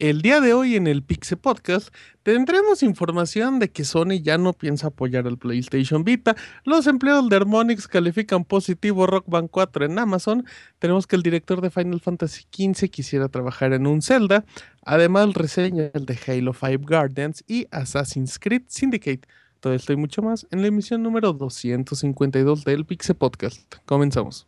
El día de hoy en el Pixe Podcast tendremos información de que Sony ya no piensa apoyar el PlayStation Vita, los empleados de Harmonix califican positivo Rock Band 4 en Amazon, tenemos que el director de Final Fantasy XV quisiera trabajar en un Zelda, además reseñas de Halo 5 Guardians y Assassin's Creed Syndicate. Todo esto y mucho más en la emisión número 252 del Pixe Podcast. Comenzamos.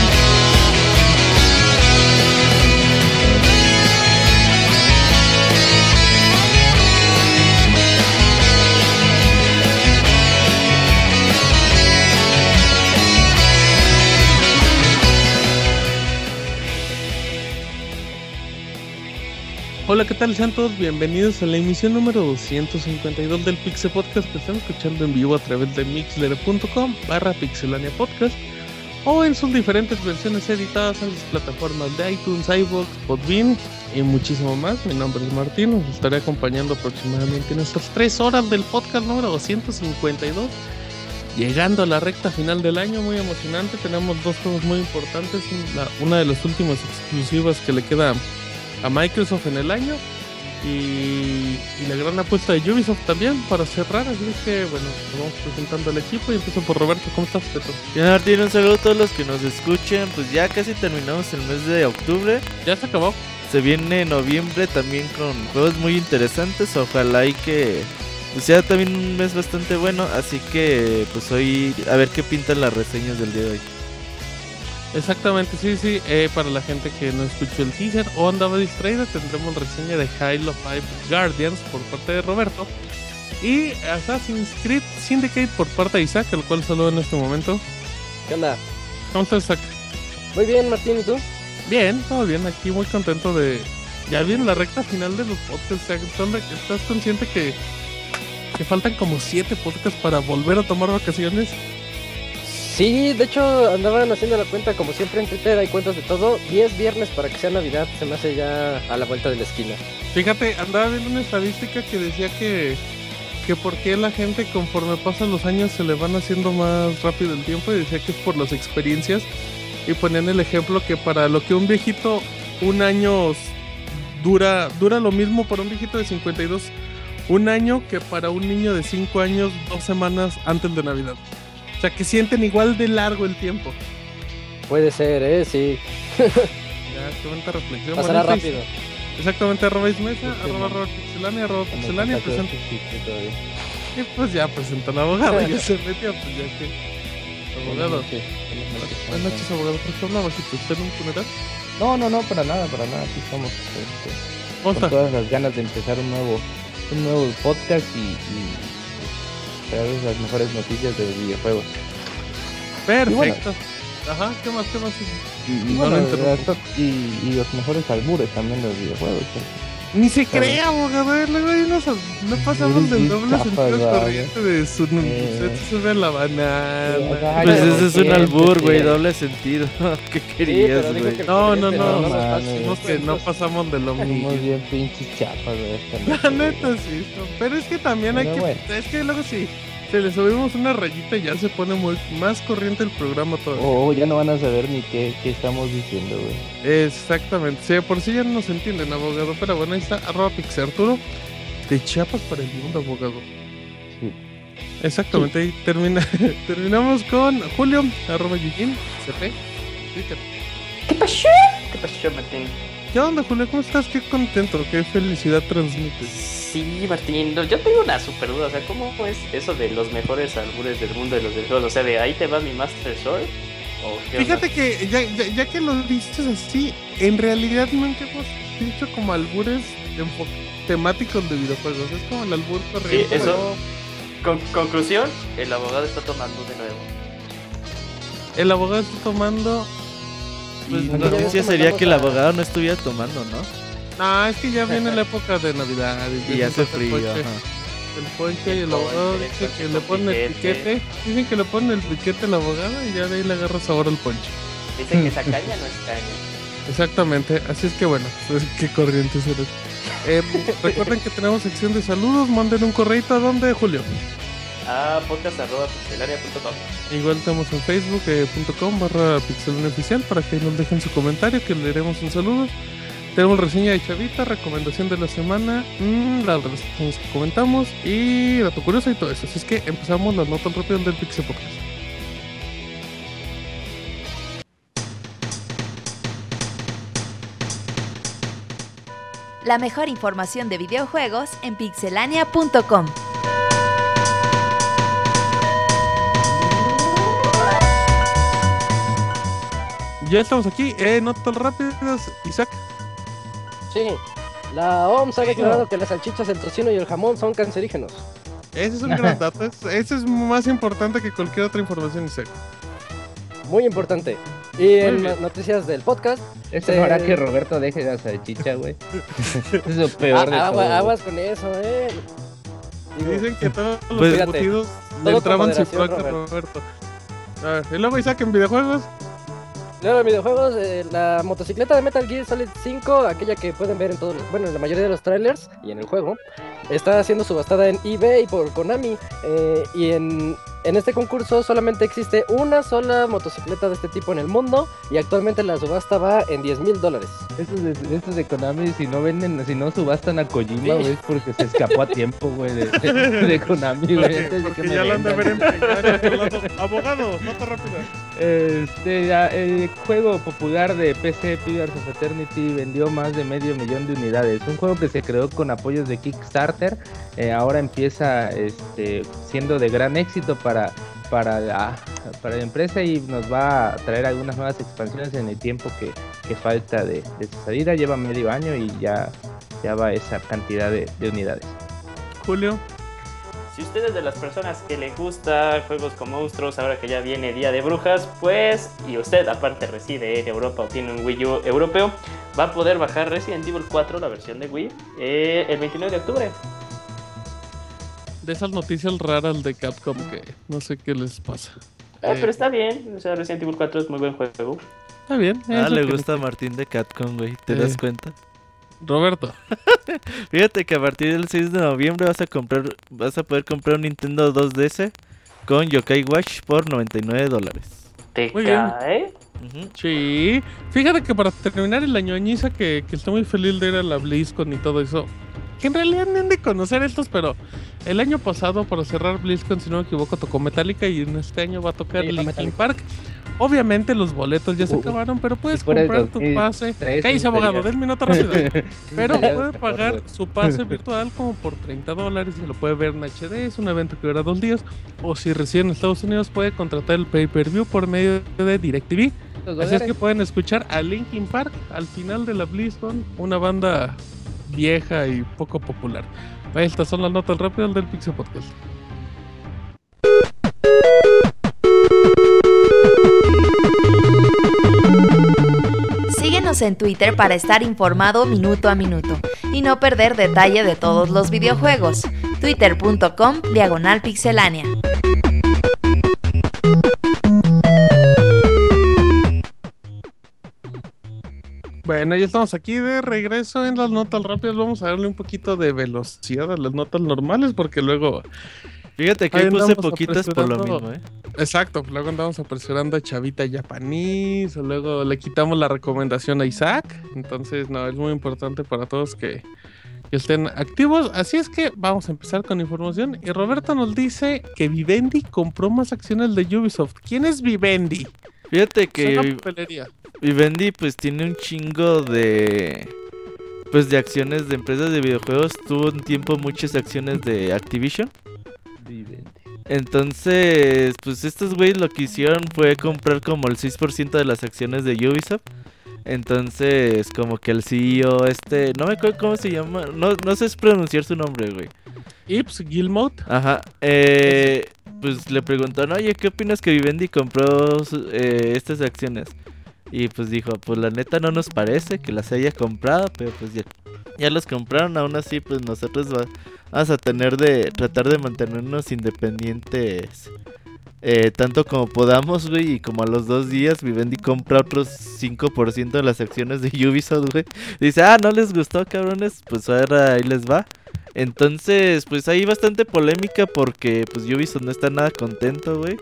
Hola, ¿qué tal? Sean todos bienvenidos a la emisión número 252 del Pixel Podcast que están escuchando en vivo a través de mixler.com barra pixelania podcast o en sus diferentes versiones editadas en las plataformas de iTunes, iVoox, Podbean y muchísimo más. Mi nombre es Martín, os estaré acompañando aproximadamente en estas tres horas del podcast número 252. Llegando a la recta final del año, muy emocionante. Tenemos dos juegos muy importantes. una de las últimas exclusivas que le queda a Microsoft en el año y, y la gran apuesta de Ubisoft también para cerrar. Así es que, bueno, nos vamos presentando al equipo y empiezo por Roberto. ¿Cómo estás, Beto? Bien, Martín, un saludo a todos los que nos escuchen. Pues ya casi terminamos el mes de octubre. Ya se acabó. Se viene noviembre también con juegos muy interesantes. Ojalá y que pues sea también un mes bastante bueno. Así que pues hoy a ver qué pintan las reseñas del día de hoy. Exactamente, sí, sí. eh, para la gente que no escuchó el teaser o andaba distraída, tendremos reseña de Halo 5 Guardians por parte de Roberto y Assassin's Creed Syndicate por parte de Isaac, el cual saludo en este momento. ¿Qué onda? ¿Cómo estás, Isaac? Muy bien, Martín, ¿y tú? Bien, todo bien. Aquí muy contento de. Ya viene la recta final de los podcasts. Isaac. ¿Dónde- ¿Estás consciente que, que faltan como siete podcasts para volver a tomar vacaciones? Sí, de hecho andaban haciendo la cuenta, como siempre en Twitter hay cuentas de todo. 10 viernes para que sea Navidad, se me hace ya a la vuelta de la esquina. Fíjate, andaba viendo una estadística que decía que, que por qué la gente conforme pasan los años se le van haciendo más rápido el tiempo y decía que es por las experiencias y ponían el ejemplo que para lo que un viejito un año dura dura lo mismo para un viejito de 52 un año que para un niño de 5 años dos semanas antes de Navidad. O sea que sienten igual de largo el tiempo. Puede ser, ¿eh? Sí. Ya, qué bonita reflexión. Pasará rápido. Exactamente, arroba ismesa, arroba. Robert Pixelania, arroba Pixelania, sí, todavía. Y pues ya presentó al abogado, ya se metió, pues ya que. Abogado. Buenas noches. Abogado. ¿Por qué hablaba? Si usted en un funeral. No, no, no, para nada, para nada. Aquí estamos este, ¿Cómo con todas las ganas de empezar un nuevo, un nuevo podcast y, y traerles las mejores noticias de videojuegos. Perfecto. Ajá, ¿qué más? ¿Qué más? Y, y No bueno, y, y los mejores albures también de los videojuegos. Ni se crea, abogado. eh, Luego hay unos. No pasamos del doble sentido corriente de su. Eh. Se sube la banana. Ay, Pues no, ese es un albur, güey, doble sentido. ¿Qué querías, güey? No, no, no. no, no, que no pasamos de lo Somos mismo. bien pinches chapas, güey. esta La noche, neta sí, pero es que también hay que. bueno. Es que luego sí, se le subimos una rayita y ya se pone muy más corriente el programa todo. Oh, ya no van a saber ni qué, qué estamos diciendo, güey. Exactamente, sí, por si ya no nos entienden, abogado. Pero bueno, ahí está, arroba Pixarturo. De Chiapas para el mundo, abogado. Sí. Exactamente, ahí termina, terminamos con Julio, arroba Yujin, CP, Twitter. ¿Qué pasó? ¿Qué pasó, Martín? ¿Qué onda, Julio? ¿Cómo estás? Qué contento, qué felicidad transmites. Sí, Martín, no, yo tengo una super duda, o sea, ¿cómo es eso de los mejores albures del mundo de los videojuegos? O sea, de ahí te va mi Master Sword. Fíjate que ya, ya, ya que lo dices así, en realidad nunca hemos dicho como albures temáticos de videojuegos. Es como el albur Sí, corriente. eso. Con- conclusión, el abogado está tomando de nuevo. El abogado está tomando. Pues, la no, noticia sería que el abogado no estuviera tomando, ¿no? No, es que ya viene la época de Navidad. Y ya hace el frío, ponche, ajá. El ponche y el El abogado ponche, dice que el le ponen el piquete. Dicen que le ponen el piquete al abogado y ya de ahí le agarra sabor al ponche. Dice que esa caña no es caña. Exactamente, así es que bueno, pues, qué corrientes eres. Eh, recuerden que tenemos sección de saludos, manden un correito a donde, Julio. A podcast.pixelaria.com. Igual estamos en facebook.com barra pixelone oficial para que nos dejen su comentario, que leeremos un saludo. Tenemos reseña de Chavita, recomendación de la semana, mm, las reseñas que comentamos y dato curioso y todo eso. Así es que empezamos las notas rápidas del Pixel Podcast. La mejor información de videojuegos en pixelania.com. Ya estamos aquí, eh, notas rápidas, Isaac. Sí, la OMS ha declarado que las salchichas, el tocino y el jamón son cancerígenos. Ese es un gran dato, es- ese es más importante que cualquier otra información, Isaac. Muy importante. Y en bien. las noticias del podcast, Eso no hará que Roberto deje la salchicha, güey. es lo peor de ah, agua- todo. aguas con eso, eh. Digo, Dicen que todos los Pues- todo le entraban sin Roberto. Roberto. A ver, y luego Isaac en videojuegos. Luego en videojuegos, eh, la motocicleta de Metal Gear Solid 5, aquella que pueden ver en todos los, bueno, en la mayoría de los trailers y en el juego, está siendo subastada en eBay por Konami. eh, y en, en este concurso solamente existe una sola motocicleta de este tipo en el mundo y actualmente la subasta va en 10 mil dólares. Estos de, estos de Konami, si no venden, si no subastan a Kojima, Sí. güey, es porque se escapó a tiempo, güey, de, de, de Konami, güey. Porque ya lo han de haber vendan. entregado a otro lado. Este, el juego popular de PC Pillars of Eternity vendió más de medio millón de unidades. Un juego que se creó con apoyos de Kickstarter. eh, ahora empieza este, siendo de gran éxito para, para, la, para la empresa y nos va a traer algunas nuevas expansiones en el tiempo que, falta de, de su salida. Lleva medio año y ya, ya va esa cantidad de unidades. Julio. Si usted es de las personas que le gusta juegos con monstruos, ahora que ya viene Día de Brujas, pues, y usted aparte reside en Europa o tiene un Wii U europeo, va a poder bajar Resident Evil 4, la versión de Wii, eh, el 29 de octubre. De esas noticias raras de Capcom que no sé qué les pasa. Ah, Eh, pero está bien, o sea, Resident Evil 4 es muy buen juego. Está bien. Ah, le que- gusta a Martín de Capcom, güey. ¿Te Eh. das cuenta? Roberto. Fíjate que a partir del 6 de noviembre vas a comprar, vas a poder comprar un Nintendo 2DS con Yokai Watch por 99 dólares. ¿Te Muy bien. cae? Ujú. Sí. Fíjate que para terminar el año añiza que, que estoy muy feliz de ir a la BlizzCon y todo eso. Que en realidad ni han de conocer estos, pero el año pasado, para cerrar BlizzCon, si no me equivoco, tocó Metallica y en este año va a tocar Sí, Linkin Metallica. Park. Obviamente los boletos ya se Uh, acabaron, pero puedes comprar tu 2003, pase. Cállese, abogado, denme nota rápida. Pero puede pagar su pase virtual como por 30 dólares y lo puede ver en HD. Es un evento que dura dos días. O si reside en Estados Unidos, puede contratar el pay-per-view por medio de DirecTV. Así es que pueden escuchar a Linkin Park al final de la BlizzCon, una banda vieja y poco popular. Estas son las notas rápidas del Pixel Podcast. Síguenos en Twitter para estar informado minuto a minuto y no perder detalle de todos los videojuegos. Twitter.com Diagonal Pixelánea. Bueno, ya estamos aquí de regreso en las notas rápidas. Vamos a darle un poquito de velocidad a las notas normales porque luego Fíjate que Ahí puse poquitas por lo mismo, ¿eh? Exacto, luego andamos apresurando a Chavita Japanís, o luego le quitamos la recomendación a Isaac. Entonces, no, es muy importante para todos que, que estén activos. Así es que vamos a empezar con información. Y Roberto nos dice que Vivendi compró más acciones de Ubisoft. ¿Quién es Vivendi? Fíjate que papelería. Vivendi pues tiene un chingo de pues de acciones de empresas de videojuegos. Tuvo un tiempo muchas acciones de Activision. Entonces, pues estos güeyes lo que hicieron fue comprar como el 6% de las acciones de Ubisoft. Entonces, como que el CEO, este, no me acuerdo cómo se llama, no, no sé pronunciar su nombre, güey. Ips Gilmout. Ajá, eh, pues le preguntaron, oye, ¿qué opinas que Vivendi compró eh, estas acciones? Y pues dijo, pues la neta no nos parece que las haya comprado, pero pues ya, ya las compraron, aún así pues nosotros va- vamos a tener de tratar de mantenernos independientes eh, tanto como podamos, güey, y como a los dos días Vivendi compra otros 5% de las acciones de Ubisoft, güey. Dice, ah, no les gustó, cabrones, pues ahora ahí les va. Entonces, pues hay bastante polémica porque pues Ubisoft no está nada contento, güey.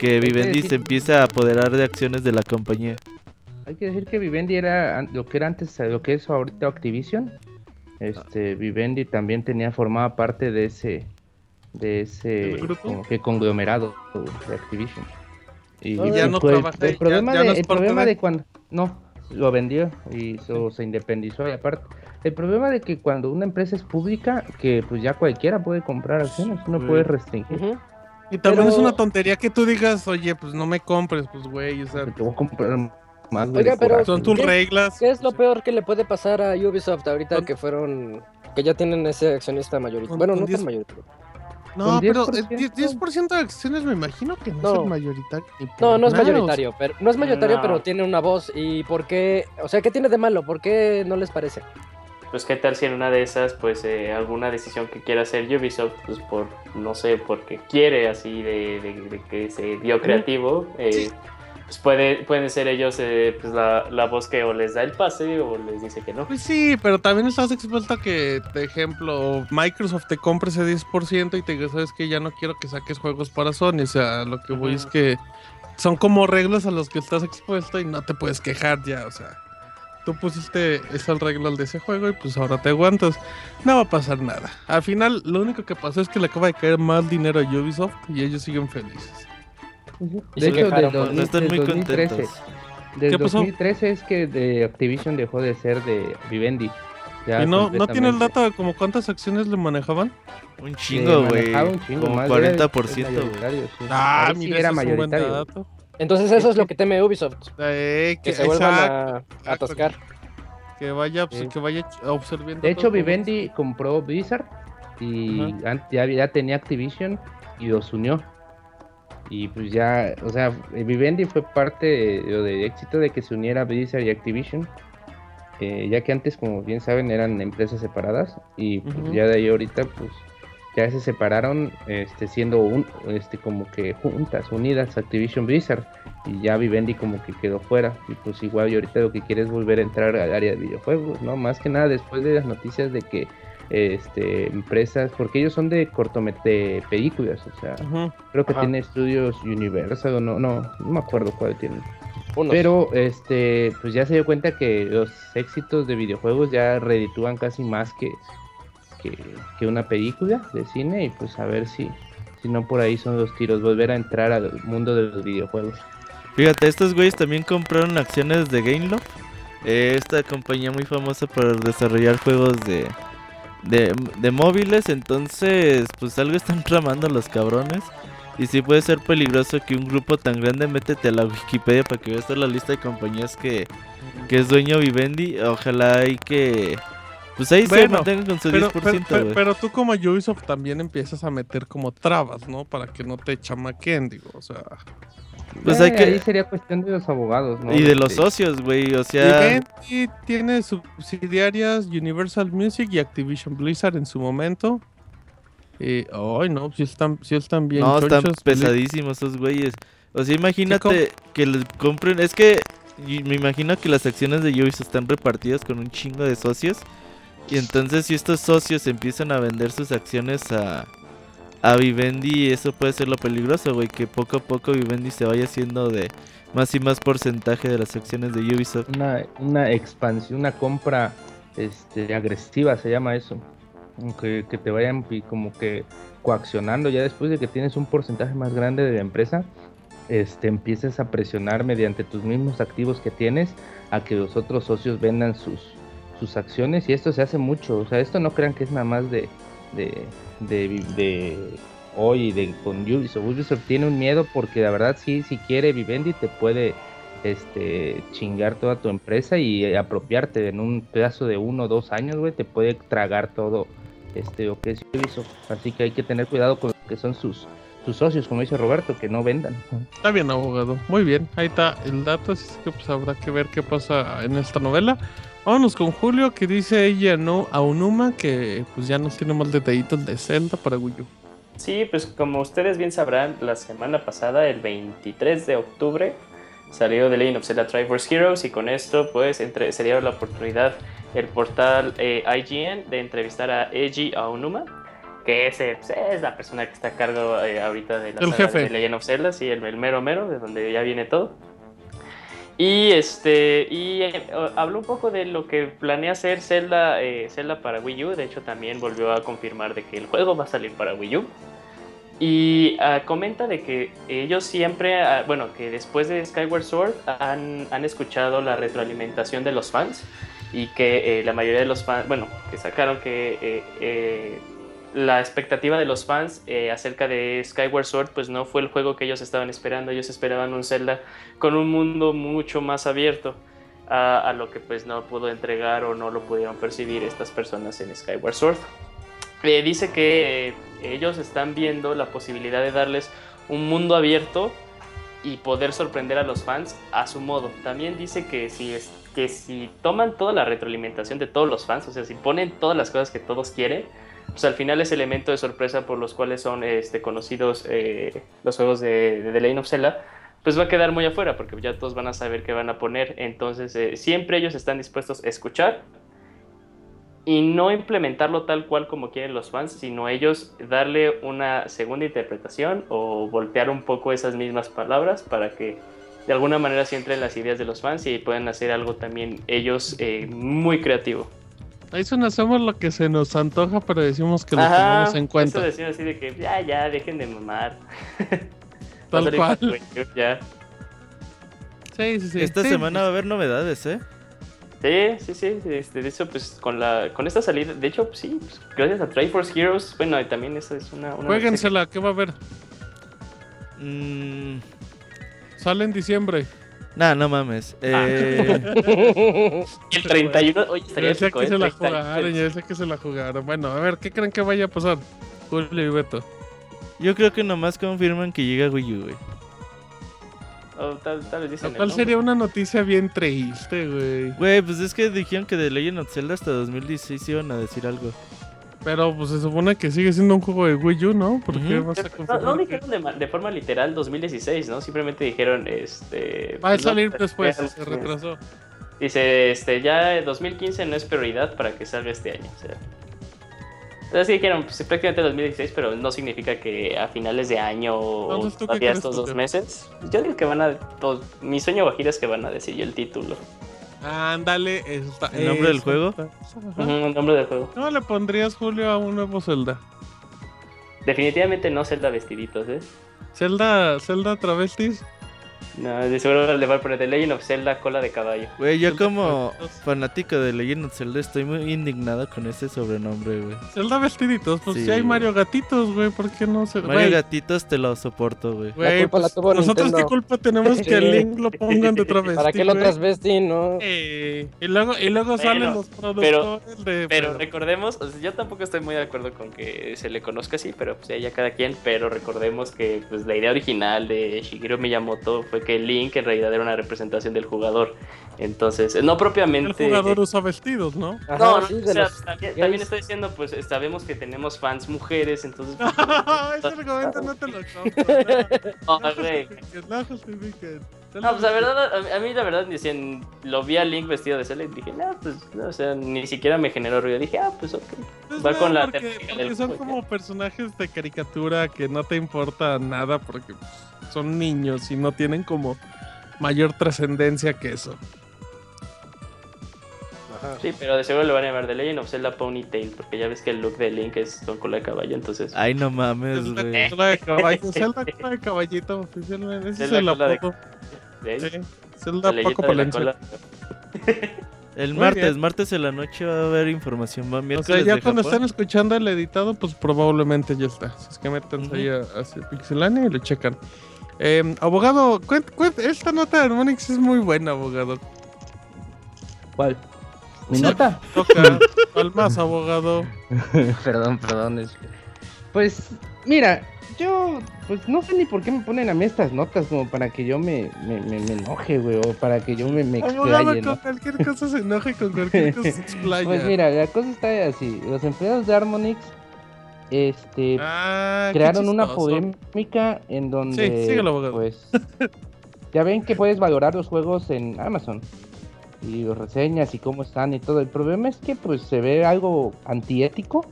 Que Vivendi decir- se empieza a apoderar de acciones de la compañía. Hay que decir que Vivendi era lo que era antes, lo que es ahorita Activision. Este, Vivendi también tenía formaba parte de ese, de ese que conglomerado de Activision. Y, Y ya no trabaja el problema, ya- ya de, no el problema de- cuando no lo vendió y so- se independizó y aparte el problema de que cuando una empresa es pública que pues ya cualquiera puede comprar acciones, no puede restringir. Y también es una tontería que tú digas, oye, pues no me compres, pues güey, o sea, Te voy a comprar más Oiga, de pero son tus ¿Qué- reglas. ¿Qué es lo peor que le puede pasar a Ubisoft ahorita Con- que fueron que ya tienen ese accionista mayoritario? Bueno, no 10 tan mayoritario. No, pero el 10%. 10%, 10% de acciones me imagino que no, No. es el mayoritario. No, no es mayoritario, pero no es mayoritario, No. pero tiene una voz y por qué, o sea, ¿qué tiene de malo? ¿Por qué no les parece? Pues qué tal si en una de esas, pues eh, alguna decisión que quiera hacer Ubisoft, pues por, no sé, porque quiere así de, de- de que se dio creativo, eh, pues puede, pueden ser ellos eh, pues la, la voz que o les da el pase o les dice que no. Pues sí, pero también estás expuesto a que, por ejemplo, Microsoft te compre ese 10% y te diga, sabes que ya no quiero que saques juegos para Sony. O sea, lo que voy es que son como reglas a los que estás expuesto y no te puedes quejar ya, o sea. Tú pusiste esas reglas de ese juego y pues ahora te aguantas. No va a pasar nada. Al final, lo único que pasó es que le acaba de caer más dinero a Ubisoft y ellos siguen felices. De hecho, del por- 2000 No están muy 2013, contentos. Del ¿Qué pasó? 2013 es que de Activision dejó de ser de Vivendi. Ya y no, no tiene el completamente. dato de como cuántas acciones le manejaban. Un chingo, güey. manejaba un chingo Como más, era el- 40%, el güey. mayoritario, sí. Ah, Ahí sí mira, era mayoritario. Entonces eso es lo que teme Ubisoft, Eh, que que, se vuelvan exacto, a, atascar. Que vaya, pues, Sí. que vaya observando. De hecho, todo. Vivendi compró Blizzard y ya, ya tenía Activision y los unió. Y pues ya, o sea, Vivendi fue parte de, éxito de que se uniera Blizzard y Activision. eh, ya que antes, como bien saben, eran empresas separadas. Y pues ya de ahí ahorita, pues ya se separaron, este, siendo un, este, como que juntas, unidas, Activision Blizzard. Y ya Vivendi como que quedó fuera. Y pues igual y ahorita lo que quiere es volver a entrar al área de videojuegos, ¿no? Más que nada después de las noticias de que este empresas, porque ellos son de cortometraje de películas, o sea, creo que Ajá. tiene estudios Universal, o no, no, no me acuerdo cuál tienen. Unos. Pero este, pues ya se dio cuenta que los éxitos de videojuegos ya reditúan casi más que, que, una película de cine, y pues a ver si, si no por ahí son los tiros, volver a entrar al mundo de los videojuegos. Fíjate, estos güeyes también compraron acciones de Gameloft. esta compañía muy famosa por desarrollar juegos de, de, de móviles. Entonces, pues algo están tramando los cabrones. Y sí puede ser peligroso que un grupo tan grande métete a la Wikipedia para que veas toda la lista de compañías que, que es dueño Vivendi. Ojalá y que... Pues ahí se mantengan con su Pero, 10%, pero, pero- güey. pero tú como Ubisoft también empiezas a meter como trabas, ¿no? Para que no te chamaquen, digo, o sea... Pues Eh, hay que- Ahí sería cuestión de los abogados, ¿no? Y de los socios, güey. O sea... Vivendi tiene subsidiarias Universal Music y Activision Blizzard en su momento. Y, ay, no, si están, si están bien No, están pesadísimos esos güeyes. O sea, imagínate que les compren. Es que y me imagino que las acciones de Ubisoft están repartidas con un chingo de socios. Y entonces, si estos socios empiezan a vender sus acciones a, a Vivendi, eso puede ser lo peligroso, güey. Que poco a poco Vivendi se vaya haciendo de más y más porcentaje de las acciones de Ubisoft. una, una expansión, una compra este, agresiva se llama eso. Que, que te vayan como que coaccionando ya después de que tienes un porcentaje más grande de la empresa, este, empieces a presionar mediante tus mismos activos que tienes a que los otros socios vendan sus, sus acciones y esto se hace mucho, o sea, esto no crean que es nada más de, de, de, hoy de con Ubisoft. Ubisoft tiene un miedo porque la verdad sí, si quiere Vivendi te puede este chingar toda tu empresa y apropiarte en un pedazo de uno o dos años, güey, te puede tragar todo este que Ubisoft. Así que hay que tener cuidado con lo que son sus sus socios, como dice Roberto, que no vendan. Está bien, abogado. Muy bien. Ahí está el dato. Así que pues habrá que ver qué pasa en esta novela. Vámonos con Julio, que dice ella no a Unuma, que pues ya nos tiene más detallitos de Zelda para Wii U. Sí, pues como ustedes bien sabrán, la semana pasada, el 23 de octubre, salió The Legend of Zelda Triforce Heroes y con esto pues entre, se la oportunidad el portal eh, IGN de entrevistar a Eiji Aonuma, que es, pues, es la persona que está a cargo eh, ahorita de la El saga jefe. de Legend of Zelda, sí, el, el mero mero, de donde ya viene todo. Y este y eh, habló un poco de lo que planea hacer Zelda, eh, Zelda para Wii U. De hecho, también volvió a confirmar de que el juego va a salir para Wii U. Y ah, comenta de que ellos siempre, ah, bueno, que después de Skyward Sword han, han escuchado la retroalimentación de los fans y que eh, la mayoría de los fans, bueno, que sacaron que eh, la expectativa de los fans eh, acerca de Skyward Sword pues no fue el juego que ellos estaban esperando, ellos esperaban un Zelda con un mundo mucho más abierto a, a lo que pues no pudo entregar o no lo pudieron percibir estas personas en Skyward Sword. Eh, dice que eh, ellos están viendo la posibilidad de darles un mundo abierto y poder sorprender a los fans a su modo. También dice que si, es, que si toman toda la retroalimentación de todos los fans, o sea, si ponen todas las cosas que todos quieren, pues al final ese elemento de sorpresa por los cuales son este, conocidos eh, los juegos de, de The Legend of Zelda, pues va a quedar muy afuera, porque ya todos van a saber qué van a poner. Entonces, eh, siempre ellos están dispuestos a escuchar y no implementarlo tal cual como quieren los fans, sino ellos darle una segunda interpretación o voltear un poco esas mismas palabras para que de alguna manera se entren las ideas de los fans y puedan hacer algo también ellos eh, muy creativo. Ahí se nos hacemos lo que se nos antoja, pero decimos que lo Ajá, tomamos en cuenta. Eso decían así de que ya, ya, dejen de mamar. Tal cual. Ya. Sí, sí, sí. Esta Sí, semana va a haber novedades, ¿eh? Sí, sí, sí, este, de hecho, pues con la con esta salida, de hecho, sí, pues, gracias a Triforce Heroes, bueno, y también esa es una... una Juéguensela, ¿qué va a haber? Mm, Sale en diciembre. Nah, no mames. Eh, Y el 31, oye, estaría Ya sé épico, que ¿eh? se la 31. jugaron, ya sé que se la jugaron. Bueno, a ver, ¿qué creen que vaya a pasar? Julio y Beto. yo creo que nomás confirman que llega Wii U, güey. O tal, tal vez dicen sería una noticia bien triste, güey. Güey, pues es que dijeron que de Legend of Zelda hasta 2016 iban a decir algo. Pero pues se supone que sigue siendo un juego de Wii U, ¿no? ¿Por qué Ujú. vas a No, no dijeron de, de forma literal 2016, ¿no? Simplemente dijeron, este... Va a no, salir pues, después, ya, se retrasó. Dice, este, ya 2015 no es prioridad para que salga este año. O sea, entonces sí dijeron, pues prácticamente 2016, pero no significa que a finales de año o Entonces, ¿tú qué todavía crees, estos dos meses. Yo digo que van a... to- mi sueño guajira es que van a decir el título. Ándale, eso está. ¿El nombre del juego? está. El nombre del juego. ¿Cómo le pondrías, Julio, a un nuevo Zelda? Definitivamente no Zelda vestiditos, ¿eh? ¿Zelda, Zelda travestis? No, de seguro le va a poner The Legend of Zelda cola de caballo. Güey, yo como fanático de Legend of Zelda estoy muy indignado con ese sobrenombre, güey. Zelda vestiditos, pues Sí, si hay güey. Mario Gatitos, güey, ¿por qué no se... Mario Gatitos te lo soporto, güey. güey, pues, nosotros qué culpa tenemos que el Link lo pongan de travesti, ¿Para qué lo güey? transvestin, no? Eh, y luego, y luego salen los productores de... Pero recordemos, o sea, yo tampoco estoy muy de acuerdo con que se le conozca así, pero pues ya cada quien, pero recordemos que pues, la idea original de Shigeru Miyamoto fue que Link en realidad era una representación del jugador. Entonces, no el propiamente... jugador usa vestidos, ¿no? Ajá, No, no, sí, o sea, los también, también estoy diciendo, pues sabemos que tenemos fans mujeres, entonces... pues, Ese argumento no te lo compro. no, No, no no pues la verdad, a mí, a mí la verdad, decían, lo vi a Link vestido de Zelda y dije, no, pues, no, o sea, ni siquiera me generó ruido. Dije, ah, pues ok. Pues Va con la porque, son como personajes de caricatura que no te importa nada porque pues, son niños y no tienen como mayor trascendencia que eso. Ajá. Sí, pero de seguro le van a llamar The Legend of Zelda Ponytail, porque ya ves que el look de Link es con cola de caballo, entonces... Ay, no mames, Zelda güey. cola de caballo, Zelda cola de caballito oficialmente, ese es el de- apodo. ¿ves? Sí, La Zelda leyenda Paco de la Palencia. El Muy martes, bien. martes en la noche va a haber información. Va O sea, ya de cuando Japón. estén escuchando el editado, pues probablemente ya está. Si es que métanse ahí a, a Pixelania y lo checan. Em, abogado, cuent- cuent- esta nota de Harmonix es muy buena, abogado. ¿Cuál? ¿Mi Sí. nota? Toca. ¿Cuál más, abogado? perdón, perdón. es- Pues, mira, yo, pues no sé ni por qué me ponen a mí estas notas como para que yo me, me, me, me enoje, güey, o para que yo me, me Abogado, explaye, con ¿no? cualquier cosa se enoja y con cualquier cosa se explaya. Pues mira, la cosa está así. Los empleados de Harmonix, este, Ah, crearon una polémica en donde, Sí, síguelo, pues, ya ven que puedes valorar los juegos en Amazon y los reseñas y cómo están y todo. El problema es que, pues, se ve algo antiético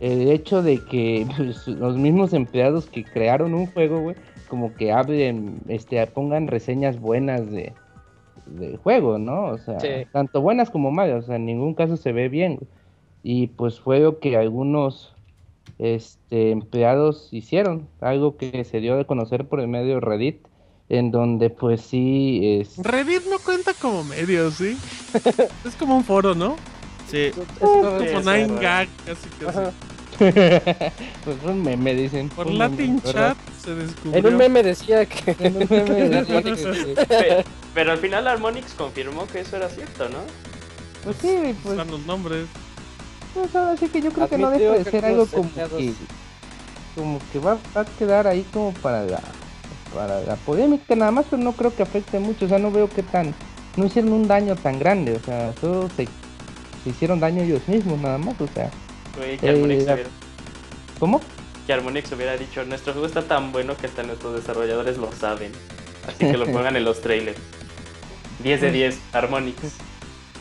el hecho de que pues, los mismos empleados que crearon un juego, güey, como que hablen, este, pongan reseñas buenas de del juego, ¿no? O sea, Sí. tanto buenas como malas, o sea, en ningún caso se ve bien. güey. Y pues fue lo que algunos este, empleados hicieron, algo que se dio a conocer por el medio Reddit, en donde pues sí, es... Reddit no cuenta como medio, ¿sí? es como un foro, ¿no? Sí, Es Sí, Como es Nine. Gag, casi casi. Ajá. pues un meme, dicen. Por un Latin. Chat se descubrió. En un meme decía que. En un meme decía que- sí. Pe- Pero al final Harmonix confirmó que eso era cierto, ¿no? Pues sí, pues, Están los nombres. pues ahora sí que yo creo que no deja de ser algo como que, como que va, va a quedar ahí como para la, para la polémica nada más, pero no creo que afecte mucho, o sea, no veo que tan, no hicieron un daño tan grande, o sea, solo se, se hicieron daño ellos mismos nada más, o sea, que Eh, Harmonix, la- hubiera, ¿cómo? que Harmonix hubiera dicho, nuestro juego está tan bueno que hasta nuestros desarrolladores lo saben. Así que lo pongan en los trailers. 10 de 10, Harmonix.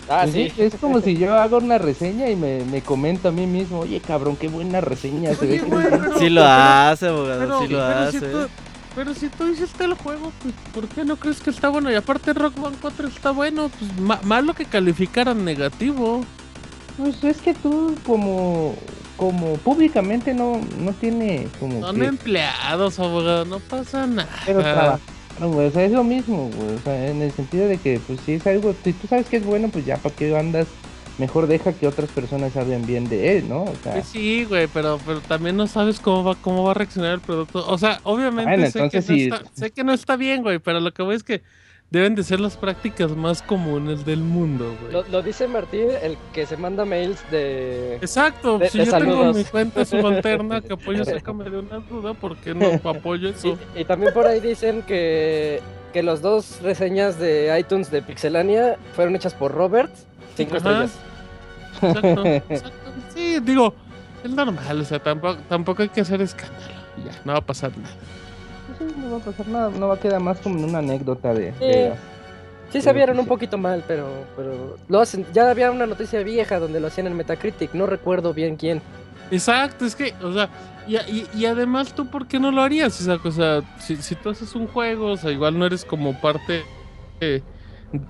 Ah, Pues sí. sí, Es como si yo hago una reseña y me, me comento a mí mismo, oye cabrón, qué buena reseña, se ve que pero- sí lo hace, abogado, Pero, sí lo pero hace. si tú, pero si tú hiciste el juego, pues, ¿por qué no crees que está bueno? Y aparte Rock Band 4 está bueno, pues ma- malo que calificaran negativo. Pues es que tú como como públicamente no no tiene como Son que- empleados, abogado, no pasa nada. pero trabajaron, güey, o sea, es lo mismo, güey, o sea, en el sentido de que pues si es algo, si tú sabes que es bueno, pues ya para qué andas, mejor deja que otras personas hablen bien de él, ¿no? O sea, Pues sí, güey, pero, pero también no sabes cómo va, cómo va a reaccionar el producto. O sea, obviamente Bueno, sé, que no sí. está, sé que no está bien, güey, pero lo que voy es que deben de ser las prácticas más comunes del mundo, güey. Lo, lo dice Martín, el que se manda mails de. Exacto, de- si de yo tengo mi cuenta subalterna que apoyo sácame de una duda, ¿por qué no apoyo eso? Y, y también por ahí dicen que, que las dos reseñas de iTunes de Pixelania fueron hechas por Robert. Cinco Ajá. estrellas. Exacto, exacto. Sí, digo, es normal, o sea, tampoco, tampoco hay que hacer escándalo. Ya, no va a pasar nada. pues sí, no va a pasar nada, no va a quedar más como en una anécdota de, Sí. de- Sí se vieron un poquito mal, pero, pero lo hacen. Ya había una noticia vieja donde lo hacían en Metacritic, no recuerdo bien quién. Exacto, es que, o sea, y, y, y además tú, ¿por qué no lo harías? O sea, o sea, si, si tú haces un juego, o sea, igual no eres como parte, eh,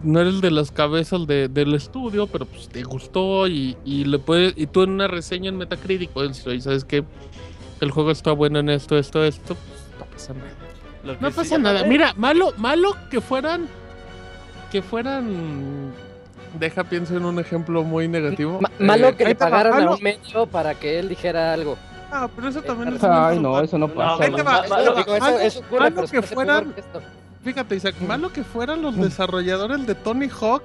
no eres de las cabezas de- del estudio, pero pues te gustó y, y le puedes, y tú en una reseña en Metacritic puedes decir, oye, ¿sabes qué? El juego está bueno en esto, esto, esto, pues no pasa nada. Que No sí- pasa nada. Mira, malo, malo que fueran, que fueran, deja pienso en un ejemplo muy negativo. Ma- malo Eh, que le pagaran a malo- un medio para que él dijera algo. Ah, pero eso también es Ay, no, eso no No, pasa. ma- ahí malo-. Digo, eso, Malo- eso ocurre, malo que fueran- que. Fíjate, Isaac, malo que fueran los desarrolladores de Tony Hawk,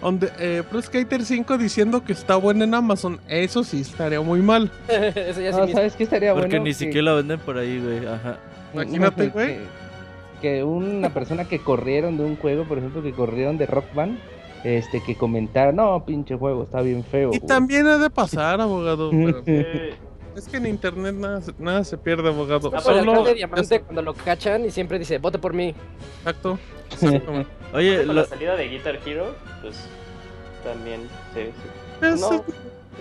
donde eh, Pro Skater 5 diciendo que está bueno en Amazon. Eso sí estaría muy mal. Eso ya sí No, mismo. ¿sabes qué estaría Porque bueno? ni Que- siquiera lo venden por ahí, güey. Ajá. Imagínate, güey. Que, que una persona que corrieron de un juego, por ejemplo, que corrieron de Rock Band, este, que comentara, no, pinche juego, está bien feo. Y güey". también ha de pasar, abogado. pero Eh, es que en internet nada, se- nada se pierde, abogado. Ah, Solo. alcalde Diamante cuando lo cachan y siempre dice, vote por mí. Exacto. exactamente. Oye, lo- la salida de Guitar Hero, pues también sí, sí. Es- No,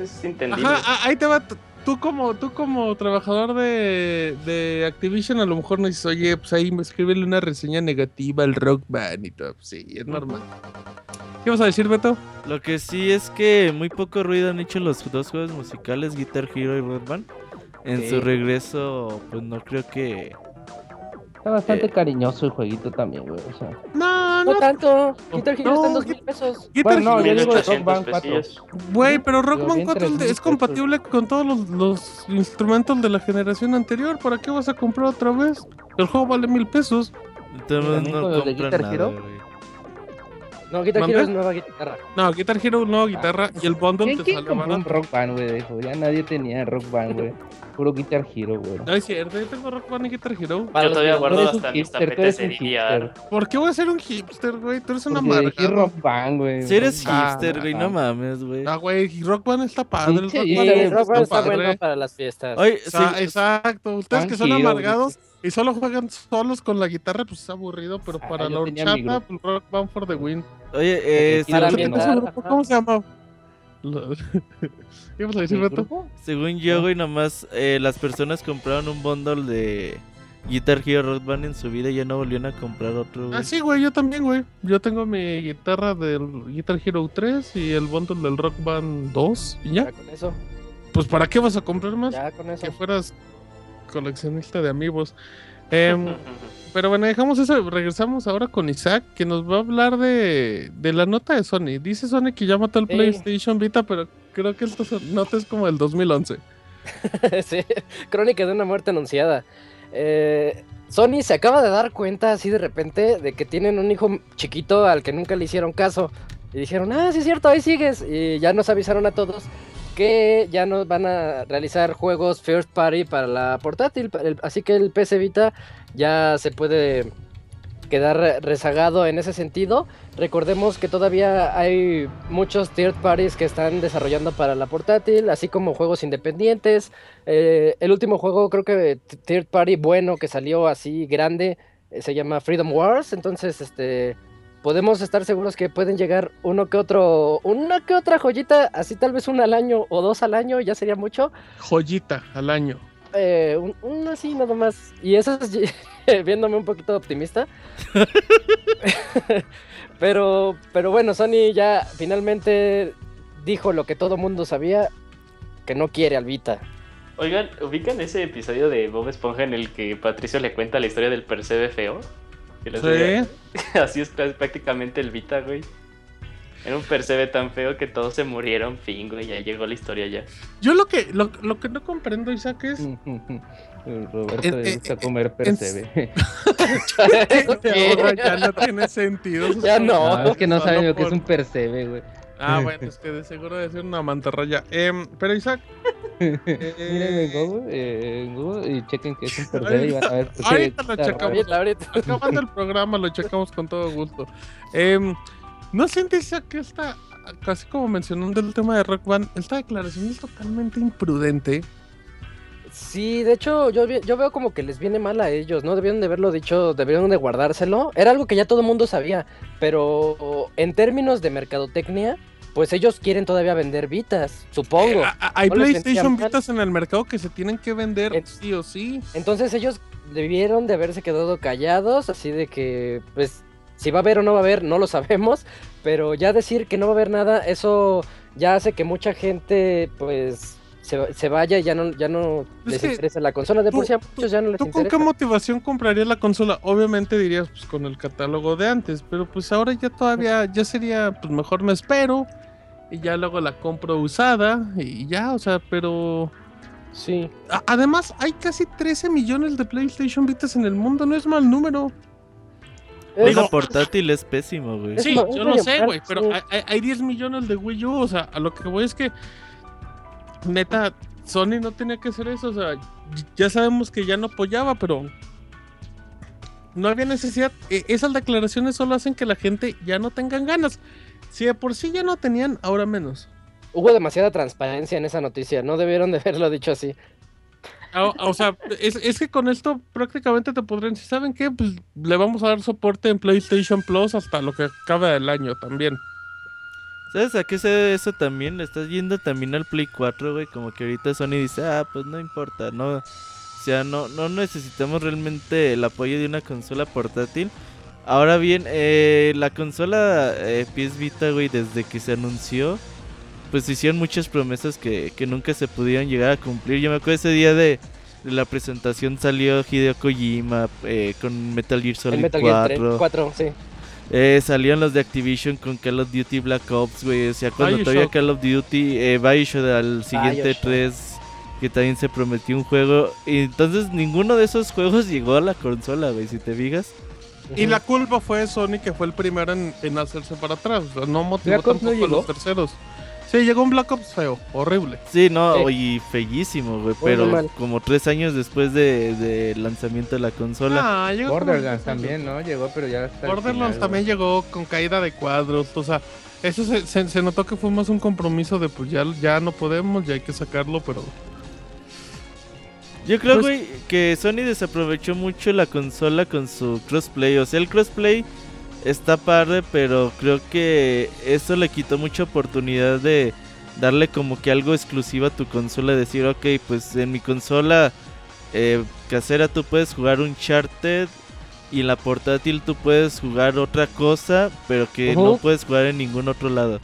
es entendible. Ajá, ah, ahí te va. Tú como, tú como trabajador de, de Activision a lo mejor no dices, oye, pues ahí escríbele una reseña negativa al Rock Band y todo. Pues Sí, es normal. ¿Qué vas a decir, Beto? lo que sí es que muy poco ruido han hecho los dos juegos musicales, Guitar Hero y Rock Band. En su regreso, pues no creo que. Está bastante Eh. cariñoso el jueguito también, güey. O sea, No, No, No no, tanto. Guitar Hero No, está en dos Gui- mil pesos. Guitar Bueno, no, Hero- yo digo de Rock 1800 Band 4. pesillos. Güey, pero Rock Band en 4 es 3,000 es pesos. compatible con todos los, los instrumentos de la generación anterior. ¿Para qué vas a comprar otra vez? El juego vale mil pesos. Entonces ¿También no compran Guitar nada, Hero? No, Guitar. Hero es nueva guitarra. No, Guitar Hero, no, guitarra y el bundle ¿Quién, te un barato. Rock Band, güey? Dijo, ya nadie tenía Rock Band, güey. Puro Guitar Hero, güey. No es cierto, yo tengo Rock Band y Guitar Hero. Para Yo los todavía guardo hasta mis tapetes de. ¿Por qué voy a ser un hipster, güey? Tú eres una Porque elegí amargado. Rock Band, güey. Si eres Ah, hipster, güey, no mames, güey. Ah, güey, Rock Band está padre. el Rock sí, Band está bueno para las fiestas. Oye, Sa- sí, Exacto, ustedes que son Hero, amargados y solo juegan solos con la guitarra, pues es aburrido, pero Ah, para la horchata, pues, Rock Band for the win. oye, eh. ¿Cómo se llama? Lo- ¿Qué ibas a decir, ¿Mi Beto? según yo, güey, nomás eh, las personas compraron un bundle de Guitar Hero Rock Band en su vida y ya no volvieron a comprar otro, güey. Ah, sí, güey, yo también, güey. Yo tengo mi guitarra del Guitar Hero 3 y el bundle del Rock Band 2. Y ya, Ya con eso. pues ¿para qué vas a comprar más? Ya con eso. Que fueras coleccionista de amigos. Em, pero bueno, dejamos eso. Regresamos ahora con Isaac, que nos va a hablar de, de la nota de Sony. Dice Sony que ya mató el Sí. PlayStation Vita, pero creo que esta nota es como del 2011. sí, crónica de una muerte anunciada. Eh, Sony se acaba de dar cuenta así de repente de que tienen un hijo chiquito al que nunca le hicieron caso. Y dijeron, ah, sí es cierto, ahí sigues. Y ya nos avisaron a todos que ya no van a realizar juegos first party para la portátil. Así que el PC Vita ya se puede quedar re- rezagado en ese sentido. Recordemos que todavía hay muchos third parties que están desarrollando para la portátil, así como juegos independientes. Eh, el último juego, creo que third party bueno que salió así grande, eh, se llama Freedom Wars. Entonces, este, podemos estar seguros que pueden llegar uno que otro, una que otra joyita, así tal vez una al año o dos al año, ya sería mucho. Joyita al año. Eh, un, un así nada más. Y eso es viéndome un poquito optimista. pero, pero bueno, Sony ya finalmente dijo lo que todo mundo sabía, que no quiere al Vita. Oigan, ¿ubican ese episodio de Bob Esponja en el que Patricio le cuenta la historia del percebe feo? Sí. Así es prá- prácticamente el Vita, güey. Era un percebe tan feo que todos se murieron, fin, güey, ya llegó la historia ya. Yo lo que, lo, lo que no comprendo, Isaac, es Roberto En- le en- gusta comer en- percebe. ya no tiene sentido. Ya no. No, es que no saben lo que es un percebe, güey. Ah, bueno, es que de seguro debe ser una mantarraya. Em, pero Isaac, Miren en Google, eh, en Google y chequen que es un percebe y van a ver. Ahorita lo checamos. Ahorita, ahorita. acabando el programa lo checamos con todo gusto. Em, ¿No sientes Isaac, que esta, casi como mencionando el tema de Rock Band, esta declaración es totalmente imprudente? Sí, de hecho, yo veo como que les viene mal a ellos, ¿no? Debieron de haberlo dicho, debieron de guardárselo. Era algo que ya todo el mundo sabía, pero en términos de mercadotecnia, pues ellos quieren todavía vender Vitas, supongo. Eh, hay No PlayStation. Vitas en el mercado que se tienen que vender En- sí o sí. Entonces ellos debieron de haberse quedado callados, así de que, pues, si va a haber o no va a haber, no lo sabemos, pero ya decir que no va a haber nada, eso ya hace que mucha gente, pues, se, se vaya y ya no, ya no Es les que interesa la consola. De por tú- sí a muchos ya no les ¿Tú con qué motivación comprarías la consola? Obviamente dirías pues con el catálogo de antes, pero pues ahora ya todavía, ya sería, pues mejor me espero y ya luego la compro usada y ya, o sea, pero... Sí. a- Además, hay casi 13 millones de PlayStation Vitas en el mundo, no es mal número. Es- Digo, portátil es pésimo, güey. Sí, yo lo sé, güey, pero hay, hay 10 millones de Wii U, o sea, a lo que voy es que neta, Sony no tenía que hacer eso, o sea, ya sabemos que ya no apoyaba, pero no había necesidad. E- esas declaraciones solo hacen que la gente ya no tengan ganas. Si de por sí ya no tenían, ahora menos. Hubo demasiada transparencia en esa noticia, no debieron de haberlo dicho así. O, o sea, es, es que con esto prácticamente te podrían decir, ¿saben qué? Pues le vamos a dar soporte en PlayStation Plus hasta lo que acaba del año también. ¿Sabes a qué se debe eso también? Le estás yendo también al Play 4, güey. Como que ahorita Sony dice, ah, pues no importa, no. O sea, no, no necesitamos realmente el apoyo de una consola portátil. Ahora bien, eh, la consola eh, PS Vita, güey, desde que se anunció, pues hicieron muchas promesas que, que nunca se pudieron llegar a cumplir. Yo me acuerdo ese día de, de la presentación salió Hideo Kojima eh, con Metal Gear El Solid Metal Gear 3, 4. 4, sí. Eh, salían los de Activision con Call of Duty Black Ops, güey. O sea, cuando todavía Bioshock. Call of Duty, eh, Bioshock al siguiente Bioshock. 3, que también se prometió un juego. Y entonces ninguno de esos juegos llegó a la consola, güey, si te fijas. Y la culpa fue Sony que fue el primero en, en hacerse para atrás. O sea, no motivó Black Ops no tampoco a los llegó. terceros. Sí, llegó un Black Ops feo, horrible. Sí, no, Sí. y feísimo, güey. Pero mal. como tres años después de, de lanzamiento de la consola. Ah, llegó como- Borderlands también, ¿no? Llegó, pero ya está. Borderlands final, también güey. llegó con caída de cuadros, o sea, eso se, se- se notó que fue más un compromiso de pues ya, ya no podemos, ya hay que sacarlo, pero Yo creo, Pues- güey, que Sony desaprovechó mucho la consola con su crossplay. O sea, el crossplay está padre, pero creo que eso le quitó mucha oportunidad de darle como que algo exclusivo a tu consola. Decir, ok, pues en mi consola eh, casera tú puedes jugar un Charted y en la portátil tú puedes jugar otra cosa, pero que no puedes jugar en ningún otro lado.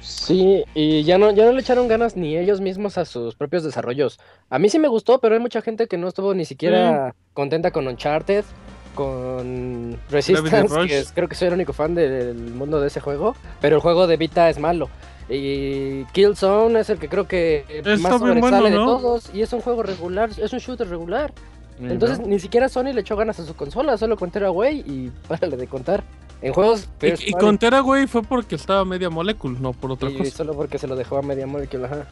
Sí, y ya no, ya no le echaron ganas ni ellos mismos a sus propios desarrollos. A mí sí me gustó, pero hay mucha gente que no estuvo ni siquiera contenta con Uncharted, con Resistance, que es- creo que soy el único fan del mundo de ese juego, pero el juego de Vita es malo. Y Killzone es el que creo que Está más sobresale bueno, de todos, y es un juego regular, es un shooter regular. Entonces ¿no? ni siquiera Sony le echó ganas a su consola, solo con Tearaway y párale de contar. En juegos y, y party, con Teraway fue porque estaba media molécula, no por otra y cosa. solo porque se lo dejó a Media Molecule, ajá.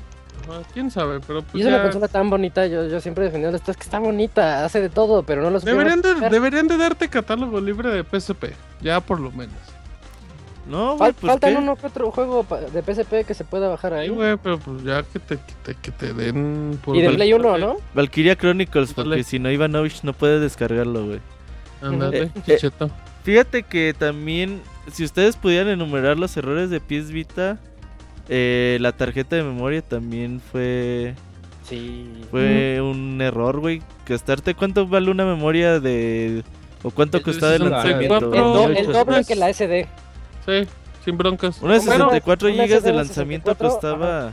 Quién sabe, pero pues Y es una consola tan bonita, yo, yo siempre he defendido esto, es que está bonita, hace de todo, pero no lo supieron deberían de, deberían de darte catálogo libre de PSP, ya por lo menos. No, Fal- güey, pues faltan ¿qué? uno que otro juego de PSP que se pueda bajar Sí, ahí. güey, pero pues ya que te, que te, que te den por y de Play 1, ¿no? Valkyria Chronicles, porque si no Ivanovich no puede descargarlo, güey. Ándale, Eh, eh, chicheto. Fíjate que también, si ustedes pudieran enumerar los errores de PS Vita, eh, la tarjeta de memoria también fue Sí. fue un error, güey. Gastarte cuánto vale una memoria de o cuánto El costaba el 64, lanzamiento. El, do- el doble que la SD. Sí, sin broncas. Una de Bueno, 64 una GB de lanzamiento 64, costaba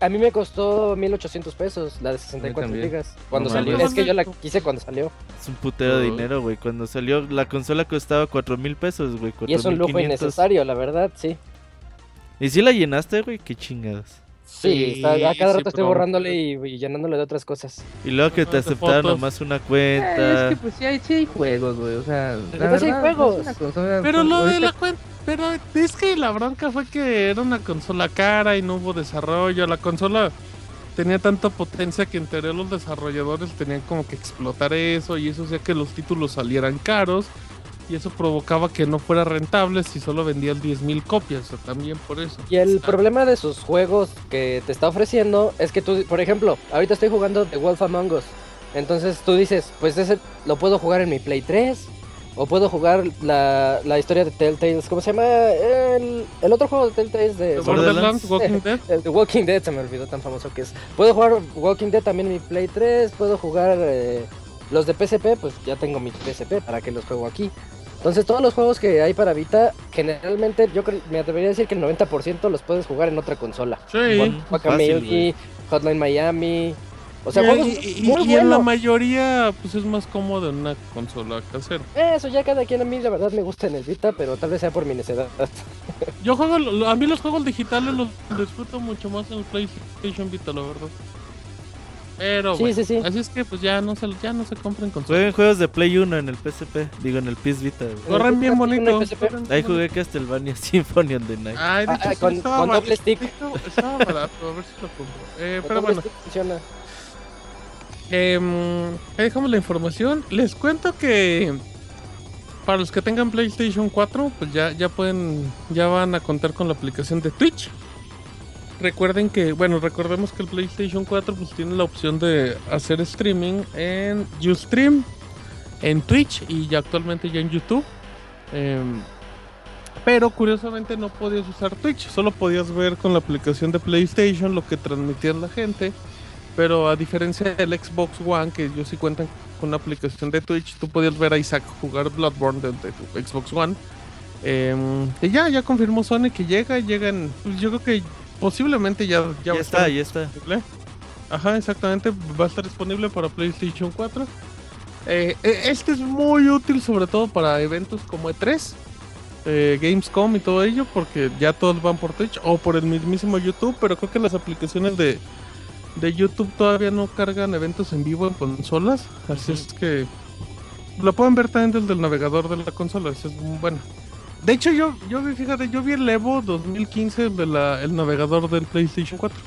A mí me costó 1800 pesos la de 64 también. gigas. Cuando No salió, es que yo la quise cuando salió. es un putero de dinero, güey. Cuando salió la consola costaba 4 mil pesos, güey. Y es un lujo 4,500. innecesario, la verdad, sí. ¿Y si la llenaste, güey? Qué chingadas. Sí, está- a cada sí, rato estoy borrándole y, y llenándole de otras cosas. Y luego que te aceptaron fotos. nomás una Eh, cuenta. es que pues sí hay, sí hay juegos, güey. O sea, la Pero sí hay juegos. es una consola, Pero pues, lo de la cuenta. Pero es que la bronca fue que era una consola cara y no hubo desarrollo. La consola tenía tanta potencia que en teoría los desarrolladores tenían como que explotar eso y eso hacía que los títulos salieran caros. Y eso provocaba que no fuera rentable si solo vendían 10.000 copias. O sea, también por eso. Y el Ah, problema de sus juegos que te está ofreciendo es que tú, por ejemplo, ahorita estoy jugando The Wolf Among Us. Entonces tú dices, pues ese lo puedo jugar en mi Play 3. O puedo jugar la, la historia de Telltales. ¿Cómo se llama? El, el otro juego de Telltales de... Borderlands, Borderlands. Walking Dead. El de Walking Dead se me olvidó tan famoso que es. Puedo jugar Walking Dead también en mi Play 3. Puedo jugar eh, los de PSP, pues ya tengo mi PSP para que los juego aquí. Entonces todos los juegos que hay para Vita, generalmente yo me atrevería a decir que el 90% los puedes jugar en otra consola. Sí. Fácil, Guacamelee, güey. Hotline Miami. O sea, Y- juegos y, y- muy y en la mayoría, pues es más cómodo en una consola casera. Eso ya cada quien a mí la verdad me gusta en el Vita, pero tal vez sea por mi necedad. Yo juego, a mí los juegos digitales los disfruto mucho más en el PlayStation Vita, la verdad. Pero Sí, bueno, sí, sí. así es que pues ya no se, ya no se compren consolas. Jueguen juegos de Play 1 en el PSP, digo en el PS Vita, güey. Corren bien bonito. Ahí jugué Castlevania Symphony of the Night. Ay, de Ah, hecho, ah, sí con- estaba con doble stick. Estaba, barato, a ver si lo compro. Eh, pero bueno, funciona. em, ahí dejamos la información. Les cuento que para los que tengan PlayStation 4, pues ya, ya pueden, ya van a contar con la aplicación de Twitch. Recuerden que, bueno, recordemos que el PlayStation 4 pues tiene la opción de hacer streaming en Ustream, en Twitch y ya actualmente ya en YouTube. Em, pero curiosamente no podías usar Twitch, solo podías ver con la aplicación de PlayStation lo que transmitía la gente. Pero a diferencia del Xbox One, que ellos sí cuentan con una aplicación de Twitch, tú podías ver a Isaac jugar Bloodborne de, de tu Xbox One. Em, y ya, ya confirmó Sony que llega, llegan, pues yo creo que posiblemente ya, ya, Ya va a está, estar ya está. disponible. Ajá, exactamente, va a estar disponible para PlayStation 4. Eh, eh, este es muy útil sobre todo para eventos como E3. eh, Gamescom y todo ello, porque ya todos van por Twitch o por el mismísimo YouTube, pero creo que las aplicaciones de, de YouTube todavía no cargan eventos en vivo en consolas, así es que lo pueden ver también desde el navegador de la consola, eso es bueno. De hecho, yo, yo vi, fíjate, yo vi el Evo 2015 de la, el navegador del PlayStation 4.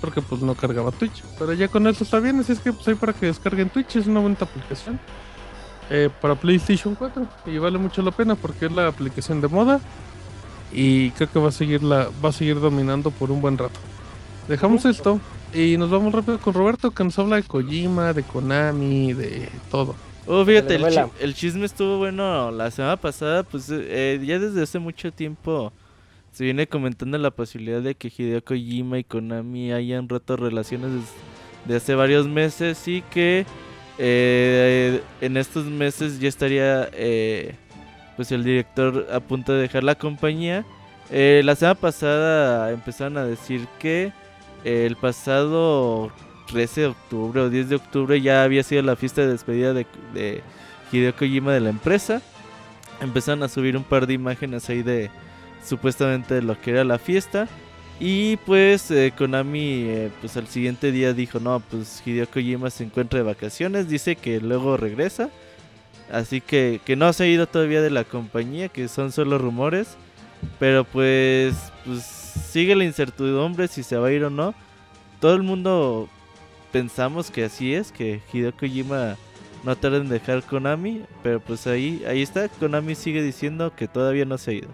Porque pues no cargaba Twitch. Pero ya con eso está bien, así es que pues hay para que descarguen Twitch, es una buena aplicación. Eh, para PlayStation 4. Y vale mucho la pena porque es la aplicación de moda. Y creo que va a seguir la, va a seguir dominando por un buen rato. Dejamos esto y nos vamos rápido con Roberto que nos habla de Kojima, de Konami, de todo. Oh, fíjate, el, Telenovela. chi- el chisme estuvo bueno la semana pasada, pues eh, ya desde hace mucho tiempo se viene comentando la posibilidad de que Hideo Kojima y Konami hayan roto relaciones de hace varios meses y que eh, en estos meses ya estaría eh, pues el director a punto de dejar la compañía. Eh, la semana pasada empezaron a decir que el pasado 13 de octubre o 10 de octubre ya había sido la fiesta de despedida de, de Hideo Kojima de la empresa. Empezaron a subir un par de imágenes ahí de supuestamente lo que era la fiesta. Y pues eh, Konami eh, pues al siguiente día dijo, no, pues Hideo Kojima se encuentra de vacaciones, dice que luego regresa. Así que, que no se ha ido todavía de la compañía, que son solo rumores. Pero pues, pues sigue la incertidumbre si se va a ir o no. Todo el mundo pensamos que así es, que Hideo Kojima no tarda en dejar Konami, pero pues ahí, ahí está, Konami sigue diciendo que todavía no se ha ido.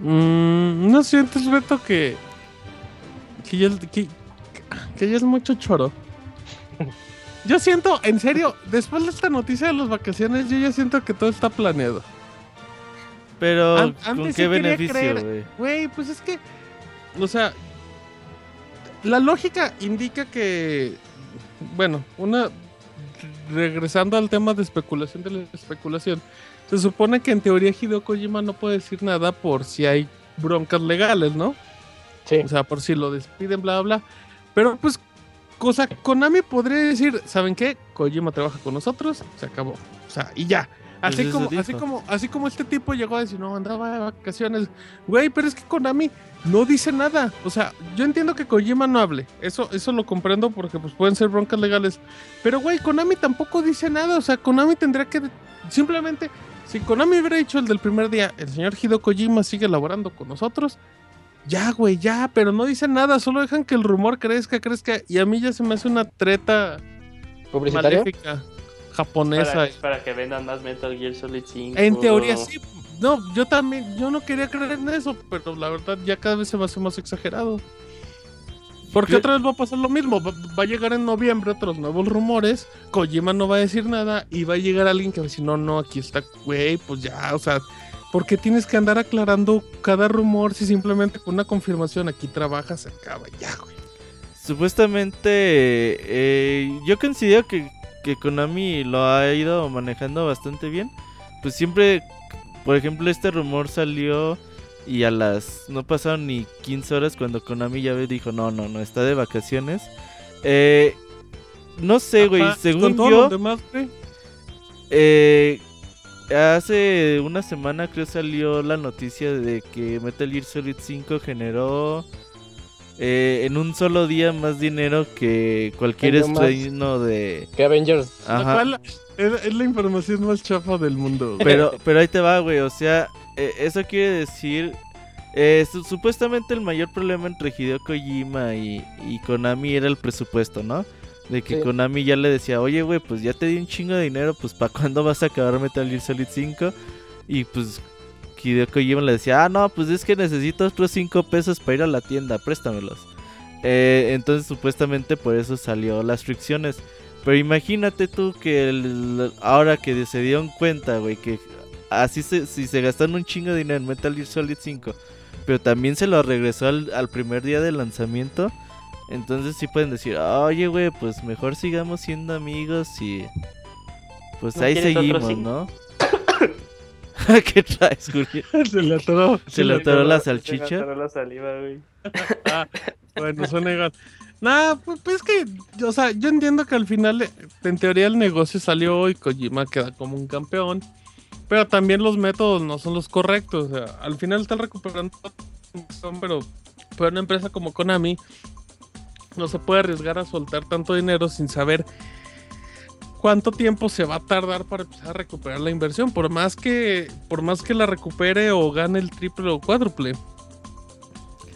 Mm, ¿No sientes, Beto, que. que ya, que, que ya es mucho choro? Yo siento, en serio, después de esta noticia de las vacaciones, yo ya siento que todo está planeado. Pero, An- ¿con qué sí beneficio? Güey, pues es que. O sea. La lógica indica que. Bueno, una. Regresando al tema de especulación de la especulación. Se supone que en teoría Hideo Kojima no puede decir nada por si hay broncas legales, ¿no? Sí. O sea, por si lo despiden, bla, bla. bla. Pero pues, cosa, Konami podría decir, ¿saben qué? Kojima trabaja con nosotros, se acabó. O sea, y ya. Así como, así como, así como este tipo llegó a decir, no, andaba de vacaciones. Güey, pero es que Konami no dice nada. O sea, yo entiendo que Kojima no hable. Eso, eso lo comprendo porque pues pueden ser broncas legales. Pero güey, Konami tampoco dice nada. O sea, Konami tendría que simplemente. Si Konami hubiera dicho el del primer día, el señor Hideo Kojima sigue laborando con nosotros. Ya, güey, ya, pero no dicen nada, solo dejan que el rumor crezca, crezca. Y a mí ya se me hace una treta maléfica japonesa. Para, para que vendan más Metal Gear Solid 5. En teoría sí. No, yo también, yo no quería creer en eso, pero la verdad ya cada vez se me hace más exagerado. Porque otra vez va a pasar lo mismo, va, va a llegar en noviembre otros nuevos rumores, Kojima no va a decir nada y va a llegar alguien que va a decir, no, no, aquí está, güey, pues ya, o sea, ¿por qué tienes que andar aclarando cada rumor si simplemente con una confirmación aquí trabajas, se acaba, ya, güey? Supuestamente, eh, yo considero que, que Konami lo ha ido manejando bastante bien. Pues siempre, por ejemplo, este rumor salió y a las... No pasaron ni 15 horas cuando Konami ya dijo, no, no, no, está de vacaciones. Eh, no sé, güey, según yo... demás. Eh, hace una semana creo salió la noticia de que Metal Gear Solid 5 generó eh, en un solo día más dinero que cualquier estreno de... Que Avengers. Lo Ajá. cual es, es la información más chafa del mundo. güey. Pero, pero ahí te va, güey. O sea, eh, eso quiere decir... eh, su- supuestamente el mayor problema entre Hideo Kojima y, y Konami era el presupuesto, ¿no? De que Sí. Konami ya le decía, oye, güey, pues ya te di un chingo de dinero, pues ¿para cuándo vas a acabar Metal Gear Solid 5? Y pues Hideo Kojima le decía, ah, no, pues es que necesito otros 5 pesos para ir a la tienda, préstamelos. Eh, entonces supuestamente por eso salió las fricciones. Pero imagínate tú que el- ahora que se dieron cuenta, güey, que así se, si se gastaron un chingo de dinero en Metal Gear Solid 5, pero también se lo regresó al, al primer día de lanzamiento, entonces sí pueden decir, oye, güey, pues mejor sigamos siendo amigos y pues ¿No ahí seguimos? ¿no? ¿Qué traes, Julián? se le atoró. ¿Se le atoró la Se me salchicha? atoró la saliva, güey. Ah, bueno, suena igual. Nah, pues, pues es que, o sea, yo entiendo que al final, en teoría, el negocio salió y Kojima queda como un campeón. Pero también los métodos no son los correctos. O sea, al final están recuperando son, pero, pero una empresa como Konami no se puede arriesgar a soltar tanto dinero sin saber cuánto tiempo se va a tardar para empezar a recuperar la inversión. Por más que, por más que la recupere o gane el triple o cuádruple.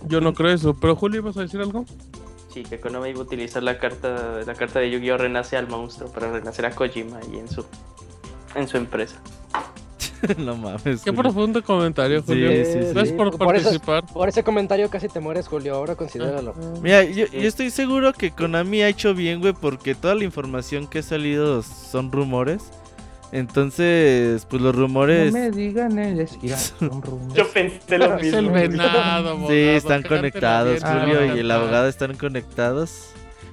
Yo no creo eso. Pero Julio, ¿vas a decir algo? Sí, que Konami iba a utilizar la carta, la carta de Yu-Gi-Oh! Renace al monstruo para renacer a Kojima y en su, en su empresa. no mames. Qué Julio. profundo comentario, Julio. sí, sí. Gracias por Por eso- participar. Por ese comentario casi te mueres, Julio. Ahora considéralo. Mira, yo, yo estoy seguro que Konami ha hecho bien, güey, porque toda la información que ha salido son rumores. Entonces, pues los rumores... No me digan el esquiva, son rumores. Yo pensé lo Es el mismo. venado, abogado, Sí, están conectados, bien, Ah, Julio y el abogado están conectados.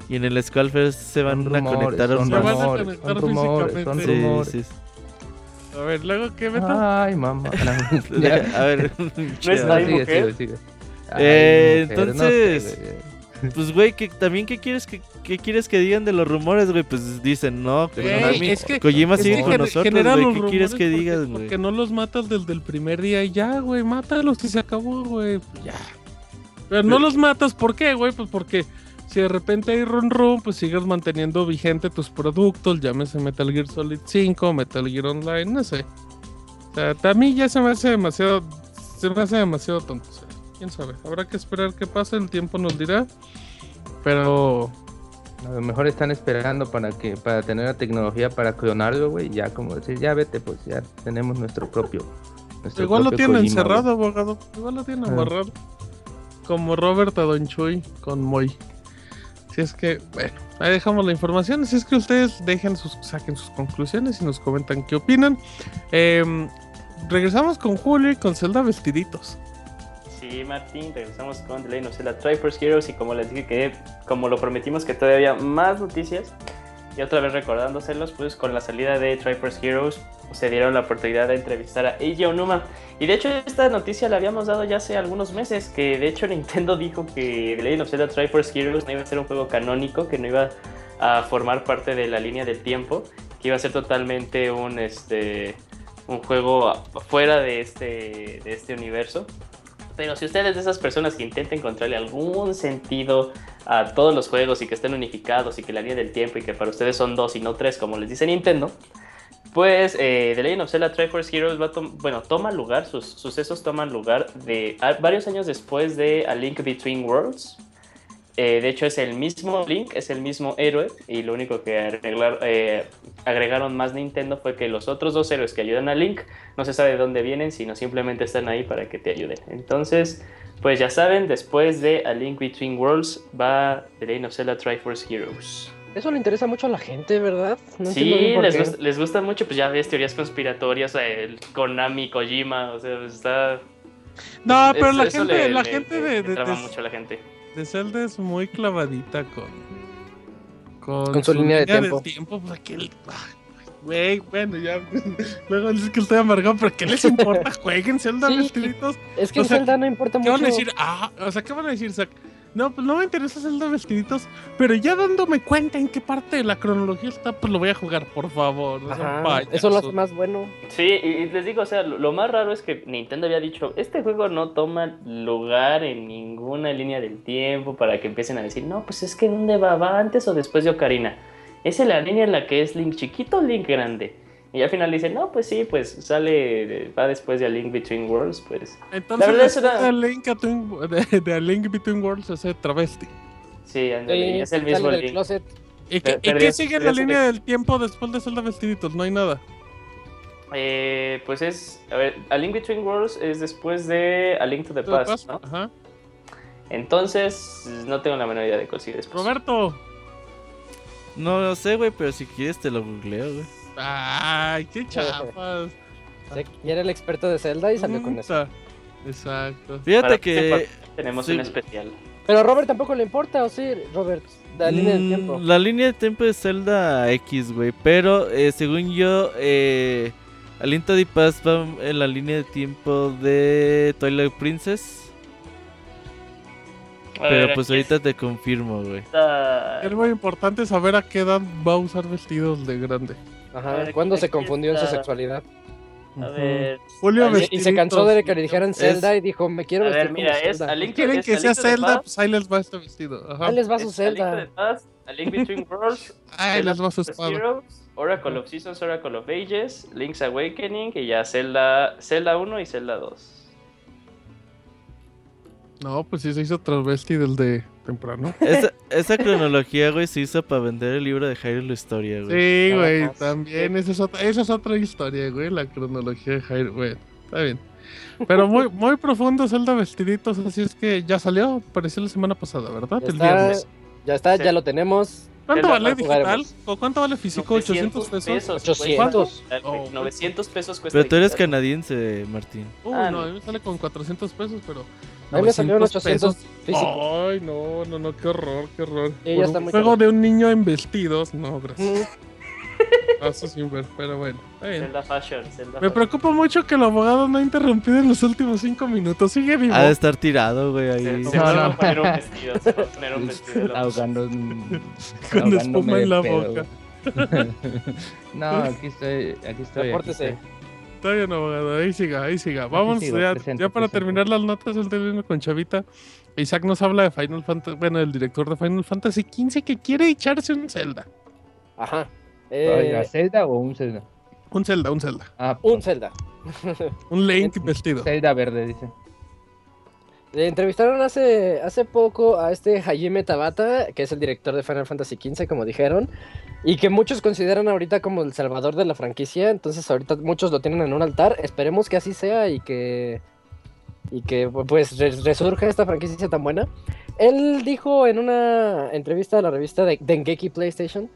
Y en el Skullfest se van a rumores, conectar son Se van a rumores, conectar son rumores, son físicamente. Sí, rumores. sí. A ver, luego, ¿qué meto? Ay, mamá. A ver, No es No, sigue, mujer. sigue, sigue. Eh, mujer, no entonces- sé, pues güey, que también qué quieres que qué quieres que digan de los rumores, güey? Pues dicen, no, Konami- es que- Kojima Es sigue que con nosotros, generan güey. ¿Qué quieres que digas, güey? Porque no los matas desde el primer día y ya, güey. Mátalos y se acabó, güey. Ya. Pero no los matas, ¿por qué, güey? Pues porque si de repente hay run run, pues sigues manteniendo vigente tus productos. Llámese Metal Gear Solid 5, Metal Gear Online, no sé. O sea, a mí ya se me hace demasiado. Se me hace demasiado tonto. o sea, quién sabe. Habrá que esperar qué pasa, el tiempo nos dirá. Pero. A lo mejor están esperando para que para tener la tecnología para clonarlo, güey. Ya como decir, ya vete, pues ya tenemos nuestro propio. nuestro Igual lo propio tiene Kojima, encerrado, abogado. Igual lo tiene Ah. amarrado. Como Robert a Don Chuy con Moy. Si es que, bueno, ahí dejamos la información. Si es que ustedes dejen sus, saquen sus conclusiones y nos comentan qué opinan. Em, regresamos con Julio y con Zelda vestiditos. Sí, Martín, regresamos con The Legend of Zelda Triforce Heroes y como les dije que como lo prometimos que todavía más noticias y otra vez recordándoselos, pues con la salida de Triforce Heroes se dieron la oportunidad de entrevistar a Eiji Onuma y de hecho esta noticia la habíamos dado ya hace algunos meses que de hecho Nintendo dijo que The Legend of Zelda Triforce Heroes no iba a ser un juego canónico, que no iba a formar parte de la línea del tiempo, que iba a ser totalmente un este un juego fuera de este de este universo. Pero si ustedes de esas personas que intenten encontrarle algún sentido a todos los juegos y que estén unificados y que la línea del tiempo y que para ustedes son dos y no tres, como les dice Nintendo, pues eh, The Legend of Zelda Triforce Heroes va bueno, toma lugar, sus sucesos toman lugar de varios años después de A Link Between Worlds. Eh, de hecho es el mismo Link, es el mismo héroe y lo único que arreglar- eh, agregaron más Nintendo fue que los otros dos héroes que ayudan a Link no se sabe de dónde vienen, sino simplemente están ahí para que te ayuden. Entonces, pues ya saben, después de A Link Between Worlds va The Legend of Zelda Triforce Heroes. Eso le interesa mucho a la gente, ¿verdad? No sí, les, qué. gust- les gusta mucho, pues ya ves teorías conspiratorias, el Konami, Kojima, o sea, pues está... No, es- pero la gente, le- la le- gente le- de, le de, trama de- mucho a la gente. De Zelda es muy clavadita con. Con, Con su línea de tiempo. tiempo, pues aquel. Güey, bueno, ya. Luego dices que estoy amargado, pero ¿qué les importa? Jueguen Zelda Sí. vestiditos. Es que o en sea, Zelda no importa ¿Qué mucho. van a decir? Ah, o sea, ¿qué van a decir? No, pues no me interesa Zelda vestiditos, pero ya dándome cuenta en qué parte de la cronología está, pues lo voy a jugar, por favor. no Ajá, eso lo hace más bueno. Sí, y, y les digo, o sea, lo, lo más raro es que Nintendo había dicho, este juego no toma lugar en ninguna línea del tiempo para que empiecen a decir, no, pues es que ¿dónde va? ¿Va antes o después de Ocarina? Es la línea en la que es Link chiquito o Link grande. Y al final dicen, no, pues sí, pues sale, va después de A Link Between Worlds, pues Entonces, verdad es una- de, A Link Between- de, de A Link Between Worlds ese travesti. sí, es el mismo Link. closet. ¿Y qué, y sigue en la línea del tiempo después de Zelda vestiditos? No hay nada. Eh, pues es, a ver, A Link Between Worlds es después de A Link to the ¿Qué pasa? Past, ¿no? Ajá. Entonces, no tengo la menor idea de cuál sigue después. Roberto. No lo sé, güey, pero si quieres te lo googleo, güey. Ay, qué chapas. Se- Y era el experto de Zelda y salió con eso. Exacto. Fíjate Para que Tenemos Sí. un especial. Pero a Robert tampoco le importa, ¿o sí, Robert? La línea del Mm, tiempo. La línea de tiempo es Zelda X, güey. Pero eh, según yo, eh, Alinta de Paz va en la línea de tiempo de Twilight Princess. Pero pues ahorita te confirmo, güey. Es muy importante saber a qué edad va a usar vestidos de grande. Ajá. ¿Cuándo se confundió en su sexualidad? A ver. Julio a ver, Y se cansó de que le dijeran Es- Zelda y dijo, me quiero A ver, vestir como mira, es Zelda. a Link, ¿Quieren es que a sea Zelda? Pues ahí les va este vestido. Ajá. Ahí les va su es Zelda. A Link Between Worlds, Ahí Zelda les va su espada. Oracle of Seasons, Oracle of Ages, Link's Awakening y ya Zelda, Zelda 1 y Zelda 2. No, pues sí se hizo travesti del de temprano. Esa, esa cronología, güey, se hizo para vender el libro de Hyrule Historia, güey. Sí, güey, también. Esa es, otra, esa es otra historia, güey, la cronología de Jairo, güey. Está bien. Pero muy, muy profundo Zelda vestiditos, así es que ya salió, apareció la semana pasada, ¿verdad? Ya El está, viernes. ya está, Sí. ya lo tenemos. ¿Cuánto vale digital? ¿O cuánto vale físico? ¿800 pesos? 800. cuesta. Oh. 900 pesos cuesta. Pero tú eres digital. canadiense, Martín. Uy, Ah, no, no. a mí me sale con 400 pesos, pero. A mí me 900 800 pesos. físico. Ay, no, no, no, qué horror, qué horror. Por un juego caro. de un niño en vestidos, no, gracias. Mm, Paso sin ver, pero bueno, está bien. Zelda Fashion, Zelda Me preocupa mucho que el abogado no ha interrumpido en los últimos 5 minutos. Sigue vivo. Ha de estar tirado, güey, Se, ahí. se No, va no. a poner un vestido, se va a poner un vestido. Ahogando, Con espuma en la pedo, boca. no, aquí estoy, aquí estoy. aquí Repórtese. estoy. Está bien, abogado. Ahí siga, ahí siga. Vamos, sigo, ya, presente, ya para presente. terminar las notas del teléfono con Chavita. Isaac nos habla de Final Fantasy. Bueno, el director de Final Fantasy XV que quiere echarse un Zelda. Ajá. Eh, ¿Zelda o un Zelda? Un Zelda, un Zelda. Ah, un Zelda. Un Link vestido. Zelda verde, dice. Le entrevistaron hace, hace poco a este Hajime Tabata, que es el director de Final Fantasy XV, como dijeron, y que muchos consideran ahorita como el salvador de la franquicia, entonces ahorita muchos lo tienen en un altar, esperemos que así sea y que, y que pues re- resurja esta franquicia tan buena. Él dijo en una entrevista a la revista de Dengeki PlayStation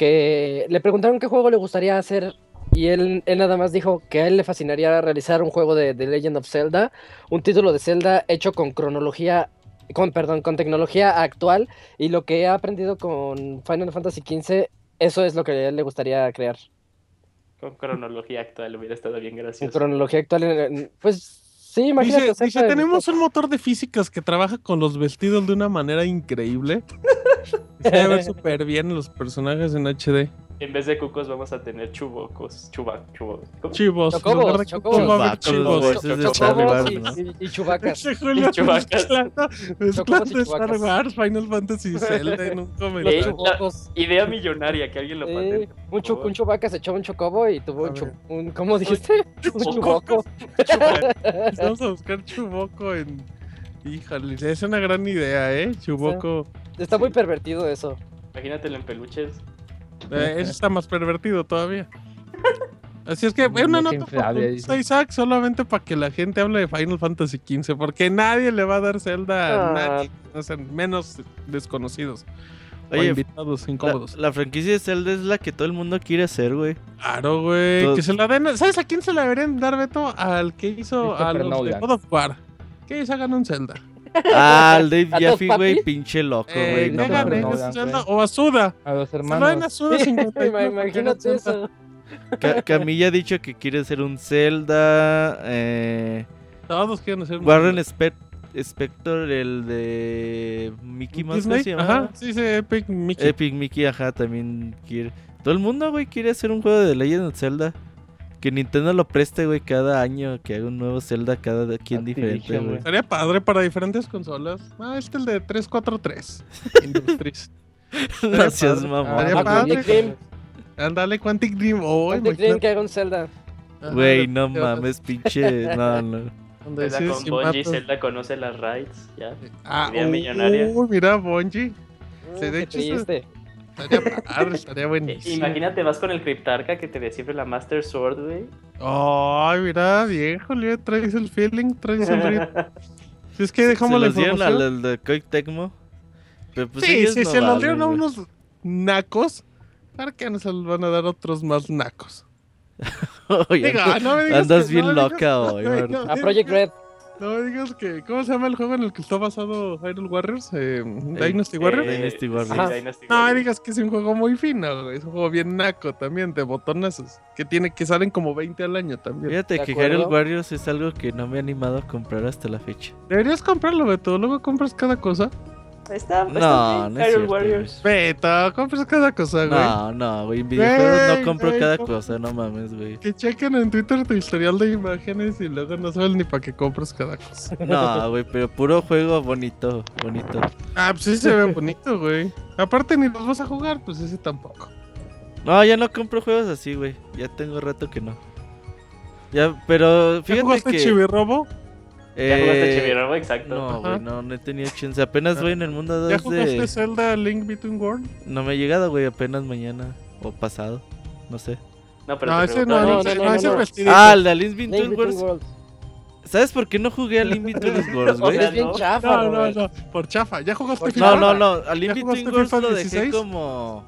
que le preguntaron qué juego le gustaría hacer y él, él nada más dijo que a él le fascinaría realizar un juego de The Legend of Zelda, un título de Zelda hecho con cronología, con perdón, con tecnología actual y lo que ha aprendido con Final Fantasy XV, eso es lo que a él le gustaría crear. Con cronología actual hubiera estado bien En gracioso. cronología actual, pues sí, imagínate. Dice, dice, tenemos un motor de físicas que trabaja con los vestidos de una manera increíble. Se debe ver súper bien los personajes en HD. En vez de cucos vamos a tener chubocos. Chuba, chubo. Chivos. Chocobos, chocobos. chivos. Chocobos y- chubacas. Mezclando, y Star chubacas. Wars, Final Fantasy y Zelda en un Los comentario. chubocos. Idea millonaria, que alguien lo Eh, patente. un, chu- un chubaca se echó un chocobo y tuvo un, chu- un- ¿cómo dijiste? Un chuboco. Vamos a buscar Chuboco en. Híjole, es una gran idea, ¿eh? Chuboco. Está muy pervertido eso. Imagínatelo en peluches. Eh, ese está más pervertido todavía. Así es que, una Muñeca nota dice. Isaac, solamente para que la gente hable de Final Fantasy XV, porque nadie le va a dar Zelda a Ah. nadie, o sea, menos desconocidos. o Oye, invitados La, incómodos. la franquicia de Zelda es la que todo el mundo quiere hacer, güey. Claro, güey. Todo- Que se la den. ¿Sabes a quién se la deberían dar, Beto? Al que hizo a Christopher los de. God of War. Que se hagan un Zelda. Ah, el Dave ¿A todos, Jaffe, güey, pinche loco, Eh, güey. no Zelda. güey. O a Suda. A los den a hermanos. Suda 51 para que hagan Imagínate eso. Ca- Camilla ha dicho que quiere hacer un Zelda. Eh, Todos quieren hacer un Warren Zelda. Spe- Spector, el de Mickey Mouse. Ajá, sí, sí, Epic Mickey. Epic Mickey, ajá, también quiere. Todo el mundo, güey, quiere hacer un juego de Legend of Zelda. Que Nintendo lo preste, güey, cada año. Que haga un nuevo Zelda cada quien diferente, Activision, güey. Estaría padre para diferentes consolas. Ah, este es el de 343. Industries. Padre. mamón. Estaría Ah, padre. Quantic Dream. Ándale, Quantic Dream. Oh, Quantic Dream que haga un Zelda. Güey, no mames, pinche. No, no. Donde Zelda con Bungie. Zelda conoce las raids. Ya. Ah, millonaria. mira, Bungie. Sí, Uh, de hecho. Estaría padre, estaría buenísimo. Imagínate, vas con el Cryptarca que te descifre la Master Sword, güey. Ay, mira, bien, Julio, traes el feeling, traes el ritmo. Si es que dejamos se la dieron al, de Tecmo. Pero pues sí, sí, no se los dieron a unos nacos. ¿Para qué no se los van a dar otros más nacos? Oye, Diga, no me digas andas que- bien no me digas- loca no hoy, no A Project Red. No me digas que. ¿Cómo se llama el juego en el que está basado Hyrule Warriors? Eh, Eh, Dynasty Warriors. Eh, Dynasty sí, Warriors. Dynasty No me Warriors. digas que es un juego muy fino, güey. Es un juego bien naco también, de botonazos. Que tiene que salen como 20 al año también. Fíjate ¿De que? Hyrule Warriors es algo que no me he animado a comprar hasta la fecha. Deberías comprarlo, Beto. Luego compras cada cosa. Está, No, no es Hyrule cierto, Warriors. Beto, compras cada cosa, güey. No, no, güey. En videojuegos Güey, no compro güey, cada cosa, no mames, güey. Que chequen en Twitter tu historial de imágenes y luego no saben ni para qué compras cada cosa. No, güey, pero puro juego bonito, bonito. Ah, pues sí se ve bonito, güey. Aparte ni los vas a jugar, pues ese tampoco. No, ya no compro juegos así, güey. Ya tengo rato que no. Ya, pero ¿Ya fíjate jugaste que. Ya jugaste eh, Chibi-Robo, exacto. No, güey, no, no he tenido chance. Apenas voy en el mundo ¿Ya 2 jugaste de. Zelda Link Between World? No me ha llegado, güey, apenas mañana o pasado. No sé. No, pero No, ese no, no, no, no, no, no, ese no. es. Ah, el de Link Between Worlds. Worlds. ¿Sabes por qué no jugué a Link Between Worlds, O güey? Es bien no. chafa, No, no, no, por chafa. ¿Ya jugaste FIFA? No, no, no. A Link ¿Ya Between jugaste Worlds lo dejé 16? como.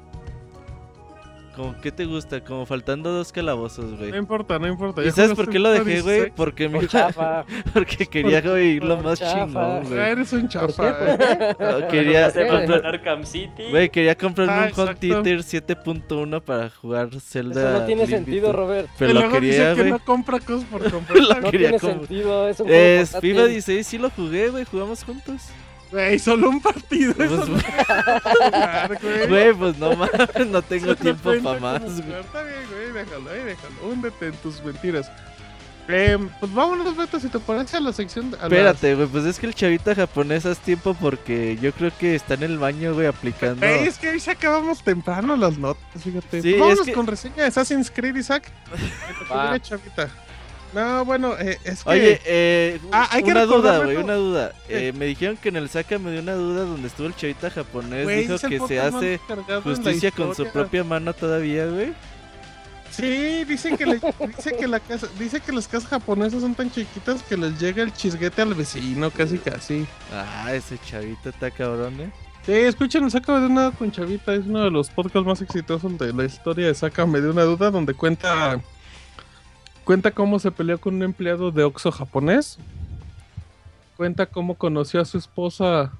Como, ¿qué te gusta? Como faltando dos calabozos, No güey. importa, no importa. ¿Y ¿Ya sabes por qué lo dejé, güey? 16? Porque, me... Chafa. porque quería güey, ir lo más chafa. chingón, güey. eres un ¿Por qué? chafa. ¿Por qué? No, Quería comprar, Arkham City. güey, quería comprarme Ah, un exacto. Theater 7.1 para jugar Zelda. Eso no tiene sentido, Robert. Pero Y lo luego dice quería, que güey. no compra cosas por comprar. Lo No quería tiene sentido, es un juego. FIFA 16, sí lo jugué, güey, jugamos juntos. Güey, solo un partido. Pues, eso güey. Güey, pues no mames, no tengo Se tiempo para más, güey. Está bien, güey, déjalo, ahí déjalo. Húndete en tus mentiras. Eh, pues vámonos, Beto, si te parece a la sección. a las- Espérate, güey, pues es que el chavita japonés hace tiempo porque yo creo que está en el baño, güey, aplicando. Güey, es que hoy se acabamos temprano las notas, fíjate. Sí, Pues vámonos es que- con reseña de Assassin's Creed, Isaac. Chavita. No, bueno, eh, es que... Oye, eh, Ah, hay que una duda, güey, una duda. Eh, me dijeron que en el saca me dio una duda donde estuvo el chavita japonés. dijo que se hace justicia con su propia mano todavía, güey. Sí, dicen que, le- dice que la casa, dice que las casas japonesas son tan chiquitas que les llega el chisguete al vecino, casi casi. Ah, ese chavita está cabrón, eh. Sí, escuchen, Sácame de una con Chavita, es uno de los podcasts más exitosos de la historia de Sácame de una duda, donde cuenta cuenta cómo se peleó con un empleado de Oxxo japonés. Cuenta cómo conoció a su esposa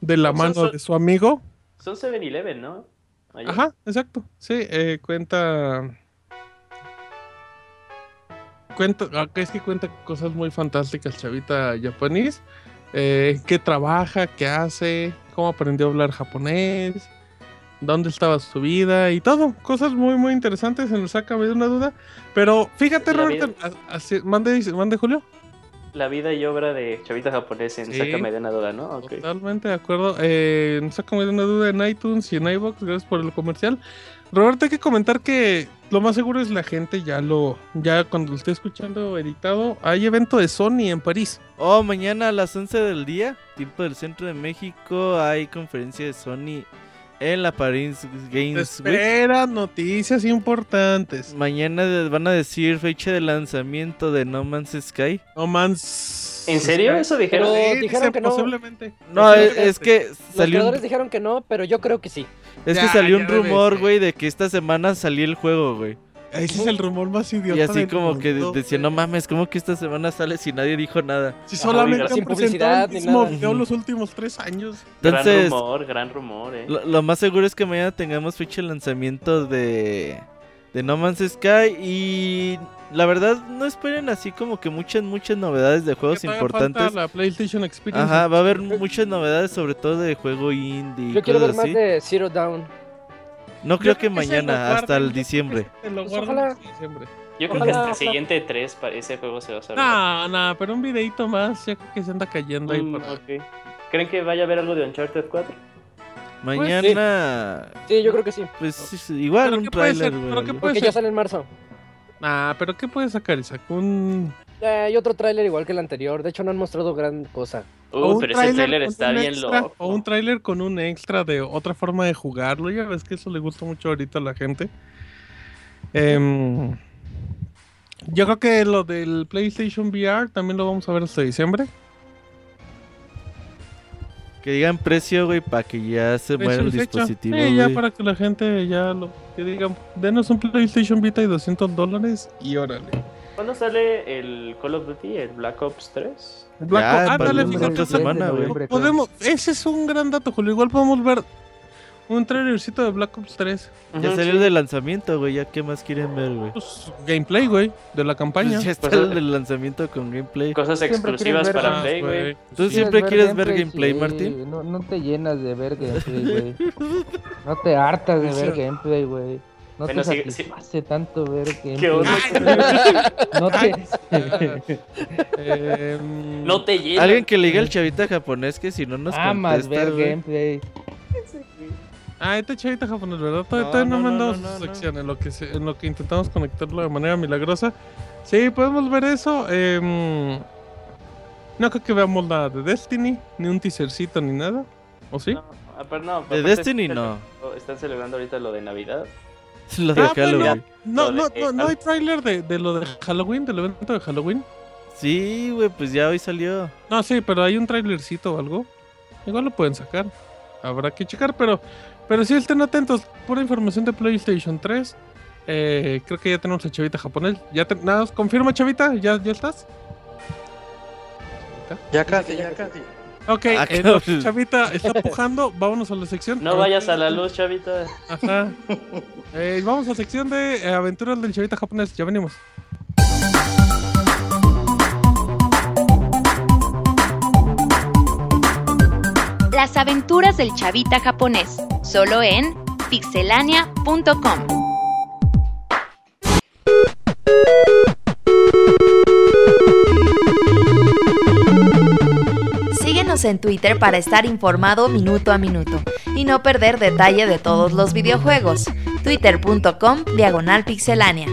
de la mano son- de su amigo. Son 7-Eleven, ¿no? Ajá, exacto. Sí, eh, cuenta. Cuenta, ah, es que cuenta cosas muy fantásticas, chavita japonés. Eh, qué trabaja, qué hace, cómo aprendió a hablar japonés, dónde estaba su vida y todo. Cosas muy, muy interesantes. Se nos saca de una duda. Pero fíjate, La Roberto, mande, mande Julio. La vida y obra de Chavita Japonés en Sí. Sácame de una duda, ¿no? Ok. Totalmente de acuerdo. Eh, sácame de una duda en iTunes y en iBox. Gracias por el comercial. Roberto, hay que comentar que lo más seguro es la gente ya lo. Ya cuando lo esté escuchando editado, hay evento de Sony en París. Oh, mañana a las 11 del día, tiempo del centro de México, hay conferencia de Sony en la Paris Games Week. Espera, noticias importantes. Mañana van a decir fecha de lanzamiento de No Man's Sky. No man's. ¿En serio? ¿Eso dijeron? Pero- Sí, dijeron que no. Posiblemente. No, es, Posiblemente. es que Los salió un, creadores dijeron que no, pero yo creo que sí. es que Ya, salió un rumor, güey, de que esta semana salió el juego, güey. Ese es el rumor más idiota. Y así del como que decía, no mames, ¿cómo que esta semana sale si nadie dijo nada? Si Ajá, solamente sin han presentado el mismo video los últimos tres años. Entonces, Gran rumor, gran rumor, eh. lo, lo más seguro es que mañana tengamos fecha de lanzamiento de, de No Man's Sky y la verdad no esperen así como que muchas, muchas novedades de juegos importantes. falta La PlayStation Experience. Ajá, va a haber muchas novedades sobre todo de juego indie y Yo quiero ver más así. de Zero Down. No creo que mañana, hasta el yo diciembre. lo Pues ojalá. diciembre. Yo creo que hasta el siguiente 3 para ese juego se va a saber. No, no, pero un videito más, ya creo que se anda cayendo ahí Mm, por ahí. ok. ¿Creen que vaya a haber algo de Uncharted 4? Mañana, Sí, yo creo que sí. pues, sí, sí, igual un ¿qué puede trailer, ser? güey. ¿Pero qué algo. puede Porque ser? ya sale en marzo. Ah, pero ¿qué puede sacar Isaac? Un, hay otro tráiler igual que el anterior. De hecho, no han mostrado gran cosa. Uh, o un pero ese tráiler trailer con está un bien extra, loco. O un tráiler con un extra de otra forma de jugarlo. Ya ves que eso le gusta mucho ahorita a la gente. Em, yo creo que lo del PlayStation VR también lo vamos a ver hasta diciembre. Que digan precio, güey, para que ya se muera el dispositivo, Sí, ya para que la gente ya lo que digan, denos un PlayStation Vita y 200 dólares y órale. ¿Cuándo sale el Call of Duty, el Black Ops 3? Black Ya, Ops- ándale, fíjate, semana, güey. Podemos, ese es un gran dato, Julio. Igual podemos ver Un trailercito de Black Ops 3. Ya salió sí. el de lanzamiento, güey. ¿Ya qué más quieren ver, güey? Pues gameplay, güey, de la campaña. Pues ya está Pues, el del lanzamiento con gameplay. Cosas Siempre exclusivas ver para Play, güey. ¿Tú Sí. siempre quieres ver sí, gameplay, Martín? No, no te llenas de ver gameplay, güey. No te hartas de ver gameplay, güey. No Bueno, te sí, sí. satisface tanto ver gameplay. ¿Qué onda? No te... Em, No te. Alguien que le diga al chavita japonés que si no nos Amas contesta, ver güey. gameplay. Ah, este chavita japonés, ¿verdad? Todavía, No, no, no, me han no, dado no, su no. sección en lo, que se- en lo que intentamos conectarlo de manera milagrosa. Sí, podemos ver eso. em, no creo que veamos nada de Destiny, ni un teasercito, ni nada. ¿O sí? No, ah, pero no, De aparte Destiny no. celebrando- Están celebrando ahorita lo de Navidad. Lo de Ah. Halloween. No, no, no, no hay tráiler de, de lo de Halloween, del evento de Halloween. Sí, güey, pues ya hoy salió. No, sí, pero hay un trailercito o algo. Igual lo pueden sacar. Habrá que checar, pero, pero sí estén atentos. Pura información de PlayStation 3. Eh, creo que ya tenemos a Chavita japonés. Ya te- nada, confirma Chavita, ¿ya, ya estás? Ya casi, ya casi. Ok, Ah, eh, no, Chavita está pujando. Vámonos a la sección. No vayas a la luz, chavita. Ajá. Eh, vamos a la sección de eh, aventuras del Chavita japonés. Ya venimos. Las aventuras del chavita japonés, solo en pixelania.com. Síguenos en Twitter para estar informado minuto a minuto y no perder detalle de todos los videojuegos. Twitter.com Diagonal Pixelánea.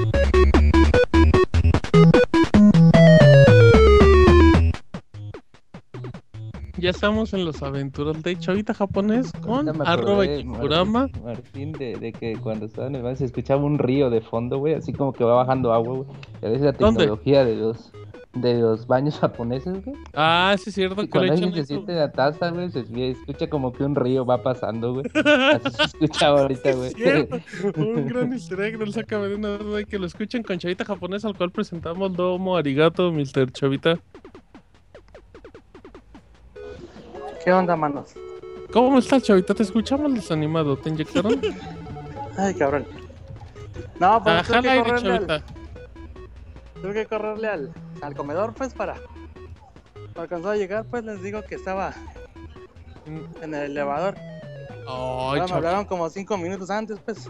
Ya estamos en las aventuras de Chavita japonés con arroba Kikurama. Martín, Martín, de, de que cuando estaba en el baño se escuchaba un río de fondo, güey, así como que va bajando agua, güey. A veces la ¿Dónde? tecnología de los de los baños japoneses, güey. Ah, sí es cierto Y cuando echan alguien se siente en la taza, güey, se escucha como que un río va pasando, güey. Así se escuchaba ahorita, güey. Un gran easter egg del Sácame de una duda y que lo escuchen con Chavita japonés al cual presentamos Domo Arigato, Mr. Chavita. ¿Qué onda, manos? ¿Cómo estás, Chavita? Te escuchamos desanimado. ¿Te inyectaron? Ay, cabrón. No, pues Ajá, aire, al, Chavita. Tuve que correrle al, al comedor, pues, para... para alcanzar a llegar, pues, les digo que estaba en el elevador. Ahora me hablaron como cinco minutos antes, pues.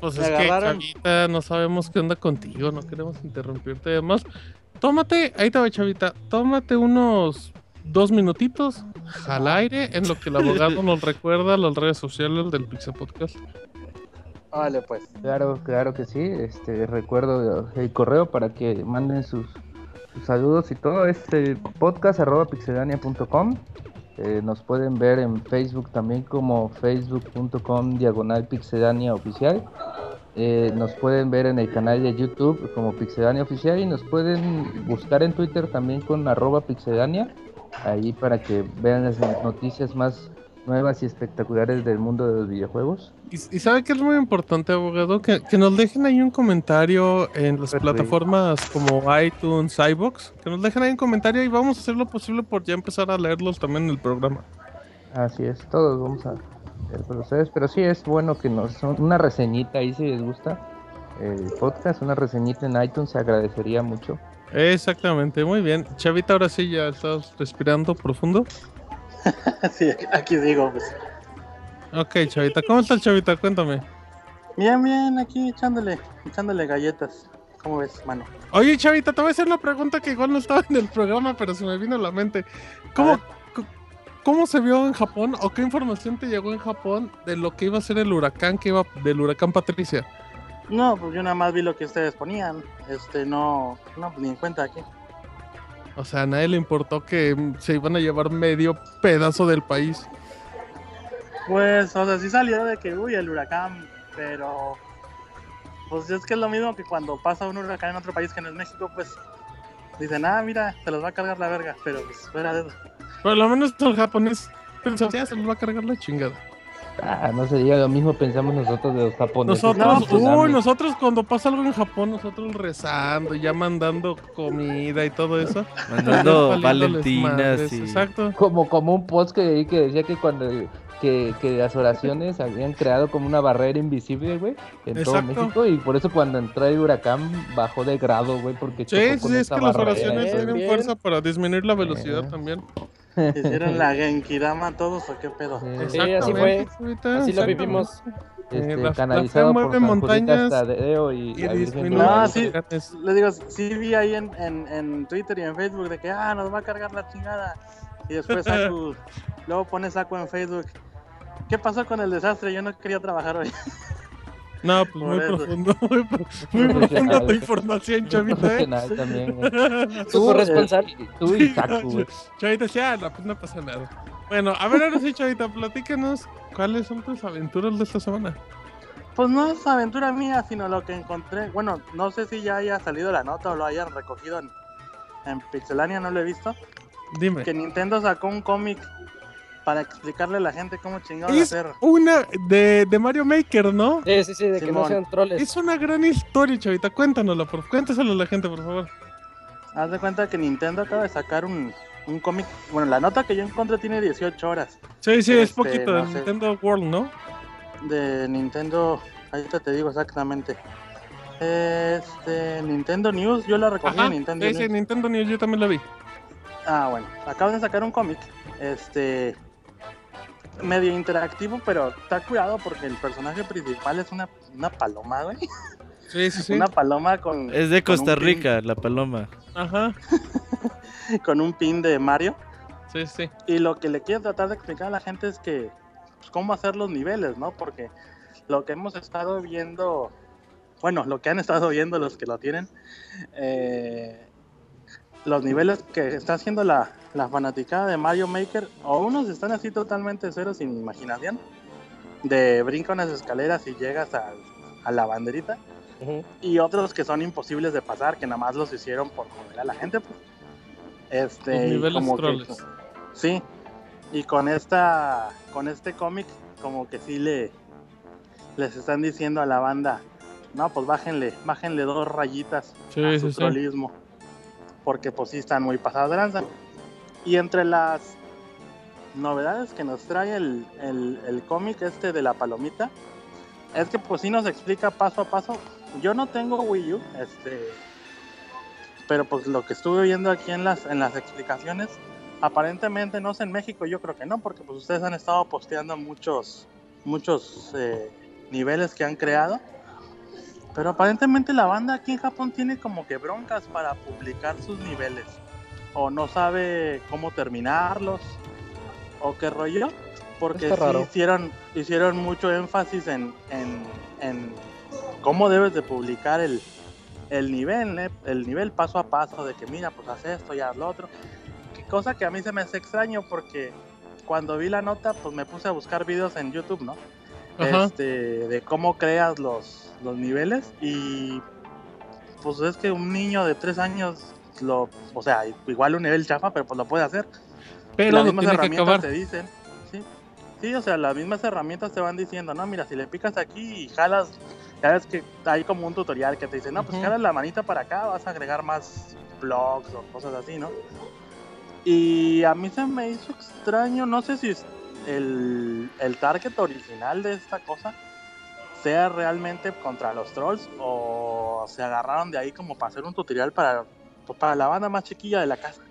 Pues es que. Chavita, no sabemos qué onda contigo. No queremos interrumpirte. Además, tómate, ahí te va, Chavita. Tómate unos dos minutitos al aire en lo que el abogado nos recuerda las redes sociales del Pixel Podcast. Pues. Claro, claro que sí. Este recuerdo el correo para que manden sus, saludos y todo. Es el podcast arroba pixelania.com. Eh, nos pueden ver en Facebook también como facebook.com diagonal pixelania oficial. Eh, nos pueden ver en el canal de YouTube como Pixelania Oficial y nos pueden buscar en Twitter también con arroba pixelania. Ahí para que vean las noticias más nuevas y espectaculares del mundo de los videojuegos. Y, y sabe que es muy importante, abogado, que, que nos dejen ahí un comentario en las plataformas como iTunes, iBox, que nos dejen ahí un comentario y vamos a hacer lo posible por ya empezar a leerlos también en el programa. Así es, todos vamos a ver por ustedes, pero sí es bueno que nos una reseñita ahí si les gusta el podcast, una reseñita en iTunes se agradecería mucho. Exactamente, muy bien. Chavita, ahora sí ya estás respirando profundo. sí, aquí- digo, pues. Ok, Chavita, ¿cómo estás, Chavita? Cuéntame. Bien, bien, aquí echándole, echándole galletas. ¿Cómo ves, mano? Oye, Chavita, te voy a hacer una pregunta que igual no estaba en el programa, pero se me vino a la mente. ¿Cómo, ¿Cómo se vio en Japón o qué información te llegó en Japón de lo que iba a ser el huracán que iba del huracán Patricia? No, pues yo nada más vi lo que ustedes ponían. Este, no, no, pues ni en cuenta aquí. O sea, a nadie le importó que se iban a llevar medio pedazo del país. Pues, o sea, sí salió de que, uy, el huracán, pero... Pues es que es lo mismo que cuando pasa un huracán en otro país que no es México, pues... Dicen, ah, mira, se los va a cargar la verga, pero pues fuera de eso. Por lo menos el japonés pensó, ya se nos va a cargar la chingada. Ah, no se diga lo mismo pensamos nosotros de los japoneses. Nosotros, nosotros cuando pasa algo en Japón, nosotros rezando, ya mandando comida y todo eso. Mandando Valentinas y... Exacto. Como, como un post que que decía que cuando que, que las oraciones habían creado como una barrera invisible, güey, en todo. México, y por eso cuando entró el huracán bajó de grado, güey, porque Sí, con sí, es esa que las oraciones tienen bien. fuerza para disminuir la velocidad Eh. también. ¿Hicieron la Genkidama todos o qué pedo? Sí, Sí, así fue. Así lo vivimos. este, Eh, la- la canalizado por San Juditas montañas Tadeo y, Y la No, sí. Les digo, sí vi ahí en, en, en Twitter y en Facebook de que, ah, nos va a cargar la chingada. Y después Saku, luego pone Saku en Facebook. ¿Qué pasó con el desastre? Yo no quería trabajar hoy. No, pues muy profundo, muy, muy profunda tu información, chavita, ¿eh? También, güey. Tú, responsable. Tú y güey. Chavita, sí, ah, no, pues no pasa nada. Bueno, a ver, ahora sí, Chavita, platícanos cuáles son tus aventuras de esta semana. Pues no es aventura mía, sino lo que encontré. Bueno, no sé si ya haya salido la nota o lo hayan recogido en, en Pixelania, no lo he visto. Dime. Que Nintendo sacó un cómic para explicarle a la gente cómo chingados Es hacer. una de, de Mario Maker, ¿no? Sí, sí, sí, de que no Simón. sean troles. Es una gran historia, Chavita. Cuéntanosla, por cuéntaselo a la gente, por favor. Haz de cuenta que Nintendo acaba de sacar un, un cómic. Bueno, la nota que yo encontré tiene 18 horas. Sí, sí, es Este, poquito de sé. Nintendo World, ¿no? de Nintendo. Ahorita te digo exactamente. Este, Nintendo News, yo la recogí Ajá, en Nintendo sí, sí, News. Nintendo News, yo también la vi. Ah, bueno, acaban de sacar un cómic. Este, medio interactivo, pero está cuidado porque el personaje principal es una, una paloma, güey. Sí, sí, sí. Una paloma con. Es de Costa pin- Rica, la paloma. Ajá, con un pin de Mario. sí, sí. Y lo que le quiero tratar de explicar a la gente es que, pues, cómo hacer los niveles, ¿no? Porque lo que hemos estado viendo, bueno, lo que han estado viendo los que lo tienen, eh, los niveles que está haciendo la, la fanaticada de Mario Maker, o unos están así totalmente cero sin imaginación, de brinca unas escaleras y llegas a, a la banderita, y otros que son imposibles de pasar, que nada más los hicieron por joder a la gente, pues. Este, Los niveles como que-. Sí, y con esta, con este cómic, como que sí le, les están diciendo a la banda, no, pues bájenle, bájenle dos rayitas Sí, a sí, su sí. Porque pues sí están muy pasadas de lanza. Y entre las novedades que nos trae el, el, el cómic este de la palomita, es que pues sí nos explica paso a paso. Yo no tengo Wii U, este, pero pues lo que estuve viendo aquí en las, en las explicaciones, aparentemente no sé en México, yo creo que no, porque pues ustedes han estado posteando muchos, muchos eh, niveles que han creado. Pero aparentemente la banda aquí en Japón tiene como que broncas para publicar sus niveles. O no sabe cómo terminarlos. O qué rollo. Porque sí raro. hicieron, hicieron mucho énfasis en, en, en cómo debes de publicar el, el nivel, ¿eh? el nivel paso a paso de que mira, pues haz esto y haz lo otro. Cosa que a mí se me hace extraño porque cuando vi la nota, pues me puse a buscar videos en YouTube, ¿no? Este, de cómo creas los, los niveles. Y pues es que un niño de tres años lo, o sea, igual un nivel chafa, pero pues lo puede hacer. Pero las mismas herramientas te dicen, sí, sí, o sea, las mismas herramientas te van diciendo, no, mira, si le picas aquí y jalas, ya ves que hay como un tutorial que te dice, no, pues jalas la manita para acá, vas a agregar más blocks o cosas así, ¿no? Y a mí se me hizo extraño, no sé si el, el target original de esta cosa sea realmente contra los trolls o se agarraron de ahí como para hacer un tutorial para, para la banda más chiquilla de la casa.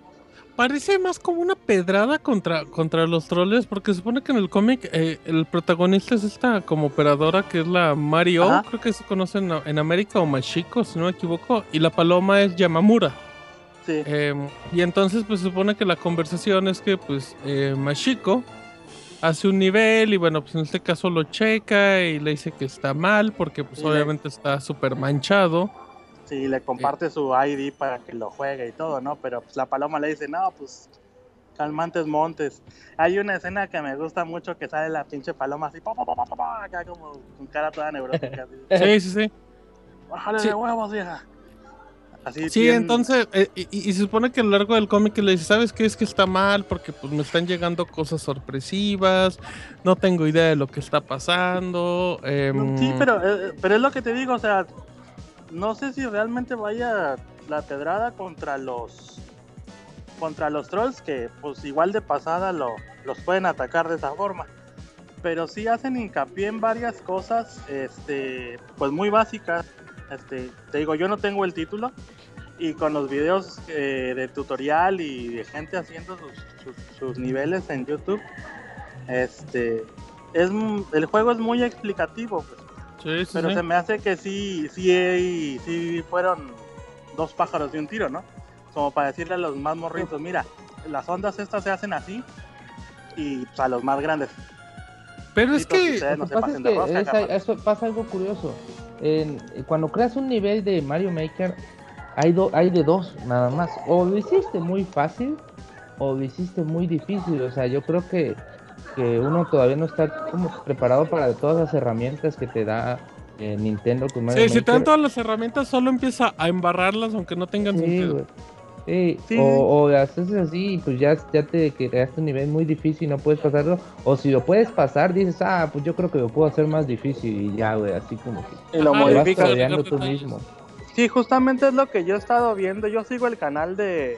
Parece más como una pedrada contra, contra los troles, porque se supone que en el cómic eh, el protagonista es esta como operadora que es la Mario, Ajá. creo que se conoce en, en América o Machiko, si no me equivoco, y la paloma es Yamamura. Sí. Em, y entonces pues se supone que la conversación es que pues eh, Machiko hace un nivel y bueno pues en este caso lo checa y le dice que está mal porque pues le- obviamente está súper manchado. Sí, le comparte su ID para que lo juegue y todo, ¿no? Pero pues la paloma le dice, no, pues calmantes montes. Hay una escena que me gusta mucho que sale la pinche paloma así, pa, pa, pa, pa, pa, pa, acá como con cara toda neurótica. así. Sí, sí, sí. Bájale Sí. de huevos, vieja. Así Sí, bien- entonces, eh, y, y se supone que a lo largo del cómic le dice, ¿sabes qué? Es que está mal porque pues me están llegando cosas sorpresivas, no tengo idea de lo que está pasando. em, Sí, pero, eh, pero es lo que te digo, o sea, no sé si realmente vaya la pedrada contra los contra los trolls que pues igual de pasada lo, los pueden atacar de esa forma. Pero sí hacen hincapié en varias cosas, este, pues muy básicas. Este, te digo, yo no tengo el título y con los videos eh, de tutorial y de gente haciendo sus, sus- sus niveles en YouTube, este, es el juego es muy explicativo, pues. sí, sí, Pero sí. se me hace que sí, sí, sí fueron dos pájaros de un tiro, ¿no? Como para decirle a los más morritos, mira, las ondas estas se hacen así y pues, a los más grandes. Pero es que, no pasa es que rosca, es- capaz. eso pasa algo curioso. En- cuando creas un nivel de Mario Maker, hay, do- hay de dos nada más. O lo hiciste muy fácil o lo hiciste muy difícil. O sea, yo creo que, que uno todavía no está como preparado para todas las herramientas que te da eh, Nintendo con Mario sí, si te dan todas las herramientas, solo empieza a embarrarlas aunque no tengan Sí, sentido. Sí, Sí. O, o haces así y pues ya, ya te creaste un nivel muy difícil y no puedes pasarlo. O si lo puedes pasar, dices, ah, pues yo creo que lo puedo hacer más difícil y ya, güey, así como que Y lo Ajá, te vas modificas. tú mismo. Sí, justamente es lo que yo he estado viendo. Yo sigo el canal de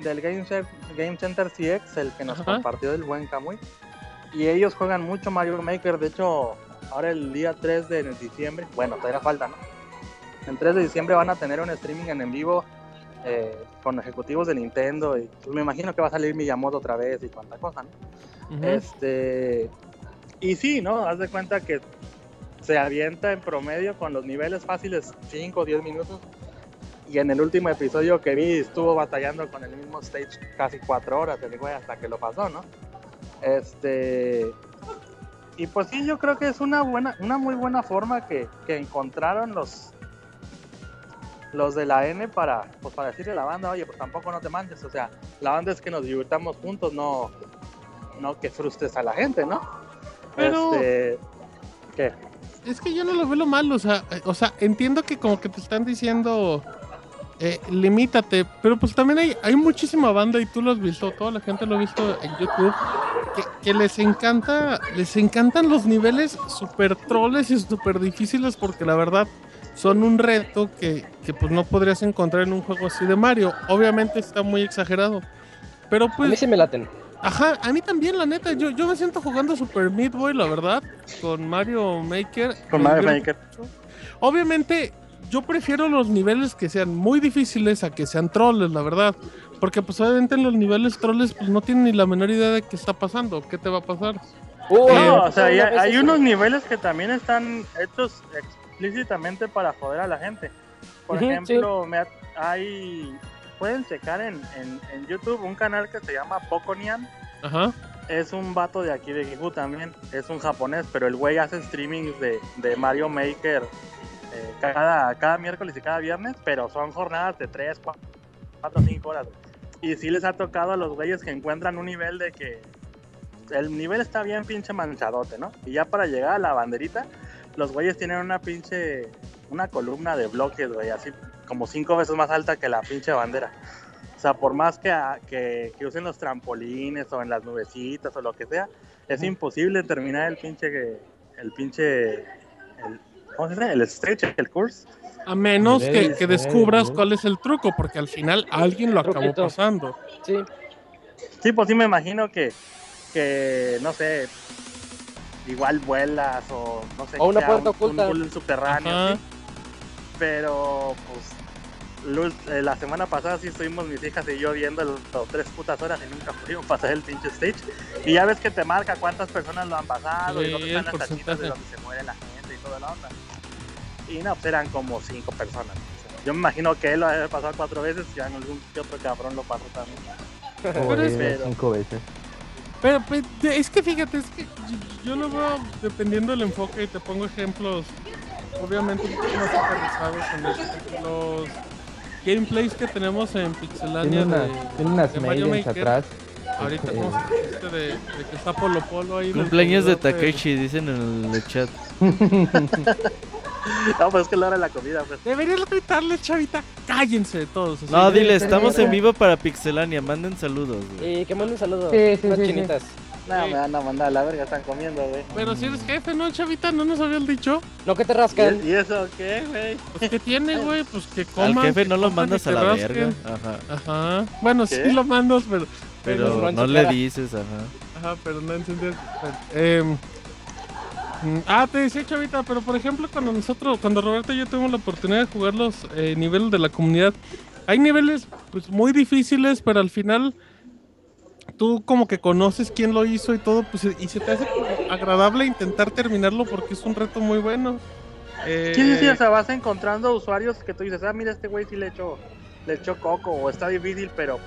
del Game, Game Center CX, el que nos Ajá. compartió el buen Kamui. Y ellos juegan mucho Mario Maker. De hecho, ahora el día 3 de diciembre, bueno, todavía falta, ¿no? El 3 de diciembre van a tener un streaming en, en vivo eh, con ejecutivos de Nintendo. Y pues, me imagino que va a salir Miyamoto otra vez y cuánta cosa, ¿no? Este. Y sí, ¿no? Haz de cuenta que se avienta en promedio con los niveles fáciles 5 o 10 minutos. Y en el último episodio que vi estuvo batallando con el mismo stage casi 4 horas, el güey, hasta que lo pasó, ¿no? Este. Y pues sí, yo creo que es una buena, una muy buena forma que, que encontraron los los de la N para, pues para decirle a la banda, oye, pues tampoco no te manches, o sea, la banda es que nos divirtamos juntos, no, no que frustres a la gente, ¿no? Pero- Este, ¿qué? Es que yo no lo veo lo malo, o sea, eh, o sea, entiendo que como que te están diciendo, eh, limítate, pero pues también hay, hay muchísima banda y tú lo has visto, toda la gente lo ha visto en YouTube, que, que les encanta, les encantan los niveles super troles y super difíciles porque la verdad son un reto que, que pues no podrías encontrar en un juego así de Mario. Obviamente está muy exagerado, pero A mí pues... sí me laten. Ajá, a mí también, la neta. Yo, yo me siento jugando Super Meat Boy, la verdad, con Mario Maker. Con Mario Maker. Obviamente, yo prefiero los niveles que sean muy difíciles a que sean troles, la verdad. Porque, pues, obviamente, en los niveles troles, pues no tienen ni la menor idea de qué está pasando, qué te va a pasar. No, me o sea, hay, unos niveles que también están hechos explícitamente para joder a la gente. Por ejemplo, me ha- hay pueden checar en, en, en YouTube un canal que se llama Pokonian. Ajá. Es un vato de aquí de Gifu también. Es un japonés, pero el güey hace streamings de, de Mario Maker eh, cada, cada miércoles y cada viernes, pero son jornadas de 3, 4, 5 horas. Y sí les ha tocado a los güeyes que encuentran un nivel de que el nivel está bien pinche manchadote, ¿no? Y ya para llegar a la banderita, los güeyes tienen una pinche, una columna de bloques, güey, así como cinco veces más alta que la pinche bandera. O sea, por más que, que, que usen los trampolines o en las nubecitas o lo que sea, es imposible terminar el pinche, el pinche, el, ¿cómo se dice? El stretch, el course. A menos que, descubras cuál es el truco, porque al final alguien lo acabó pasando. Sí. Sí, pues sí me imagino que, que no sé, igual vuelas o no sé. O una sea puerta un- oculta. Un, subterráneo, sí. Pero, pues, la semana pasada sí estuvimos mis hijas y yo viendo los, los tres putas horas y nunca pudimos pasar el pinche stage. Y ya ves que te marca cuántas personas lo han pasado y Sí, dónde el están las tachitas de donde se muere la gente y toda la onda. Y no, pues eran como cinco personas. Yo me imagino que él lo ha pasado cuatro veces y algún otro cabrón lo pasó también. Joder, es- pero- cinco veces. Pero pues, es que fíjate, es que yo- yo lo veo dependiendo del enfoque y te pongo ejemplos, obviamente un poco más aterrizados en los, los gameplays que tenemos en Pixelania Tiene, una- de, tiene unas de Mario mailings Maker. atrás. Ahorita Eh, como este de, de que está Polo Polo ahí. Cumpleaños de Takeshi, dicen en el chat. No, pues es que la hora de la comida, pues. Deberías gritarle, chavita. Cállense todos. así. No, dile, estamos en vivo para Pixelania, manden saludos, güey. Y que mande un saludo. Sí, sí, unas sí, sí. chinitas. No, me van a mandar a la verga, están comiendo, güey. Pero si eres jefe, ¿no, chavita? ¿No nos habían dicho? No que te rascan. ¿Y, eso qué, güey? Pues, ¿qué tiene, güey? Pues que Al coman. jefe que no lo mandas que a la rasquen. verga. Ajá. Ajá. Bueno, ¿Qué? sí lo mandas, pero... Pero no le cara. dices, ajá. Ajá, pero no entendí. Eh, mm, ah, te decía, chavita, pero por ejemplo, cuando nosotros, cuando Roberto y yo tuvimos la oportunidad de jugar los eh, niveles de la comunidad, hay niveles pues muy difíciles, pero al final tú como que conoces quién lo hizo y todo, pues y se te hace agradable intentar terminarlo porque es un reto muy bueno. Eh, Sí, sí, sí, o sea, vas encontrando usuarios que tú dices, ah, mira, este güey sí le echó, le echó coco, o está difícil, pero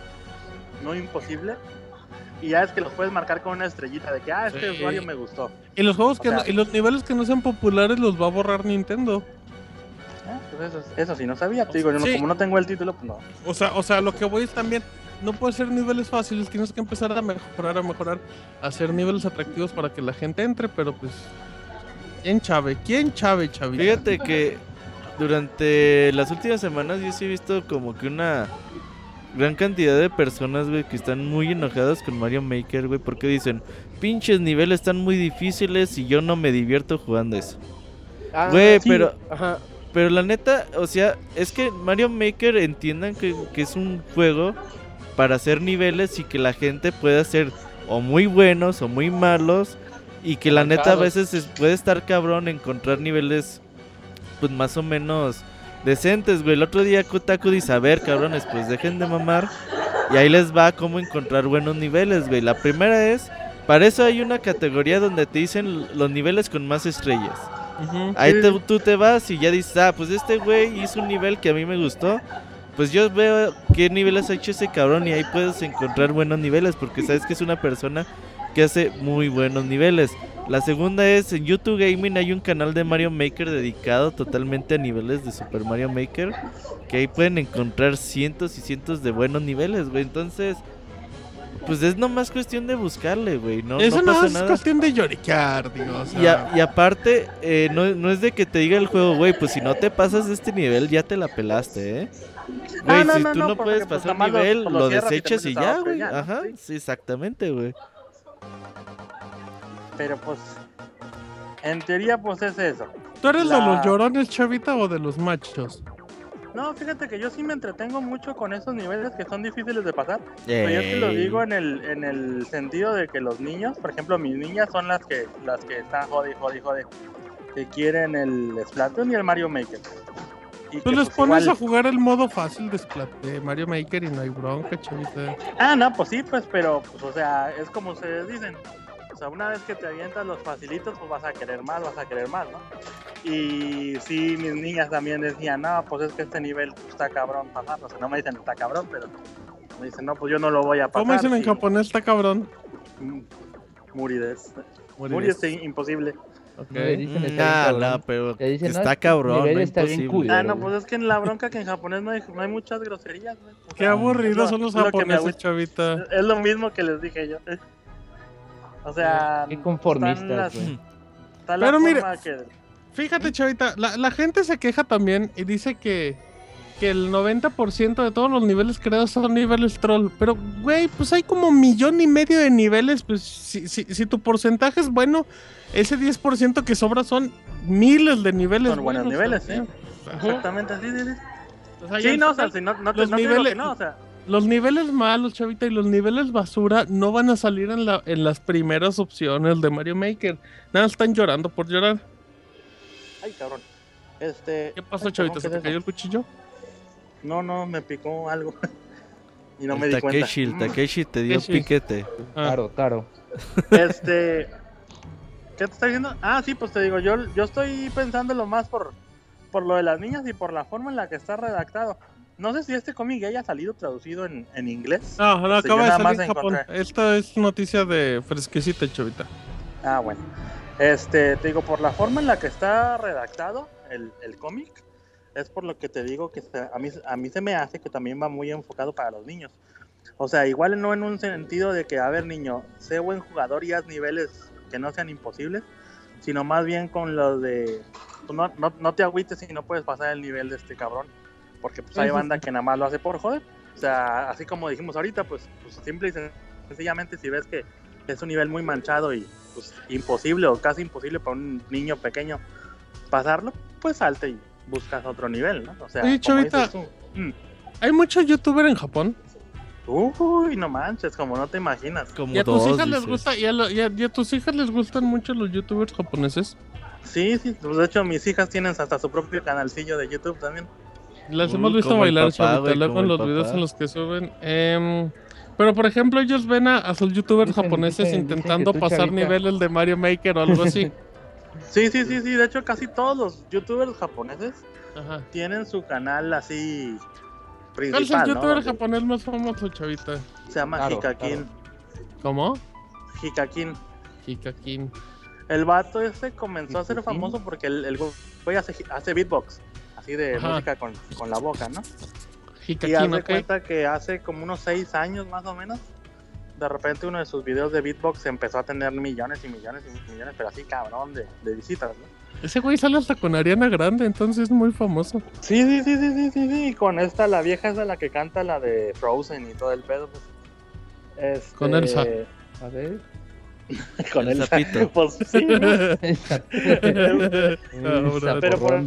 no imposible. Y ya es que los puedes marcar con una estrellita de que, ah, este Sí. usuario me gustó. y los juegos o que sea- no- y los niveles que no sean populares los va a borrar Nintendo. Ah, pues eso, eso sí no sabía, te digo, yo no- como no tengo el título, pues no. O sea, o sea, lo que voy es también, no puede ser niveles fáciles, tienes que empezar a mejorar, a mejorar, a hacer niveles atractivos para que la gente entre, pero pues, ¿quién chave? ¿Quién chave, chavita? Fíjate que durante las últimas semanas yo sí he visto como que una gran cantidad de personas, güey, que están muy enojadas con Mario Maker, güey, porque dicen, pinches niveles están muy difíciles y yo no me divierto jugando eso. Ah, Güey, sí. pero- Ajá. Pero la neta, o sea, es que Mario Maker entiendan que, que es un juego para hacer niveles y que la gente pueda ser o muy buenos o muy malos y que la neta a veces es- puede estar cabrón encontrar niveles pues más o menos decentes, güey. El otro día Kotaku dice, a ver, cabrones, pues dejen de mamar y ahí les va cómo encontrar buenos niveles, güey. La primera es, para eso hay una categoría donde te dicen los niveles con más estrellas. Ujú. Ahí Sí, te- tú te vas y ya dices, ah, pues este güey hizo un nivel que a mí me gustó. Pues yo veo qué niveles ha hecho ese cabrón y ahí puedes encontrar buenos niveles porque sabes que es una persona que hace muy buenos niveles. La segunda es en YouTube Gaming hay un canal de Mario Maker dedicado totalmente a niveles de Super Mario Maker que ahí pueden encontrar cientos y cientos de buenos niveles, güey. Entonces, pues es nomás cuestión de buscarle, güey. No, Eso no pasa es nada. cuestión de lloriquear, digo, o sea, Y, a- y aparte, eh, no, no es de que te diga el juego, güey, pues si no te pasas de este nivel, ya te la pelaste, ¿eh? Güey, no, si no, tú no, puedes pues, pasar lo- nivel, pues, lo lo desechas y ya, güey. Ajá, Sí. sí, exactamente, güey. Pero pues, en teoría, pues es eso. ¿Tú eres de los llorones, chavita, o de los machos? No, fíjate que yo sí me entretengo mucho con esos niveles que son difíciles de pasar. Pero yo te lo digo en el, en el sentido de que los niños, por ejemplo, mis niñas son las que las que están jode, jode, jode, que quieren el Splatoon y el Mario Maker. Y Tú que, les pues, pones igual- a jugar el modo fácil de, Splat- de Mario Maker y no hay bronca, chavita. Ah, no, pues sí, pues, pero, pues, o sea, es como ustedes dicen. O sea, una vez que te avientas los facilitos, pues vas a querer más, vas a querer más, ¿no? Y sí, mis niñas también decían, no, pues es que este nivel está cabrón. O sea, no me dicen está cabrón, pero me dicen, no, pues yo no lo voy a pasar. ¿Cómo dicen en japonés? Está cabrón. Mm, Murides. Murides. Murides, sí, imposible. Ok. Me dicen Mm, está ah, pero dicen, está este cabrón, no está bien culero. Ah, no, pues es que en la bronca que en japonés no hay, no hay muchas groserías, güey. O Qué aburridos son lo- los japoneses, chavita. Es lo mismo que les dije yo. O sea, Qué están conformistas, las- güey. está la Pero que... Fíjate, chavita, la, la gente se queja también y dice que, que el 90% de todos los niveles creados son niveles troll. Pero, güey, pues hay como millón y medio de niveles. Pues si, si, si tu porcentaje es bueno, ese 10% que sobra son miles de niveles. Son buenos buenos, niveles, sí. ajá. Exactamente, sí, sí, sí. O sea, y Sí, no, o sea, si no, no, te, los no te digo niveles- que no, o sea, Los niveles malos, chavita, y los niveles basura no van a salir en, la, en las primeras opciones de Mario Maker. Nada, están llorando por llorar. ay, cabrón. Este... ¿Qué pasó, ay, chavita? ¿Se ¿qué te cayó el cuchillo? No, no, me picó algo. y no el me di cuenta. Takeshi, el Mm. Takeshi te dio Takeshi. piquete. Ah. Claro, claro. Este... ¿Qué te está diciendo? Ah, sí, pues te digo, yo, yo estoy pensándolo más por, por lo de las niñas y por la forma en la que está redactado. No sé si este cómic ya haya salido traducido en, en inglés. No, no, yo acaba de salir en Japón. encontré. Esta es noticia de fresquecita, chavita. Ah, bueno. Este, te digo, por la forma en la que está redactado el, el cómic, es por lo que te digo que se- a, mí, a mí se me hace que también va muy enfocado para los niños. O sea, igual no en un sentido de que, a ver, niño, sé buen jugador y haz niveles que no sean imposibles, sino más bien con lo de pues, no, no, no te agüites si no puedes pasar el nivel de este cabrón. Porque pues hay banda que nada más lo hace por joder. O sea, así como dijimos ahorita, pues, pues simple y sen- sencillamente si ves que es un nivel muy manchado y pues imposible o casi imposible para un niño pequeño pasarlo, pues salte y buscas otro nivel, ¿no? O sea, Oye, Chavita. tú, mm, Hay muchos youtubers en Japón. Uy, no manches, como no te imaginas. Como ¿Y a tus hijas les gusta? ¿Y a, lo- y a- y a tus hijas les gustan mucho los youtubers japoneses? Sí, sí, pues de hecho mis hijas tienen hasta su propio canalcillo de YouTube también. Las hemos visto bailar, papá, Chavita, güey, luego como en el los videos papá. en los que suben. Em, pero, por ejemplo, ellos ven a, a sus youtubers Dicen- japoneses dicen- dicen intentando tú, pasar Chavita. niveles de Mario Maker o algo así. Sí, sí, sí, sí, de hecho casi todos los youtubers japoneses Ajá. tienen su canal así ¿Cuál es el principal, ¿no? youtuber Donde japonés más famoso, Chavita? Se llama Claro, Hikakin. ¿Cómo? Hikakin. Hikakin. El vato este comenzó a ser Hikakin. famoso porque el, el hace, hace beatbox, así de Ajá. música con, con la boca, ¿no? Y haz de cuenta que hace como unos seis años más o menos, de repente uno de sus videos de beatbox empezó a tener millones y millones y millones, pero así cabrón de, de visitas, ¿no? Ese güey sale hasta con Ariana Grande, entonces es muy famoso. Sí, sí, sí, sí, sí, sí, sí. Y con esta, la vieja es la que canta la de Frozen y todo el pedo, pues. Este, Con Elsa. A ver. Con El sapito. Pues sí, ¿no? Ahora, Pero por,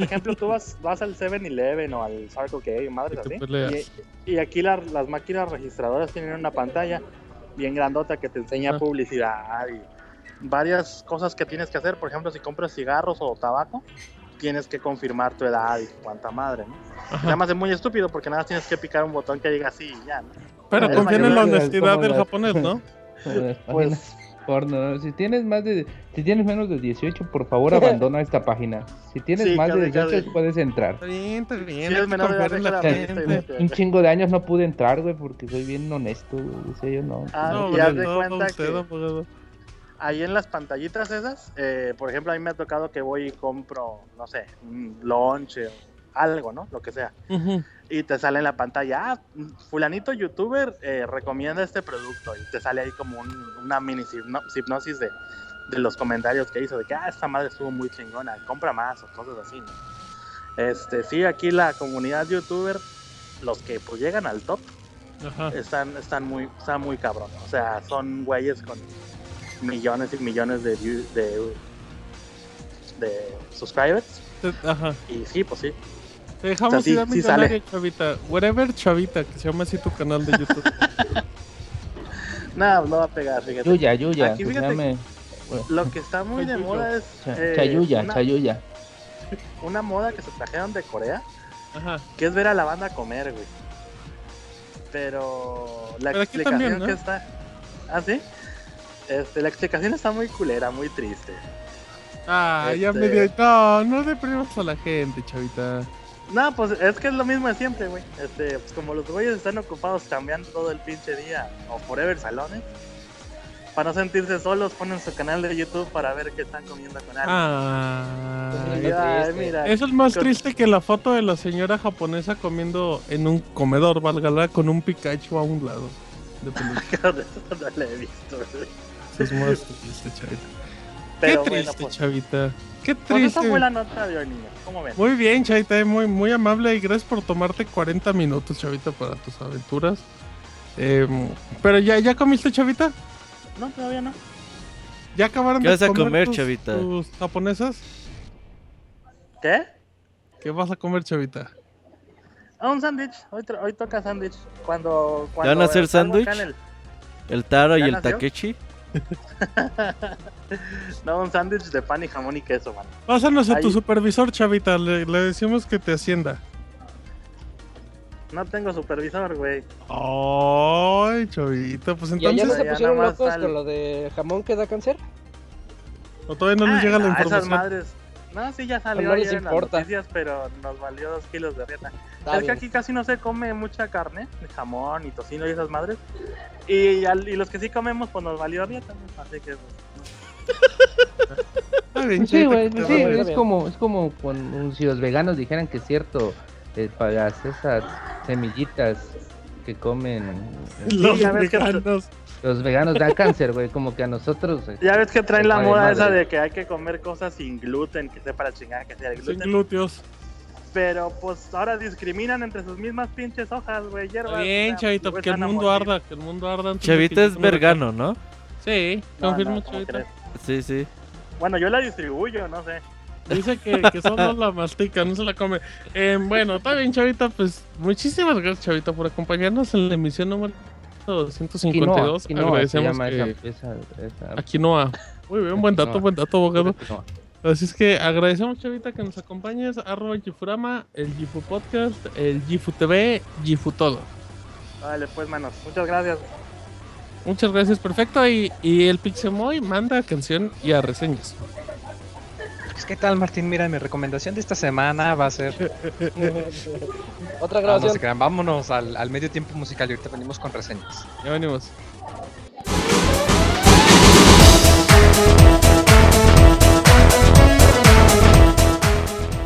ejemplo, tú vas, vas al 7-Eleven o al Circle K, te así. Y, y aquí la- las máquinas registradoras tienen una pantalla bien grandota que te enseña Ah. publicidad y varias cosas que tienes que hacer. Por ejemplo, si compras cigarros o tabaco, tienes que confirmar tu edad y cuánta madre, ¿no? Ajá. Nada más es muy estúpido porque nada más tienes que picar un botón que diga así y ya, ¿no? Pero confían en la honestidad del japonés, ¿no? Las Pues porno. ¿no? Si tienes más de, si tienes menos de 18, por favor abandona esta página. Si tienes Sí, más de casi, 18 casi. puedes entrar. Está bien, está bien. Menor de la gente. Un chingo de años no pude entrar, güey, porque soy bien honesto, güey. Yo no. Ah, No, y hombre, haz de cuenta usted, que- ahí en las pantallitas esas, eh, por ejemplo, a mí me ha tocado que voy y compro, no sé, un lonche o algo, ¿no? Lo que sea. Y te sale en la pantalla, ah, fulanito youtuber eh, recomienda este producto. Y te sale ahí como un- una mini hipno- hipnosis de, de los comentarios que hizo, de que, ah, esta madre estuvo muy chingona, compra más o cosas así, ¿no? Este, sí, aquí la comunidad youtuber, los que pues llegan al top, Ajá. están, están muy, están muy cabrón. O sea, son güeyes con millones y millones de view- de, de subscribers. Ajá. Y sí, pues sí. Te dejamos O sea, sí- idea sí millonaria, Chavita. Whatever Chavita, que se llama así tu canal de YouTube. Nada, no va a pegar, fíjate. Yuya, Yuya. Aquí pues fíjate llame- Lo que está muy de moda es eh, Chayuya, una, Chayuya. una moda que se trajeron de Corea, Ajá. que es ver a la banda comer, güey. Pero la Pero explicación también, ¿no? que está... ¿Ah, sí? Este, la explicación está muy culera, muy triste. Ah, ya Este- me dio. No, no deprimas a la gente, Chavita. No, pues es que es lo mismo de siempre, güey. Este, pues como los güeyes están ocupados cambiando todo el pinche día o forever salones, para no sentirse solos, ponen su canal de YouTube para ver qué están comiendo con alguien. Ah. Y, ay, mira, Eso es más con- triste que la foto de la señora japonesa comiendo en un comedor, válgala, con un Pikachu a un lado. De peluche. no la he visto, güey. Eso es más triste, Chavita. Pero Qué bueno, triste, pues, Chavita. Qué pues esa triste. fue la nota de hoy, niños. ¿Cómo ven? Muy bien, Chavita, eh, muy, muy amable y gracias por tomarte 40 minutos, Chavita, para tus aventuras. Em, pero ya, ¿ya comiste, Chavita? No, todavía no. ¿Ya acabaron ¿Qué de vas a comer, tus- Chavita? tus japonesas? ¿Qué? ¿Qué vas a comer, Chavita? Ah, un sándwich. Hoy, toca sándwich. Cuando, cuando van a hacer sándwich? en El Taro y ¿Ya el nació? Takechi. No, un sándwich de pan y jamón y queso, man. Pásanos a tu Ahí. supervisor, Chavita. Le, le decimos que te hacienda. No tengo supervisor, güey. Ay, Chavita, pues ¿Y allá no entonces. se pusieron locos sal. con lo de jamón que da cáncer? ¿O todavía no les Ay, llega la no, Esas información? madres. No, sí, ya salió no les ayer en las importa. noticias, pero nos valió dos kilos de rieta. Está es que aquí casi no se come mucha carne, de jamón y tocino y esas madres. Y, al- y los que sí comemos, pues nos valió rieta. ¿no? Así que, pues, Está bien, Sí, güey, sí, es como, es como con, si los veganos dijeran que es cierto, eh, pagas esas semillitas que comen Los Sí, que- veganos. Los veganos dan cáncer, güey, como que a nosotros. güey. Ya ves que traen la moda madre. esa de que hay que comer cosas sin gluten, que sepa la chingada que sea el Sin gluten. glúteos. Pero pues ahora discriminan entre sus mismas pinches hojas, güey, hierbas. Bien, o sea, chavito, pues, que el mundo morir. arda, que el mundo arda. Chavita es vergano, ¿no? Sí, No, confirmo, no, ¿cómo chavita. Sí, sí. Bueno, yo la distribuyo, no sé. Dice que, que solo la mastica, no se la come. Eh, bueno, está bien, Chavita. Pues muchísimas gracias, Chavita, por acompañarnos en la emisión número 252. Quinoa, quinoa se Agradecemos llama que... esa, esa, esa- A Quinoa. Muy bien, buen dato, buen dato, abogado. Así es que agradecemos, Chavita, que nos acompañes. Arroba Gifurama, el Gifu Podcast, el Gifu TV, Gifu Todo. Vale, pues, manos. Muchas gracias. Muchas gracias, perfecto. Y, y el Pixemoy manda canción y a reseñas. Pues, ¿Qué tal, Martín? Mira, mi recomendación de esta semana va a ser. Otra Ah, no grabación. se crean, vámonos al, al medio tiempo musical y ahorita venimos con reseñas. Ya venimos.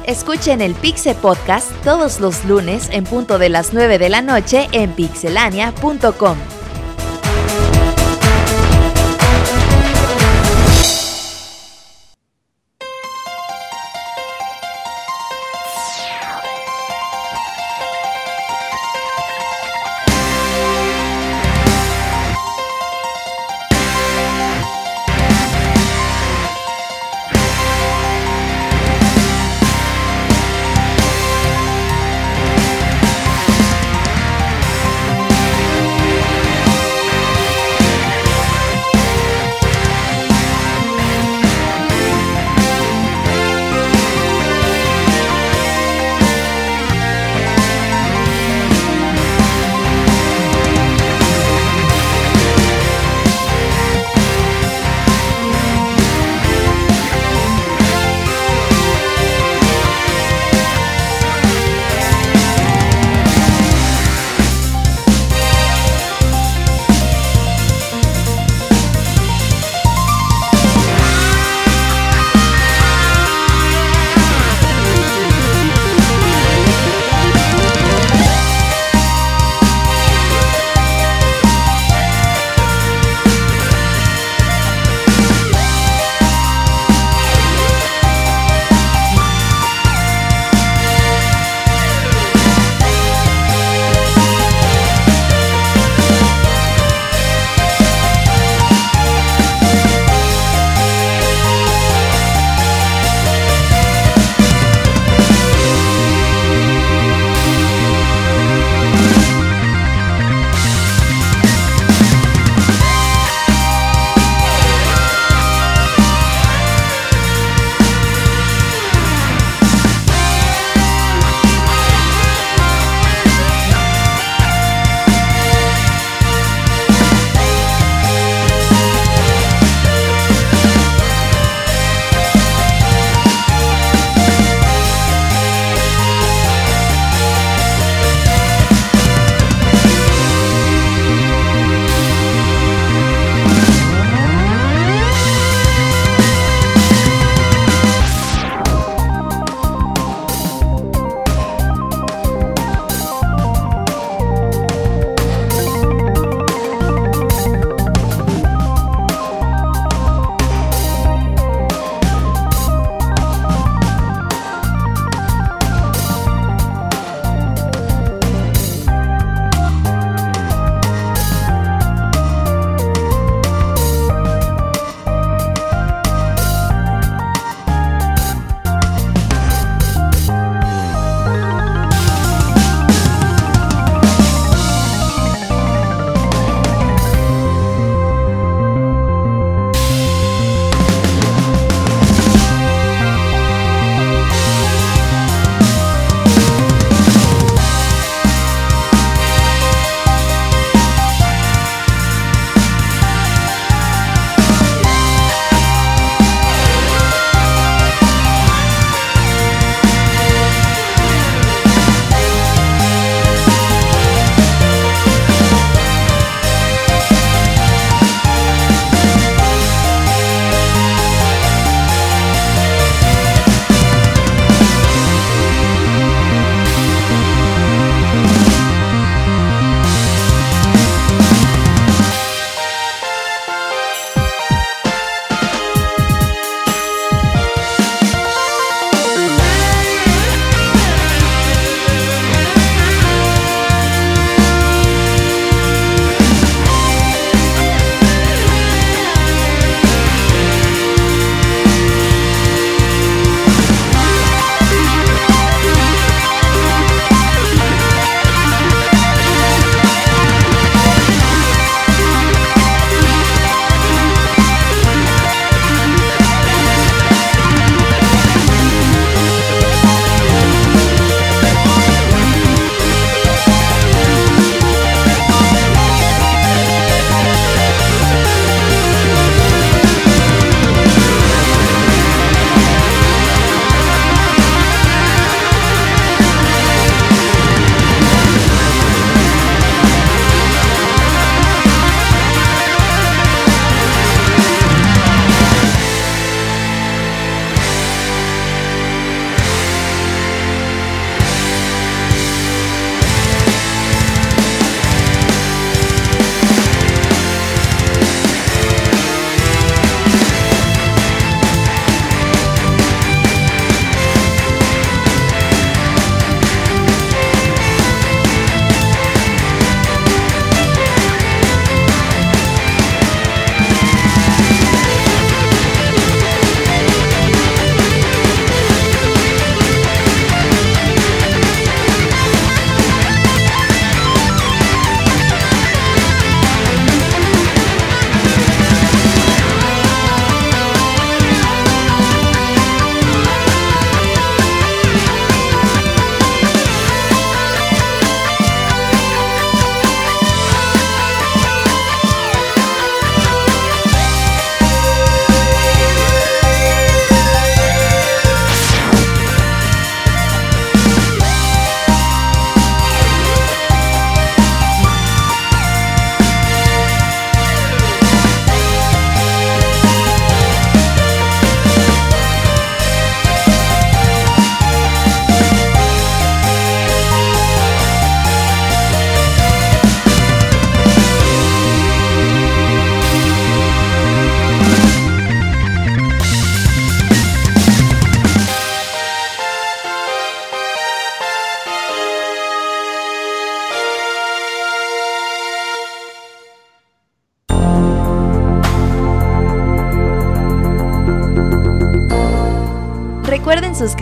Escuchen el Pixe Podcast todos los lunes en punto de las 9 de la noche en pixelania.com.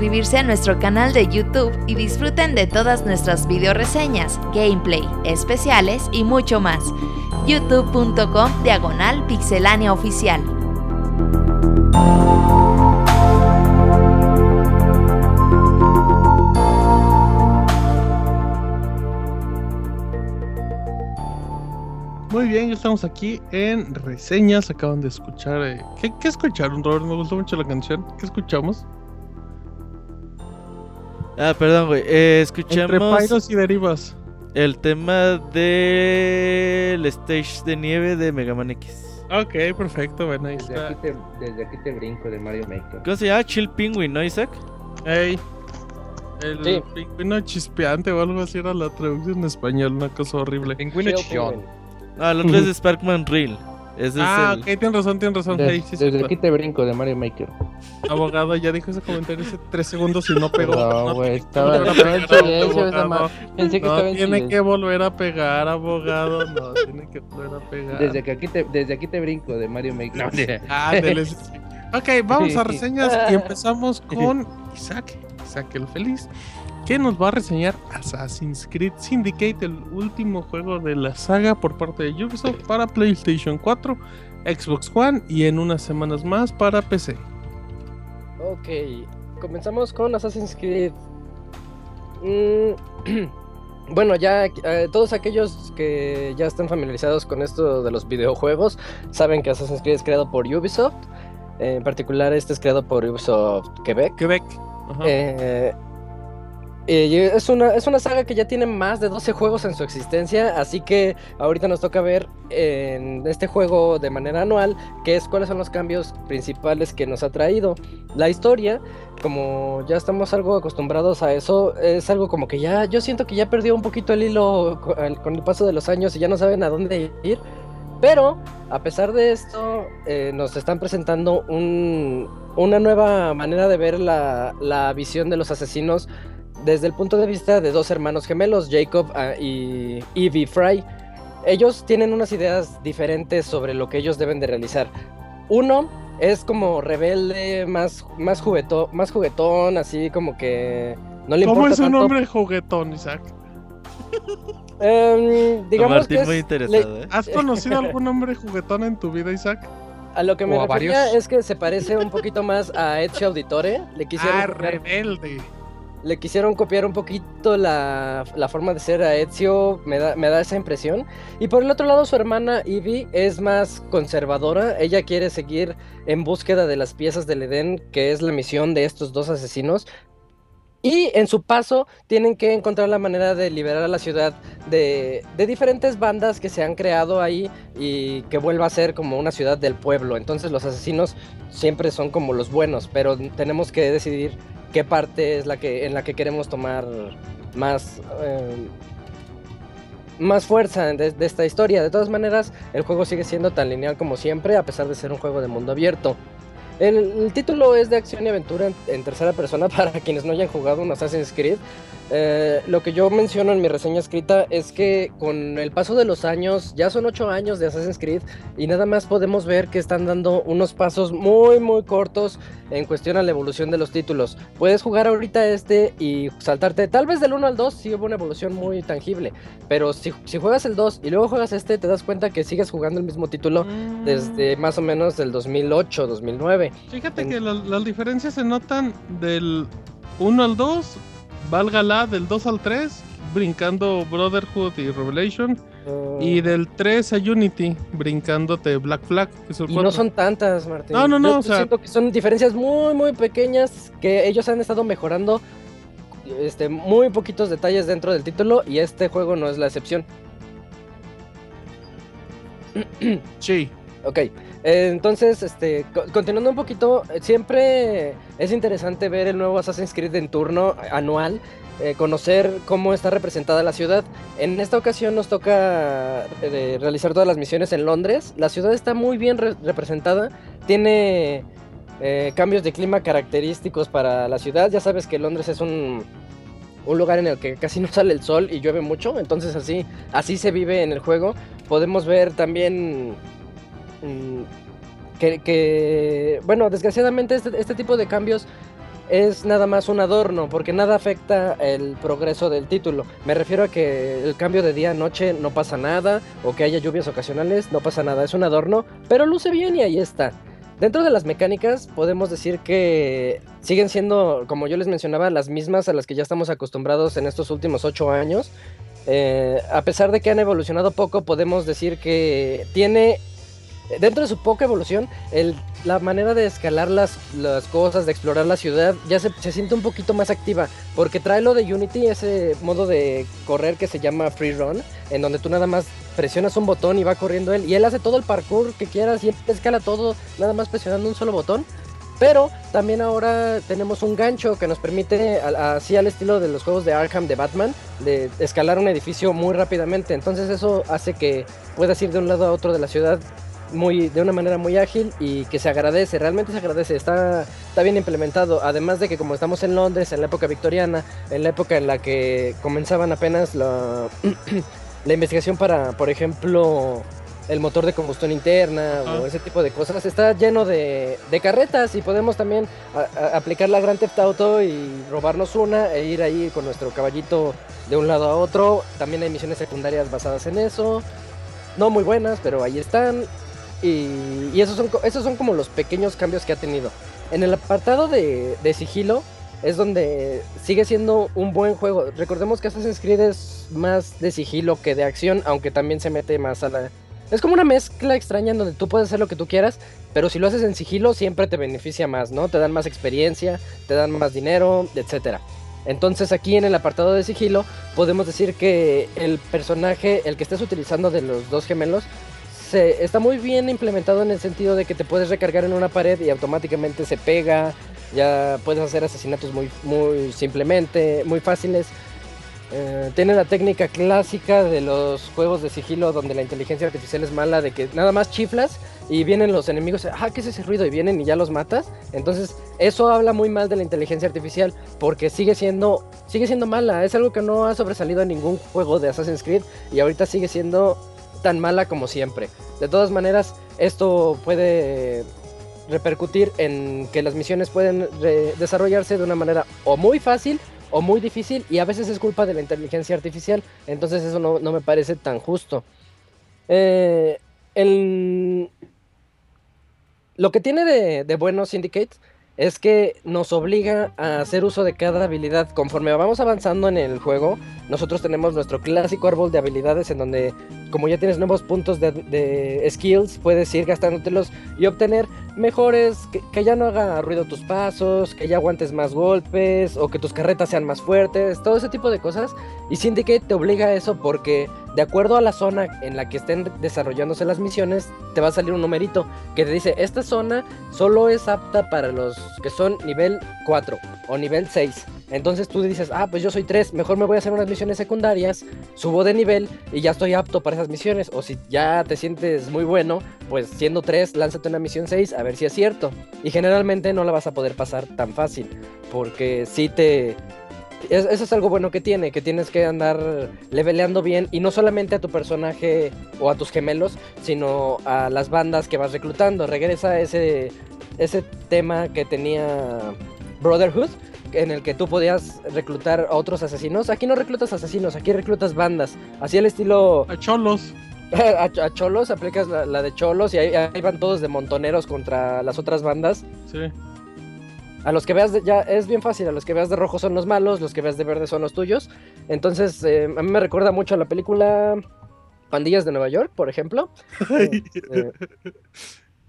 suscribirse a nuestro canal de YouTube y disfruten de todas nuestras video reseñas, gameplay, especiales y mucho más. youtube.com diagonal pixelania oficial. Muy bien, ya estamos aquí en reseñas. Acaban de escuchar. eh, ¿qué, ¿Qué escucharon, Robert? Me gustó mucho la canción. ¿Qué escuchamos? Ah, perdón, güey. Eh, Entre escuchamos Pyros y Derivas. el tema del stage de nieve de Mega Man X. Ok, perfecto. Bueno, ahí Desde está. aquí, te, desde aquí te brinco de Mario Maker. ¿Cómo se llama? Chill Penguin, ¿no, Isaac? Ey. El Sí. pingüino chispeante o algo así era la traducción en español, una cosa horrible. Pingüino Chill chillón. Ah, el otro es Sparkman Reel. Ese Ah, es el... ok, tienes razón, tienes razón. Des- Hey, sí, sí, desde aquí te brinco de Mario Maker. Abogado, ya dijo ese comentario hace tres segundos y no pegó. No, güey, estaba no, estaba en no, Pensé que No, estaba en tiene que volver a pegar, abogado. No, tiene que volver a pegar. Desde, que aquí te, desde aquí te brinco de Mario Maker. Ah, sí. Ok, vamos a reseñas y empezamos con Isaac, Isaac el Feliz, que nos va a reseñar Assassin's Creed Syndicate, el último juego de la saga por parte de Ubisoft para PlayStation 4, Xbox One y en unas semanas más para PC. Ok, comenzamos con Assassin's Creed. Mm, bueno, ya eh, todos aquellos que ya están familiarizados con esto de los videojuegos saben que Assassin's Creed es creado por Ubisoft. En particular, este es creado por Ubisoft Quebec. Quebec. Ajá. Eh, y es, una, es una saga que ya tiene más de 12 juegos en su existencia, así que ahorita nos toca ver en este juego de manera anual qué es, cuáles son los cambios principales que nos ha traído. La historia, como ya estamos algo acostumbrados a eso, es algo como que ya, yo siento que ya perdió un poquito el hilo con el paso de los años y ya no saben a dónde ir. Pero, a pesar de esto, eh, nos están presentando un- una nueva manera de ver la, la visión de los asesinos desde el punto de vista de dos hermanos gemelos, Jacob ah, y Evie Fry. Ellos tienen unas ideas diferentes sobre lo que ellos deben de realizar. Uno es como rebelde, más, más, juguetón, más juguetón, así como que no le ¿Cómo importa es un tanto. nombre juguetón, Isaac? Em, digamos Martín que es- muy le- interesado, ¿eh? ¿Has conocido algún hombre juguetón en tu vida, Isaac? a lo que me refería varios. es que se parece un poquito más a Ezio Auditore. Le quisieron Ah, rebelde. Le quisieron copiar un poquito la, la forma de ser a Ezio, me da, me da esa impresión. Y por el otro lado, su hermana Evie es más conservadora. Ella quiere seguir en búsqueda de las piezas del Edén, que es la misión de estos dos asesinos. Y en su paso tienen que encontrar la manera de liberar a la ciudad de, de diferentes bandas que se han creado ahí y que vuelva a ser como una ciudad del pueblo. Entonces los asesinos siempre son como los buenos, pero tenemos que decidir qué parte es la que en la que queremos tomar más eh, más fuerza de, de esta historia. De todas maneras, el juego sigue siendo tan lineal como siempre, a pesar de ser un juego de mundo abierto. El, título es de acción y aventura en, en tercera persona para quienes no hayan jugado un Assassin's Creed. Eh, lo que yo menciono en mi reseña escrita es que con el paso de los años, ya son 8 años de Assassin's Creed y nada más podemos ver que están dando unos pasos muy muy cortos en cuestión a la evolución de los títulos. Puedes jugar ahorita este y saltarte, tal vez del 1 al 2 sí hubo una evolución muy tangible, pero si, si juegas el 2 y luego juegas este te das cuenta que sigues jugando el mismo título desde más o menos del 2008, 2009. Fíjate En- que la- las diferencias se notan del 1 al 2, válgala, del 2 al 3, brincando Brotherhood y Revelation, Uh, y del 3 a Unity, brincándote Black Flag, que es el Y 4. no son tantas, Martín. No, no, no, Yo o sea- siento que son diferencias muy, muy pequeñas que ellos han estado mejorando. Este, muy poquitos detalles dentro del título y este juego no es la excepción. Sí. Ok, entonces, este, co- continuando un poquito, siempre es interesante ver el nuevo Assassin's Creed en turno eh, anual, eh, conocer cómo está representada la ciudad. En esta ocasión nos toca eh, realizar todas las misiones en Londres. La ciudad está muy bien re- representada, tiene cambios de clima característicos para la ciudad. Ya sabes que Londres es un, un lugar en el que casi no sale el sol y llueve mucho, entonces así, así se vive en el juego. Podemos ver también que, que, bueno, desgraciadamente este, este tipo de cambios es nada más un adorno, porque nada afecta el progreso del título. Me refiero a que el cambio de día a noche no pasa nada, o que haya lluvias ocasionales, no pasa nada, es un adorno, pero luce bien y ahí está. Dentro de las mecánicas podemos decir que siguen siendo, como yo les mencionaba, las mismas a las que ya estamos acostumbrados en estos últimos ocho años. Eh, a pesar de que han evolucionado poco, podemos decir que tiene dentro de su poca evolución, la manera de escalar las, cosas, de explorar la ciudad, ya se, se, siente un poquito más activa. Porque trae lo de Unity, ese modo de correr que se llama Free Run, en donde tú nada más presionas un botón y va corriendo él. Y él hace todo el parkour que quieras y escala todo, nada más presionando un solo botón. Pero también ahora tenemos un gancho que nos permite, así al estilo de los juegos de Arkham de Batman, de escalar un edificio muy rápidamente. Entonces eso hace que puedas ir de un lado a otro de la ciudad muy de una manera muy ágil y que se agradece, realmente se agradece, está, está bien implementado, además de que como estamos en Londres, en la época victoriana, en la época en la que comenzaban apenas la, la investigación para, por ejemplo, el motor de combustión interna o ese tipo de cosas, está lleno de, de carretas y podemos también a, a aplicar la Gran Theft Auto y robarnos una e ir ahí con nuestro caballito de un lado a otro, también hay misiones secundarias basadas en eso, no muy buenas, pero ahí están. Y, y esos, son, esos son como los pequeños cambios que ha tenido. En el apartado de, de, sigilo es donde sigue siendo un buen juego. Recordemos que Assassin's Creed es más de sigilo que de acción, aunque también se mete más a la... Es como una mezcla extraña en donde tú puedes hacer lo que tú quieras, pero si lo haces en sigilo siempre te beneficia más, ¿no? Te dan más experiencia, te dan más dinero, etcétera. Entonces aquí en el apartado de sigilo podemos decir que el personaje, el que estés utilizando de los dos gemelos, se, está muy bien implementado en el sentido de que te puedes recargar en una pared y automáticamente se pega, ya puedes hacer asesinatos muy, muy simplemente, muy fáciles. Eh, tiene la técnica clásica de los juegos de sigilo donde la inteligencia artificial es mala, de que nada más chiflas y vienen los enemigos, ah, ¿qué es ese ruido? Y vienen y ya los matas. Entonces, eso habla muy mal de la inteligencia artificial porque sigue siendo, sigue siendo mala. Es algo que no ha sobresalido en ningún juego de Assassin's Creed y ahorita sigue siendo tan mala como siempre. De todas maneras, esto puede repercutir en que las misiones pueden desarrollarse de una manera o muy fácil o muy difícil y a veces es culpa de la inteligencia artificial. Entonces eso no, no me parece tan justo. Eh, el... Lo que tiene de, de bueno Syndicate es que nos obliga a hacer uso de cada habilidad. Conforme vamos avanzando en el juego, nosotros tenemos nuestro clásico árbol de habilidades en donde, como ya tienes nuevos puntos de, skills, puedes ir gastándotelos y obtener mejores, que, que, ya no haga ruido tus pasos, que ya aguantes más golpes o que tus carretas sean más fuertes, todo ese tipo de cosas. Y Syndicate te obliga a eso porque de acuerdo a la zona en la que estén desarrollándose las misiones, te va a salir un numerito que te dice, esta zona solo es apta para los que son nivel 4 o nivel 6. Entonces tú dices, ah, pues yo soy 3, mejor me voy a hacer unas misiones secundarias, subo de nivel y ya estoy apto para esas misiones. O si ya te sientes muy bueno, pues siendo 3, lánzate una misión 6 a ver si es cierto. Y generalmente no la vas a poder pasar tan fácil, porque si te... Eso es algo bueno que tiene, que tienes que andar leveleando bien y no solamente a tu personaje o a tus gemelos, sino a las bandas que vas reclutando. Regresa ese, ese tema que tenía Brotherhood, en el que tú podías reclutar a otros asesinos. Aquí no reclutas asesinos, aquí reclutas bandas. Así el estilo. A cholos. a, a, cholos, aplicas la, la, de cholos y ahí, ahí, van todos de montoneros contra las otras bandas. Sí. A los que veas de, ya es bien fácil, a los que veas de rojo son los malos, los que veas de verde son los tuyos. Entonces, eh, a mí me recuerda mucho a la película Pandillas de Nueva York, por ejemplo. eh,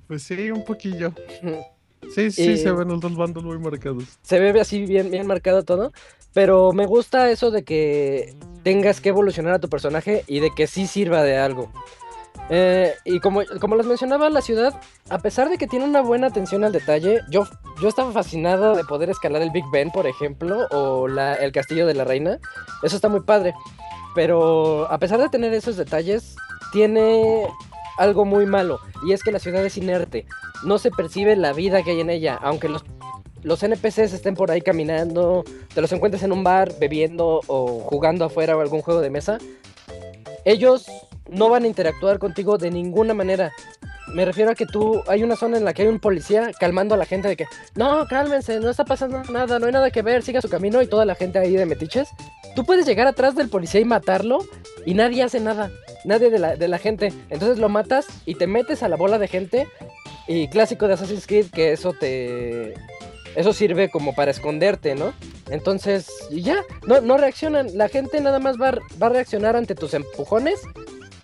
pues sí, un poquillo. Sí, sí, se ven los dos bandos muy marcados. Se ve así bien, bien marcado todo. Pero me gusta eso de que tengas que evolucionar a tu personaje y de que sí sirva de algo. Eh, y como, como les mencionaba, la ciudad, a pesar de que tiene una buena atención al detalle, yo, yo estaba fascinado de poder escalar el Big Ben, por ejemplo, o el Castillo de la Reina. Eso está muy padre. Pero a pesar de tener esos detalles, tiene algo muy malo. Y es que la ciudad es inerte. No se percibe la vida que hay en ella. Aunque los, los NPCs estén por ahí caminando, te los encuentres en un bar bebiendo o jugando afuera o algún juego de mesa. Ellos no van a interactuar contigo de ninguna manera. me refiero a que tú, hay una zona en la que hay un policía calmando a la gente de que, no, cálmense, no está pasando nada, no hay nada que ver, siga su camino y toda la gente ahí de metiches. Tú puedes llegar atrás del policía y matarlo y nadie hace nada, nadie de la, de la gente. Entonces lo matas y te metes a la bola de gente y clásico de Assassin's Creed que eso te... Eso sirve como para esconderte, ¿no? Entonces, ya, no, no reaccionan. La gente nada más va, va a reaccionar ante tus empujones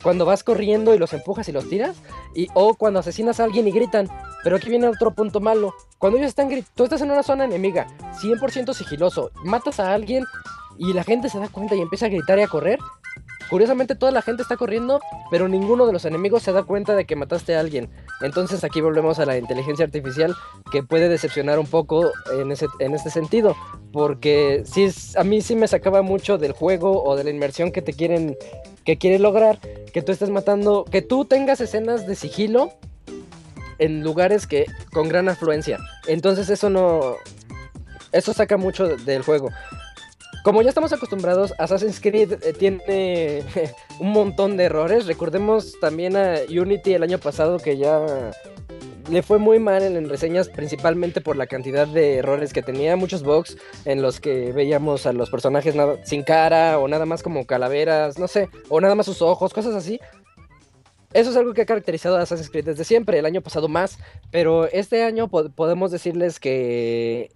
cuando vas corriendo y los empujas y los tiras, y o cuando asesinas a alguien y gritan. Pero aquí viene otro punto malo. Cuando ellos están gritando, tú estás en una zona enemiga, 100% sigiloso, matas a alguien y la gente se da cuenta y empieza a gritar y a correr. Curiosamente toda la gente está corriendo, pero ninguno de los enemigos se da cuenta de que mataste a alguien. Entonces aquí volvemos a la inteligencia artificial que puede decepcionar un poco en, ese, en este sentido. Porque sí, a mí sí me sacaba mucho del juego o de la inmersión que te quieren, que quiere lograr, que tú estés matando, que tú tengas escenas de sigilo en lugares que con gran afluencia. Entonces eso no, eso saca mucho de- del juego. Como ya estamos acostumbrados, Assassin's Creed eh, tiene un montón de errores. Recordemos también a Unity el año pasado que ya le fue muy mal en, reseñas, principalmente por la cantidad de errores que tenía. Muchos bugs en los que veíamos a los personajes sin cara o nada más como calaveras, no sé, o nada más sus ojos, cosas así. Eso es algo que ha caracterizado a Assassin's Creed desde siempre, el año pasado más, pero este año po- podemos decirles que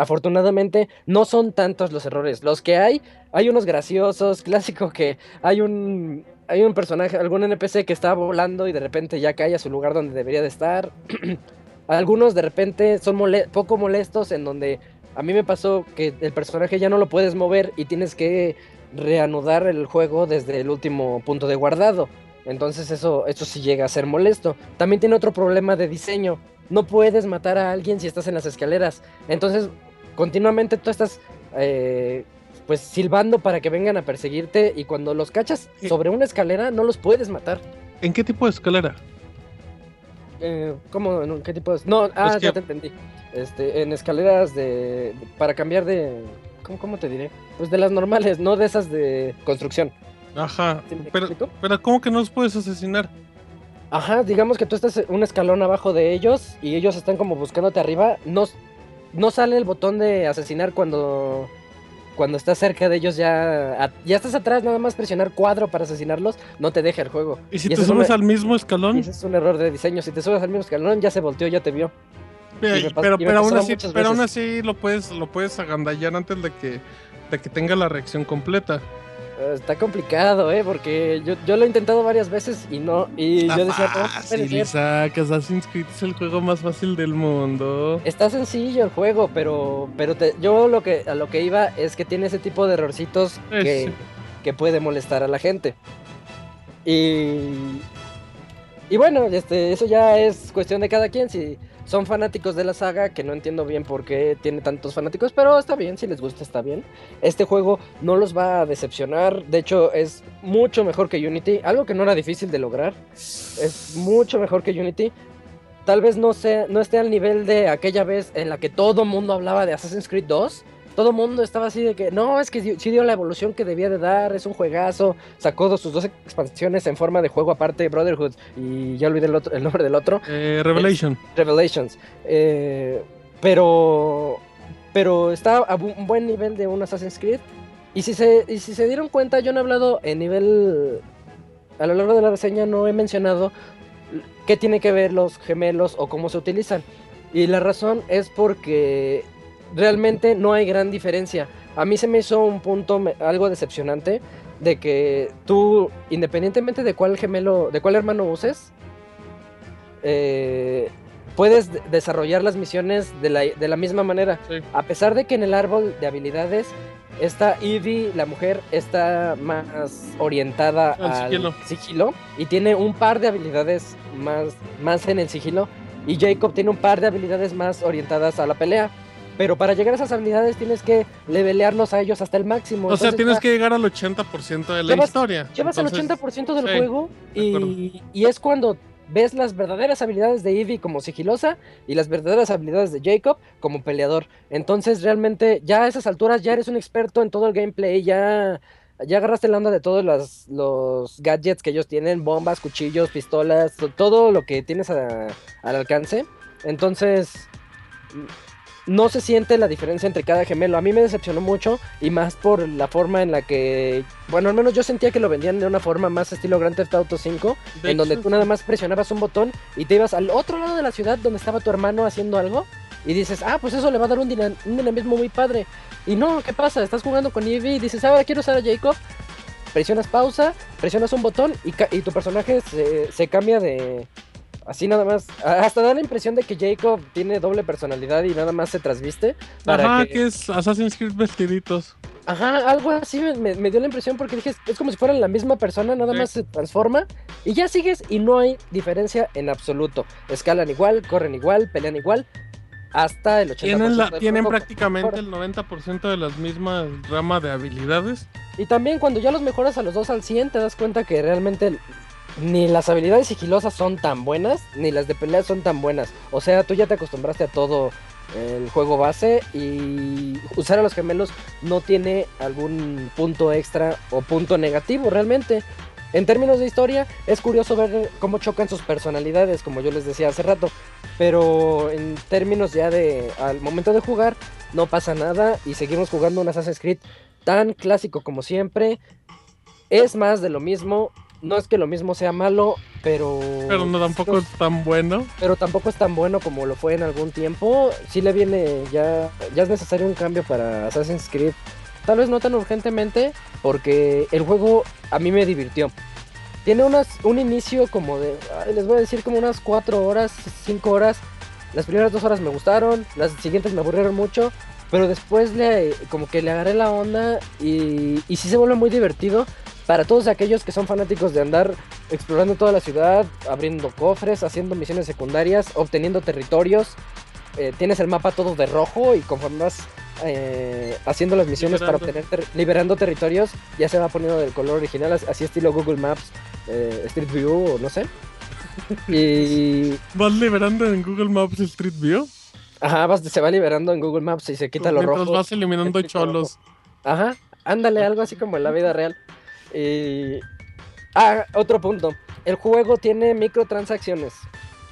afortunadamente no son tantos los errores. Los que hay, hay unos graciosos, clásico que hay un hay un personaje, algún NPC que está volando y de repente ya cae a su lugar donde debería de estar. Algunos de repente son poco molestos en donde a mí me pasó que el personaje ya no lo puedes mover y tienes que reanudar el juego desde el último punto de guardado. Entonces eso, eso sí llega a ser molesto. También tiene otro problema de diseño. No puedes matar a alguien si estás en las escaleras. Entonces continuamente tú estás eh, pues silbando para que vengan a perseguirte y cuando los cachas Eh. sobre una escalera no los puedes matar. ¿En qué tipo de escalera? Eh, ¿Cómo? ¿En ¿Qué tipo de...? No, ah, que- ya te entendí. Este, en escaleras de... para cambiar de... ¿cómo, ¿Cómo te diré? Pues de las normales, no de esas de construcción. Ajá. ¿Sí me Pero, explico? pero ¿cómo que no los puedes asesinar? Ajá, digamos que tú estás un escalón abajo de ellos y ellos están como buscándote arriba. No, no sale el botón de asesinar cuando cuando estás cerca de ellos ya ya estás atrás, nada más presionar cuadro para asesinarlos, no te deja el juego. ¿Y si Y te subes una- al mismo escalón? ese es un error de diseño. Si te subes al mismo escalón, ya se volteó, ya te vio. Y me pero y pero aún así, pero aún así lo puedes, lo puedes agandallar antes de que, de que tenga la reacción completa. Está complicado, ¿eh? Porque yo, yo lo he intentado varias veces y no. Y yo decía, no, no fácil, ser. Isaac, Assassin's Creed es el juego más fácil del mundo. Está sencillo el juego, pero, pero te- yo lo que, a lo que iba es que tiene ese tipo de errorcitos Eh, que, que puede molestar a la gente. Y, y bueno, este, eso ya es cuestión de cada quien. Si son fanáticos de la saga, que no entiendo bien por qué tiene tantos fanáticos, pero está bien, si les gusta está bien. Este juego no los va a decepcionar, de hecho es mucho mejor que Unity, algo que no era difícil de lograr. Es mucho mejor que Unity. Tal vez no, sea, no esté al nivel de aquella vez en la que todo mundo hablaba de Assassin's Creed 2. Todo mundo estaba así de que, no, es que sí dio la evolución que debía de dar, es un juegazo. Sacó dos- sus dos expansiones en forma de juego aparte, Brotherhood, y ya olvidé el, otro- el nombre del otro. Eh, Revelation. Revelations. Eh, pero. Pero está a un buen nivel de un Assassin's Creed. Y si, se, y si se dieron cuenta, yo no he hablado en nivel. A lo largo de la reseña no he mencionado qué tiene que ver los gemelos o cómo se utilizan. Y la razón es porque realmente no hay gran diferencia. A mí se me hizo un punto algo decepcionante de que tú, independientemente de cuál gemelo, de cuál hermano uses, eh, puedes de- desarrollar las misiones de la, de la misma manera. Sí. A pesar de que en el árbol de habilidades, esta Evie, la mujer, está más orientada Al al, sigilo. sigilo. y tiene un par de habilidades más, más en el sigilo. Y Jacob tiene un par de habilidades más orientadas a la pelea. Pero para llegar a esas habilidades tienes que levelearlos a ellos hasta el máximo. O sea, tienes ya- que llegar al 80% de la Llevas- historia. Llevas Entonces, el 80% del sí, juego de y, y es cuando ves las verdaderas habilidades de Eevee como sigilosa y las verdaderas habilidades de Jacob como peleador. Entonces realmente ya a esas alturas ya eres un experto en todo el gameplay, ya ya agarraste la onda de todos los, los gadgets que ellos tienen, bombas, cuchillos, pistolas, to- todo lo que tienes a- al alcance. Entonces, no se siente la diferencia entre cada gemelo. A mí me decepcionó mucho y más por la forma en la que, bueno, al menos yo sentía que lo vendían de una forma más estilo Grand Theft Auto 5, De en donde tú nada más presionabas un botón y te ibas al otro lado de la ciudad donde estaba tu hermano haciendo algo y dices, ah, pues eso le va a dar un, dina- un dinamismo muy padre. Y no, ¿qué pasa? Estás jugando con Eevee y dices, ahora quiero usar a Jacob. Presionas pausa, presionas un botón y, ca- y tu personaje se, se cambia de... Así nada más. Hasta da la impresión de que Jacob tiene doble personalidad y nada más se trasviste. Para Ajá, que... que es Assassin's Creed vestiditos. Ajá, algo así me, dio la impresión porque dije, es como si fueran la misma persona, nada Sí. más se transforma y ya sigues y no hay diferencia en absoluto. Escalan igual, corren igual, pelean igual, hasta el 80%. Tienen, la, tienen prácticamente el 90% de las mismas ramas de habilidades. Y también cuando ya los mejoras a los dos al 100 te das cuenta que realmente ni las habilidades sigilosas son tan buenas, ni las de pelea son tan buenas. O sea, tú ya te acostumbraste a todo el juego base y usar a los gemelos no tiene algún punto extra o punto negativo realmente. En términos de historia, es curioso ver cómo chocan sus personalidades, como yo les decía hace rato. Pero en términos ya de al momento de jugar, no pasa nada y seguimos jugando un Assassin's Creed tan clásico como siempre. Es más de lo mismo. No es que lo mismo sea malo, pero. Pero no tampoco es tan bueno. Pero tampoco es tan bueno como lo fue en algún tiempo. Sí le viene ya. Ya es necesario un cambio para Assassin's Creed. Tal vez no tan urgentemente. Porque el juego a mí me divirtió. Tiene unas, un inicio como de. les voy a decir como unas 4 horas, 5 horas. Las primeras dos horas me gustaron. Las siguientes me aburrieron mucho. Pero después le como que le agarré la onda y, y sí se vuelve muy divertido para todos aquellos que son fanáticos de andar explorando toda la ciudad, abriendo cofres, haciendo misiones secundarias, obteniendo territorios. Eh, tienes el mapa todo de rojo y conforme vas eh, haciendo las misiones para obtener ter- liberando territorios, ya se va poniendo del color original, as- así estilo Google Maps, eh, Street View o no sé. Y Vas liberando en Google Maps Street View. ajá, vas- se va liberando en Google Maps y se quita lo mientras rojo. vas eliminando cholos. Ajá, ándale, algo así como en la vida real. Y... Ah, otro punto. El juego tiene microtransacciones.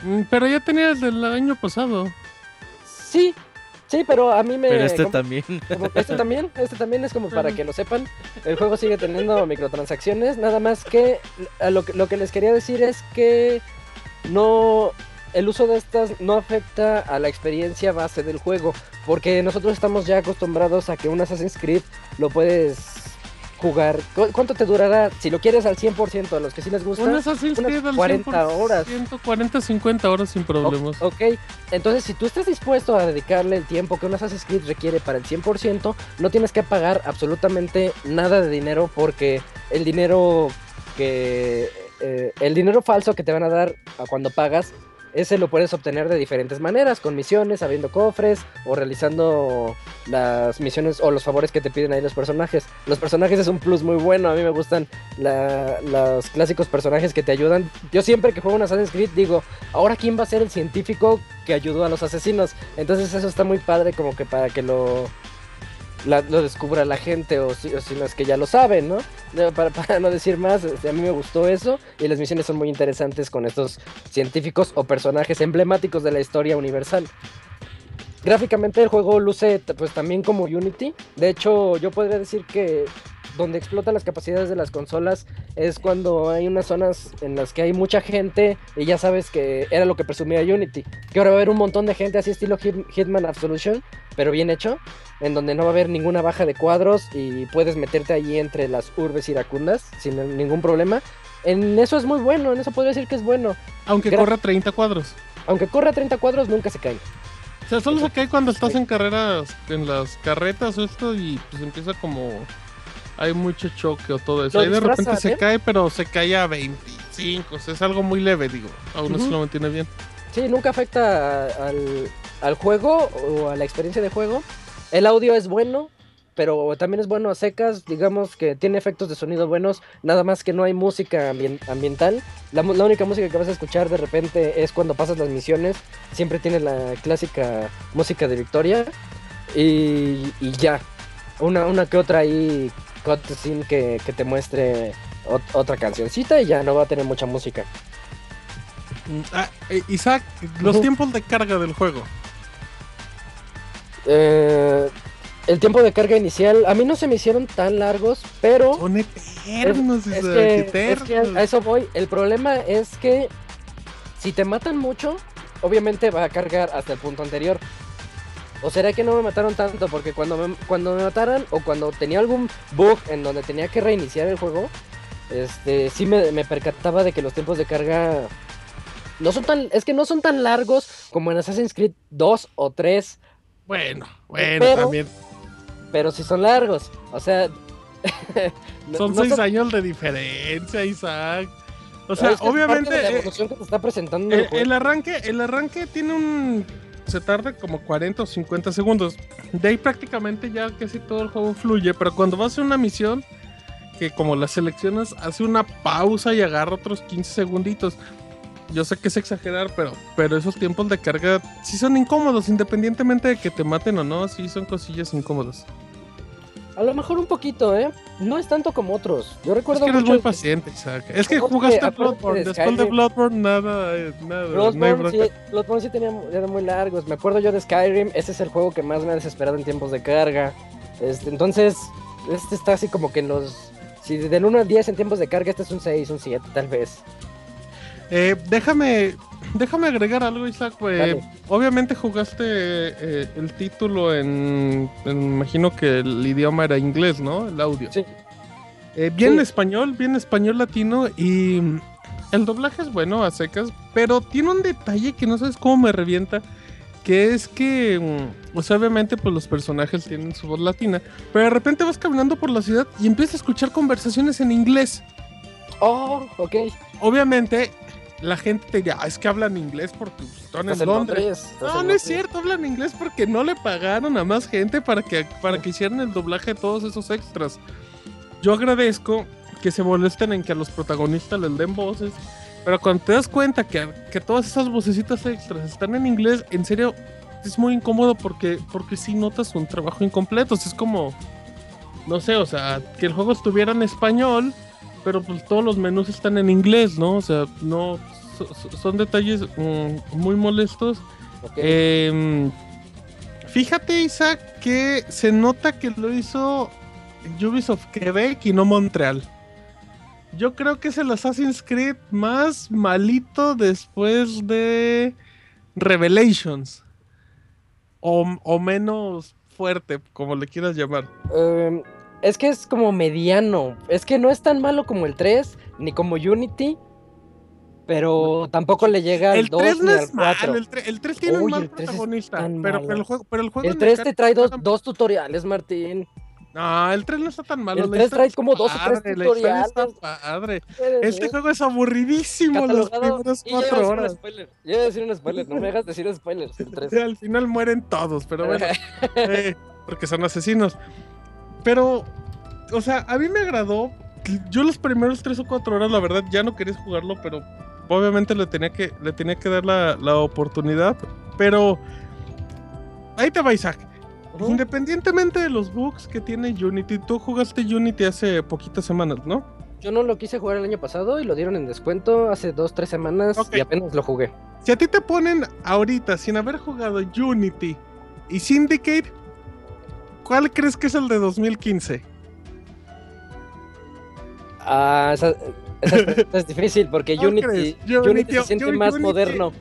Mm, Pero ya tenía desde el año pasado. Sí, sí, pero a mí me... Pero este como- también. como- este también, este también es como para que lo sepan. El juego sigue teniendo microtransacciones, nada más que a lo, que lo que les quería decir es que no el uso de estas no afecta a la experiencia base del juego, porque nosotros estamos ya acostumbrados a que un Assassin's Creed lo puedes jugar. ¿Cu- ¿Cuánto te durará? Si lo quieres al 100% a los que sí les gusta. Un Assassin's unas Creed al 40 horas. 140, 50 horas sin problemas. Ok, entonces si tú estás dispuesto a dedicarle el tiempo que un Assassin's Creed requiere para el 100%, no tienes que pagar absolutamente nada de dinero porque el dinero que... eh, el dinero falso que te van a dar a cuando pagas, ese lo puedes obtener de diferentes maneras, con misiones, abriendo cofres o realizando las misiones o los favores que te piden ahí los personajes. Los personajes es un plus muy bueno, a mí me gustan los clásicos personajes que te ayudan. Yo siempre que juego un Assassin's Creed digo, ahora quién va a ser el científico que ayudó a los asesinos. Entonces eso está muy padre como que para que lo lo descubra la gente o si, no es que ya lo saben, ¿no? Para, no decir más, este, a mí me gustó eso y las misiones son muy interesantes con estos científicos o personajes emblemáticos de la historia universal. Gráficamente el juego luce pues también como Unity. De hecho, yo podría decir que donde explota las capacidades de las consolas es cuando hay unas zonas en las que hay mucha gente y ya sabes que era lo que presumía Unity. Que ahora va a haber un montón de gente así estilo Hit- Hitman Absolution, pero bien hecho, en donde no va a haber ninguna baja de cuadros y puedes meterte allí entre las urbes iracundas sin ningún problema. En eso es muy bueno, en eso podría decir que es bueno. Aunque Gra- corra 30 cuadros. Aunque corra 30 cuadros, nunca se cae. O sea, solo se cae cuando estás en carreras, en las carretas o esto y pues empieza como... Hay mucho choque o todo eso. Ahí de repente se ¿eh? cae, pero se cae a 25. O sea, es algo muy leve, digo. Aún así Ujú. lo mantiene bien. Sí, nunca afecta al, al juego o a la experiencia de juego. El audio es bueno, pero también es bueno a secas. Digamos que tiene efectos de sonido buenos, nada más que no hay música ambien- ambiental. La, la única música que vas a escuchar de repente es cuando pasas las misiones. Siempre tiene la clásica música de Victoria. Y, y ya, una, una que otra ahí cutscene que, que te muestre ot- otra cancioncita y ya no va a tener mucha música. Mm, ah, eh, Isaac, los tiempos de carga del juego. Eh, el tiempo de carga inicial, a mí no se me hicieron tan largos, pero Son eternos, es, es que, es a eso voy. El problema es que si te matan mucho, obviamente va a cargar hasta el punto anterior. ¿O será que no me mataron tanto? Porque cuando me, cuando me mataran o cuando tenía algún bug en donde tenía que reiniciar el juego, este, sí me, me percataba de que los tiempos de carga no son tan, es que no son tan largos como en Assassin's Creed 2 o 3, Bueno, bueno, Pero- también. pero sí son largos. O sea, no- Son no seis años de diferencia, Isaac. O sea, es que es obviamente. la eh, que te está presentando el, juego. el arranque, el arranque tiene un. Se tarda como 40 o 50 segundos. De ahí prácticamente ya casi todo el juego fluye. Pero cuando vas a una misión, que como la seleccionas, hace una pausa y agarra otros 15 segunditos. Yo sé que es exagerar, pero, pero esos tiempos de carga sí son incómodos, independientemente de que te maten o no, sí son cosillas incómodas. A lo mejor un poquito, ¿eh? No es tanto como otros. Yo Es recuerdo que eres mucho muy paciente, Isaac. Es que jugaste acuérdate Bloodborne. de Después de. Bloodborne, nada, eh, nada. no Bloodborne bronca. sí, Bloodborne sí tenía, eran muy largos. Me acuerdo yo de Skyrim. Ese es el juego que más me ha desesperado en tiempos de carga. Este, entonces, este está así como que en los. Si del 1 al 10 en tiempos de carga, este es un 6, un 7, tal vez. Eh, déjame, déjame agregar algo, Isaac. eh, obviamente jugaste eh, el título en, en- Imagino que el idioma era inglés, ¿no? El audio. Sí. Eh, bien Sí. español, bien español latino y mm, el doblaje es bueno a secas, pero tiene un detalle que no sabes cómo me revienta, que es que, mm, o sea, obviamente pues los personajes tienen su voz latina, pero de repente vas caminando por la ciudad y empiezas a escuchar conversaciones en inglés. Oh, ok. Obviamente la gente te dirá, "Ah, es que hablan inglés porque están en Londres. Londres, No, en no es cierto, hablan inglés porque no le pagaron a más gente para que, para que hicieran el doblaje de todos esos extras. Yo agradezco que se molesten en que a los protagonistas les den voces, pero cuando te das cuenta que, que todas esas vocecitas extras están en inglés, en serio, es muy incómodo porque, porque sí notas un trabajo incompleto. O sea, es como, no sé, o sea, que el juego estuviera en español, pero pues todos los menús están en inglés, ¿no? O sea, no, so- so- son detalles mm, muy molestos. Em, fíjate, Isaac, que se nota que lo hizo Ubisoft Quebec y no Montreal. Yo creo que es el Assassin's Creed más malito después de Revelations. O, o menos fuerte, como le quieras llamar. Em, es que es como mediano. Es que no es tan malo como el 3, ni como Unity. Pero tampoco le llega al El 2 3 ni no al es 4. malo, el 3, el 3 tiene un Uy, mal el 3 es protagonista, pero, pero el juego, pero el juego El le 3 cae- te trae dos, dos tutoriales, Martín. No, el 3 no está tan malo. El la 3 historia trae como dos o está tres padre, historia está tutoriales. padre. Este juego es aburridísimo iba a cuatro un horas. Ya iba a decir un spoiler, no me hagas decir spoilers. El 3. Al final mueren todos, pero bueno, eh, porque son asesinos. Pero, o sea, a mí me agradó. Yo los primeros tres o cuatro horas, la verdad, ya no quería jugarlo, pero obviamente le tenía que, le tenía que dar la, la oportunidad. Pero ahí te va, Isaac. Independientemente de los bugs que tiene Unity, tú jugaste Unity hace poquitas semanas, ¿no? Yo no lo quise jugar el año pasado y lo dieron en descuento hace dos, tres semanas y apenas lo jugué. Si a ti te ponen ahorita sin haber jugado Unity y Syndicate, ¿cuál crees que es el de 2015? Ah, esa, es difícil porque ¿Cuál Unity, crees? Unity se siente más Unity- moderno.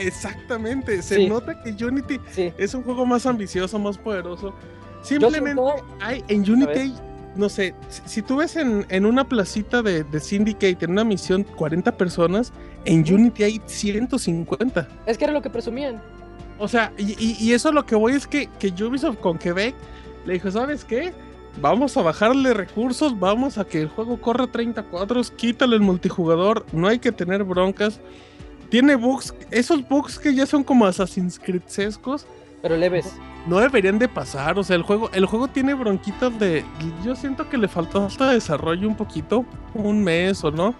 Exactamente, se Sí. nota que Unity Sí. es un juego más ambicioso, más poderoso. Simplemente siento- hay en. Unity, no sé, si, si tú ves en, en una placita de, de Syndicate, en una misión, 40 personas, en Unity hay 150. Es que era lo que presumían. O sea, y, y- y eso lo que voy es que, que Ubisoft con Quebec le dijo, ¿sabes qué? Vamos a bajarle recursos, vamos a que el juego corra 30 cuadros, quítale el multijugador, no hay que tener broncas. Tiene bugs, esos bugs que ya son como Assassin's Creed-sescos, Pero leves. no deberían de pasar. O sea, el juego, el juego tiene bronquitas de. Yo siento que le faltó hasta desarrollo un poquito, un mes o no.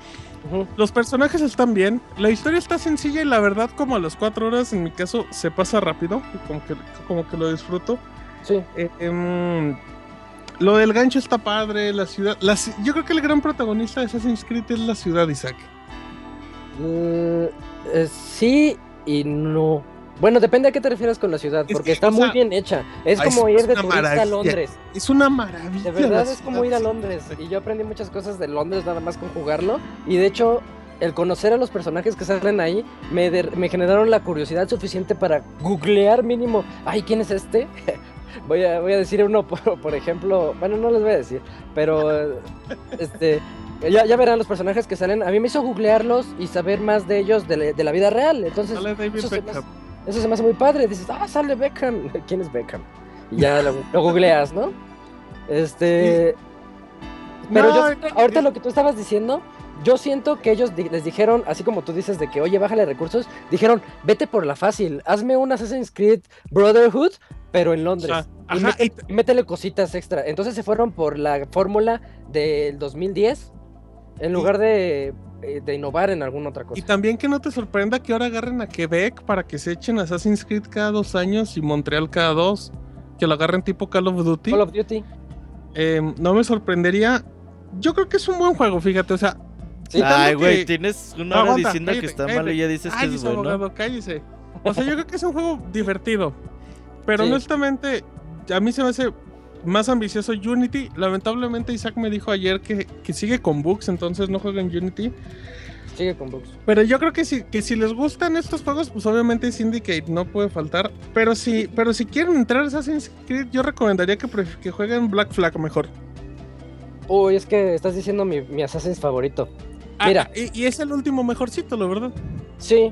Los personajes están bien, la historia está sencilla y la verdad, como a las 4 horas, en mi caso, se pasa rápido, como que, como que lo disfruto. Sí. Eh, em, lo del gancho está padre, la ciudad. la yo creo que el gran protagonista de Assassin's Creed es la ciudad, Isaac. Mm, eh, sí y no. Bueno, depende a qué te refieres con la ciudad, porque que, está muy sea, bien hecha. Es ay, como es ir de turista a. Londres. Es una maravilla. De verdad es como ir a Londres. Y yo aprendí muchas cosas de Londres nada más con jugarlo. Y de hecho, el conocer a los personajes que salen ahí me, der- me generaron la curiosidad suficiente para googlear mínimo. Ay, ¿quién es este? Voy, a, voy a decir uno, por, por ejemplo. Bueno, no les voy a decir. Pero, este. Ya, ya verán los personajes que salen. A mí me hizo googlearlos y saber más de ellos de, la- de la vida real. Entonces, eso se me Beckham. eso se me hace muy padre. Dices, ah, sale Beckham. ¿Quién es Beckham? Y ya lo, lo googleas, ¿no? Este. Pero No, yo, ahorita lo que tú estabas diciendo, yo siento que ellos les dijeron, así como tú dices, de que, oye, bájale recursos, dijeron, vete por la fácil, hazme un Assassin's Creed Brotherhood, pero en Londres. O sea, y, ajá, métele cositas extra. Entonces se fueron por la fórmula del 2010, en lugar de, eh, de innovar en alguna otra cosa. Y también que no te sorprenda que ahora agarren a Quebec para que se echen Assassin's Creed cada dos años y Montreal cada dos. Que lo agarren tipo Call of Duty. Call of Duty. Eh, no me sorprendería. Yo creo que es un buen juego, fíjate. O sea, Sí. Ay, güey, que- tienes una No, hora aguanta, diciendo que está cállate. malo y ya dices que es bueno. abogado, cállese. O sea, yo creo que es un juego divertido. Pero Sí. honestamente, a mí se me hace más ambicioso Unity. Lamentablemente, Isaac me dijo ayer que, que sigue con bugs, entonces no juega en Unity. Sigue con bugs. Pero yo creo que si, que si les gustan estos juegos, pues obviamente Syndicate no puede faltar. Pero si, pero si quieren entrar a Assassin's Creed, yo recomendaría que, que jueguen Black Flag mejor. Uy, es que estás diciendo mi, mi Assassin's favorito. Mira. Ah, y, y es el último mejorcito, la verdad. Sí.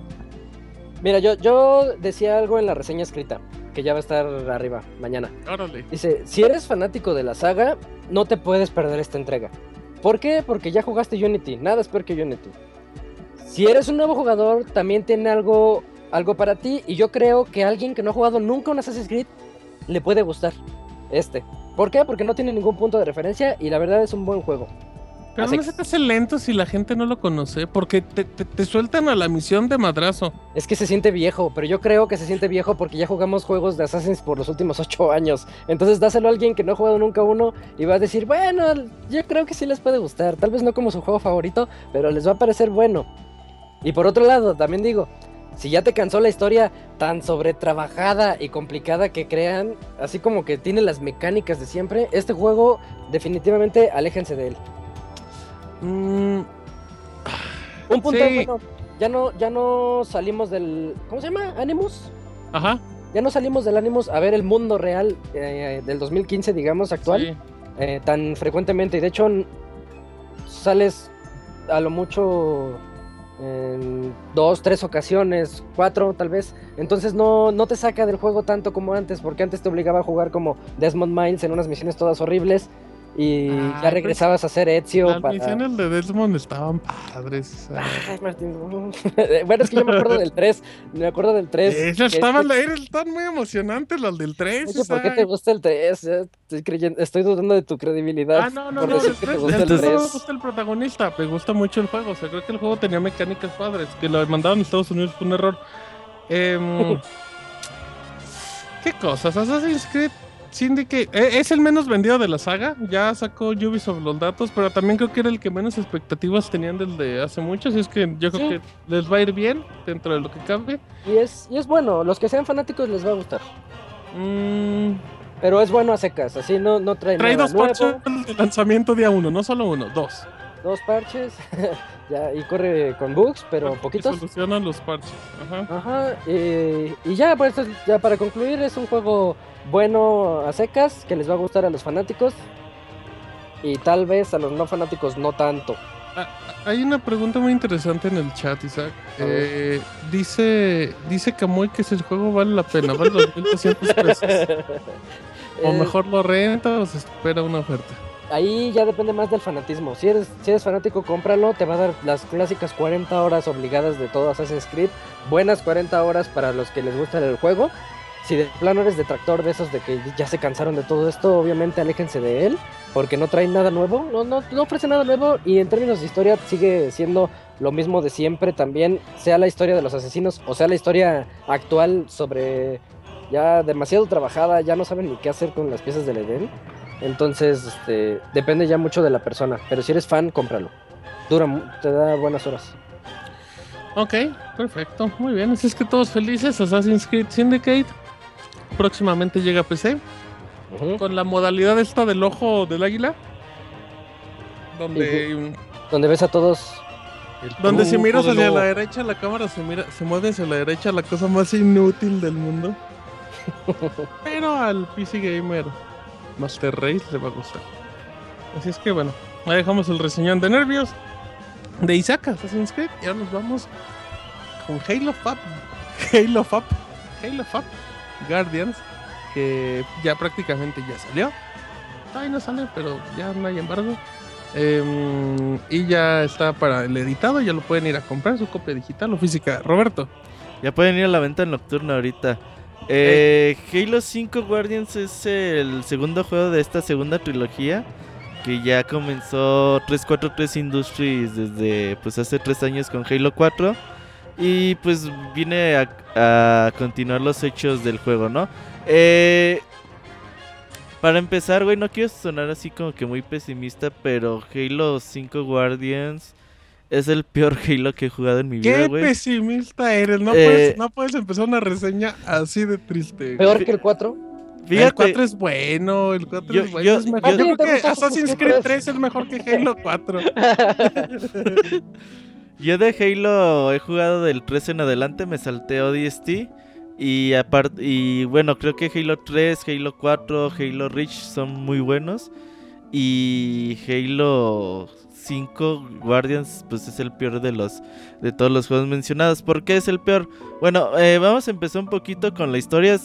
Mira, yo, yo decía algo en la reseña escrita, que ya va a estar arriba mañana. Órale. Dice, si eres fanático de la saga, no te puedes perder esta entrega. ¿Por qué? Porque ya jugaste Unity, nada es peor que Unity. Si eres un nuevo jugador, también tiene algo, algo para ti, y yo creo que alguien que no ha jugado nunca un Assassin's Creed le puede gustar este. ¿Por qué? Porque no tiene ningún punto de referencia y la verdad es un buen juego. Pero Así no se te hace lento si la gente no lo conoce, porque te, te- te sueltan a la misión de madrazo. Es que se siente viejo, pero yo creo que se siente viejo porque ya jugamos juegos de Assassin's por los últimos ocho años. Entonces dáselo a alguien que no ha jugado nunca uno y va a decir, bueno, yo creo que sí les puede gustar. Tal vez no como su juego favorito, pero les va a parecer bueno. Y por otro lado, también digo, si ya te cansó la historia tan sobretrabajada y complicada que crean, así como que tiene las mecánicas de siempre, este juego definitivamente aléjense de él. Mm, Un punto Sí. bueno, ya no, ya no salimos del. ¿Cómo se llama? ¿Animus? ajá. Ya no salimos del Animus a ver el mundo real eh, del 2015, digamos, actual, sí. eh, tan frecuentemente. Y de hecho, sales a lo mucho en dos, tres ocasiones, cuatro tal vez. Entonces no, no te saca del juego tanto como antes, porque antes te obligaba a jugar como Desmond Miles en unas misiones todas horribles. Y Ay, ya pues, regresabas a hacer Ezio. Las para- misiones de Desmond estaban padres. Ay, Martín. bueno, es que yo me acuerdo del 3. Me acuerdo del 3. Esas estaban, eran- están muy emocionantes las del 3. Oye, ¿por qué te gusta el 3? Ya Estoy, creyendo, estoy dudando de tu credibilidad. Ah, no, no, no, el que te 3, gusta el el 3 no me 3. gusta el protagonista, me gusta mucho el juego. O sea, creo que el juego tenía mecánicas padres, que lo mandaron a Estados Unidos fue un error. Em, ¿Qué cosas? Assassin's Creed Syndicate eh, es el menos vendido de la saga. Ya sacó Ubisoft los datos, pero también creo que era el que menos expectativas tenían del de hace mucho. Así es que yo creo Sí. que les va a ir bien dentro de lo que cabe. Y es, y es bueno, los que sean fanáticos les va a gustar. Mm, Pero es bueno a secas, así no, no trae, trae nada dos nuevo, parches de lanzamiento día uno, no solo uno, dos. Dos parches, ya, y corre con bugs, pero poquitos. Solucionan los parches. Ajá. Ajá, y, y ya, pues ya para concluir, es un juego bueno a secas, que les va a gustar a los fanáticos. Y tal vez a los no fanáticos no tanto. Ah, Hay una pregunta muy interesante en el chat, Isaac. Eh, dice dice Camuy que si el juego vale la pena, vale los 1200 pesos. O Eh, mejor lo renta o se espera una oferta. Ahí ya depende más del fanatismo. Si eres, si eres fanático, cómpralo. Te va a dar las clásicas 40 horas obligadas de todo Assassin's Creed. Buenas 40 horas para los que les gusta el juego. Si de plano eres detractor de esos de que ya se cansaron de todo esto, obviamente aléjense de él. Porque no trae nada nuevo. No, no, no ofrece nada nuevo. Y en términos de historia sigue siendo lo mismo de siempre también. Sea la historia de los asesinos o sea la historia actual sobre ya demasiado trabajada. Ya no saben ni qué hacer con las piezas del Edén. Entonces, este, depende ya mucho de la persona. Pero si eres fan, cómpralo. Dura, mu- te da buenas horas. Ok, perfecto. Muy bien. Así es que todos felices. Assassin's Creed Syndicate. Próximamente llega a PC. Con la modalidad esta del ojo del águila. Donde, Donde ves a todos. donde si miras hacia la derecha, la cámara se mira, se mueve hacia la derecha, la cosa más inútil del mundo. Pero al PC Gamer Master Race le va a gustar. Así es que bueno, ahí dejamos el reseñón de nervios de Isaac Assassin's Creed. Y ahora nos vamos con Halo Fab. Halo Fab. Halo Fab Guardians. Que ya prácticamente ya salió. Todavía no sale, pero ya no hay embargo. Em, y ya está para el editado, ya lo pueden ir a comprar, su copia digital o física. Roberto. Ya pueden ir a la venta nocturna ahorita. Eh, Halo 5 Guardians es el segundo juego de esta segunda trilogía. Que ya comenzó 343 Industries desde pues hace tres años con Halo 4. Y pues viene a, a continuar los hechos del juego, ¿no? Eh, para empezar, güey, no quiero sonar así como que muy pesimista, pero Halo 5 Guardians es el peor Halo que he jugado en mi vida, Qué güey. pesimista eres, no, Eh, puedes, no puedes empezar una reseña así de triste. Peor que el 4. El Fíjate, 4 es bueno, el 4 Yo- es bueno. yo- es mejor. yo- Yo creo ¿Te que Assassin's Creed 3 es mejor que Halo 4. Yo de Halo he jugado del 3 en adelante, me salté ODST. Y aparte, y bueno, creo que Halo 3, Halo 4, Halo Reach son muy buenos. Y Halo 5 Guardians, pues es el peor de los de todos los juegos mencionados. ¿Por qué es el peor? Bueno, eh, vamos a empezar un poquito con la historia.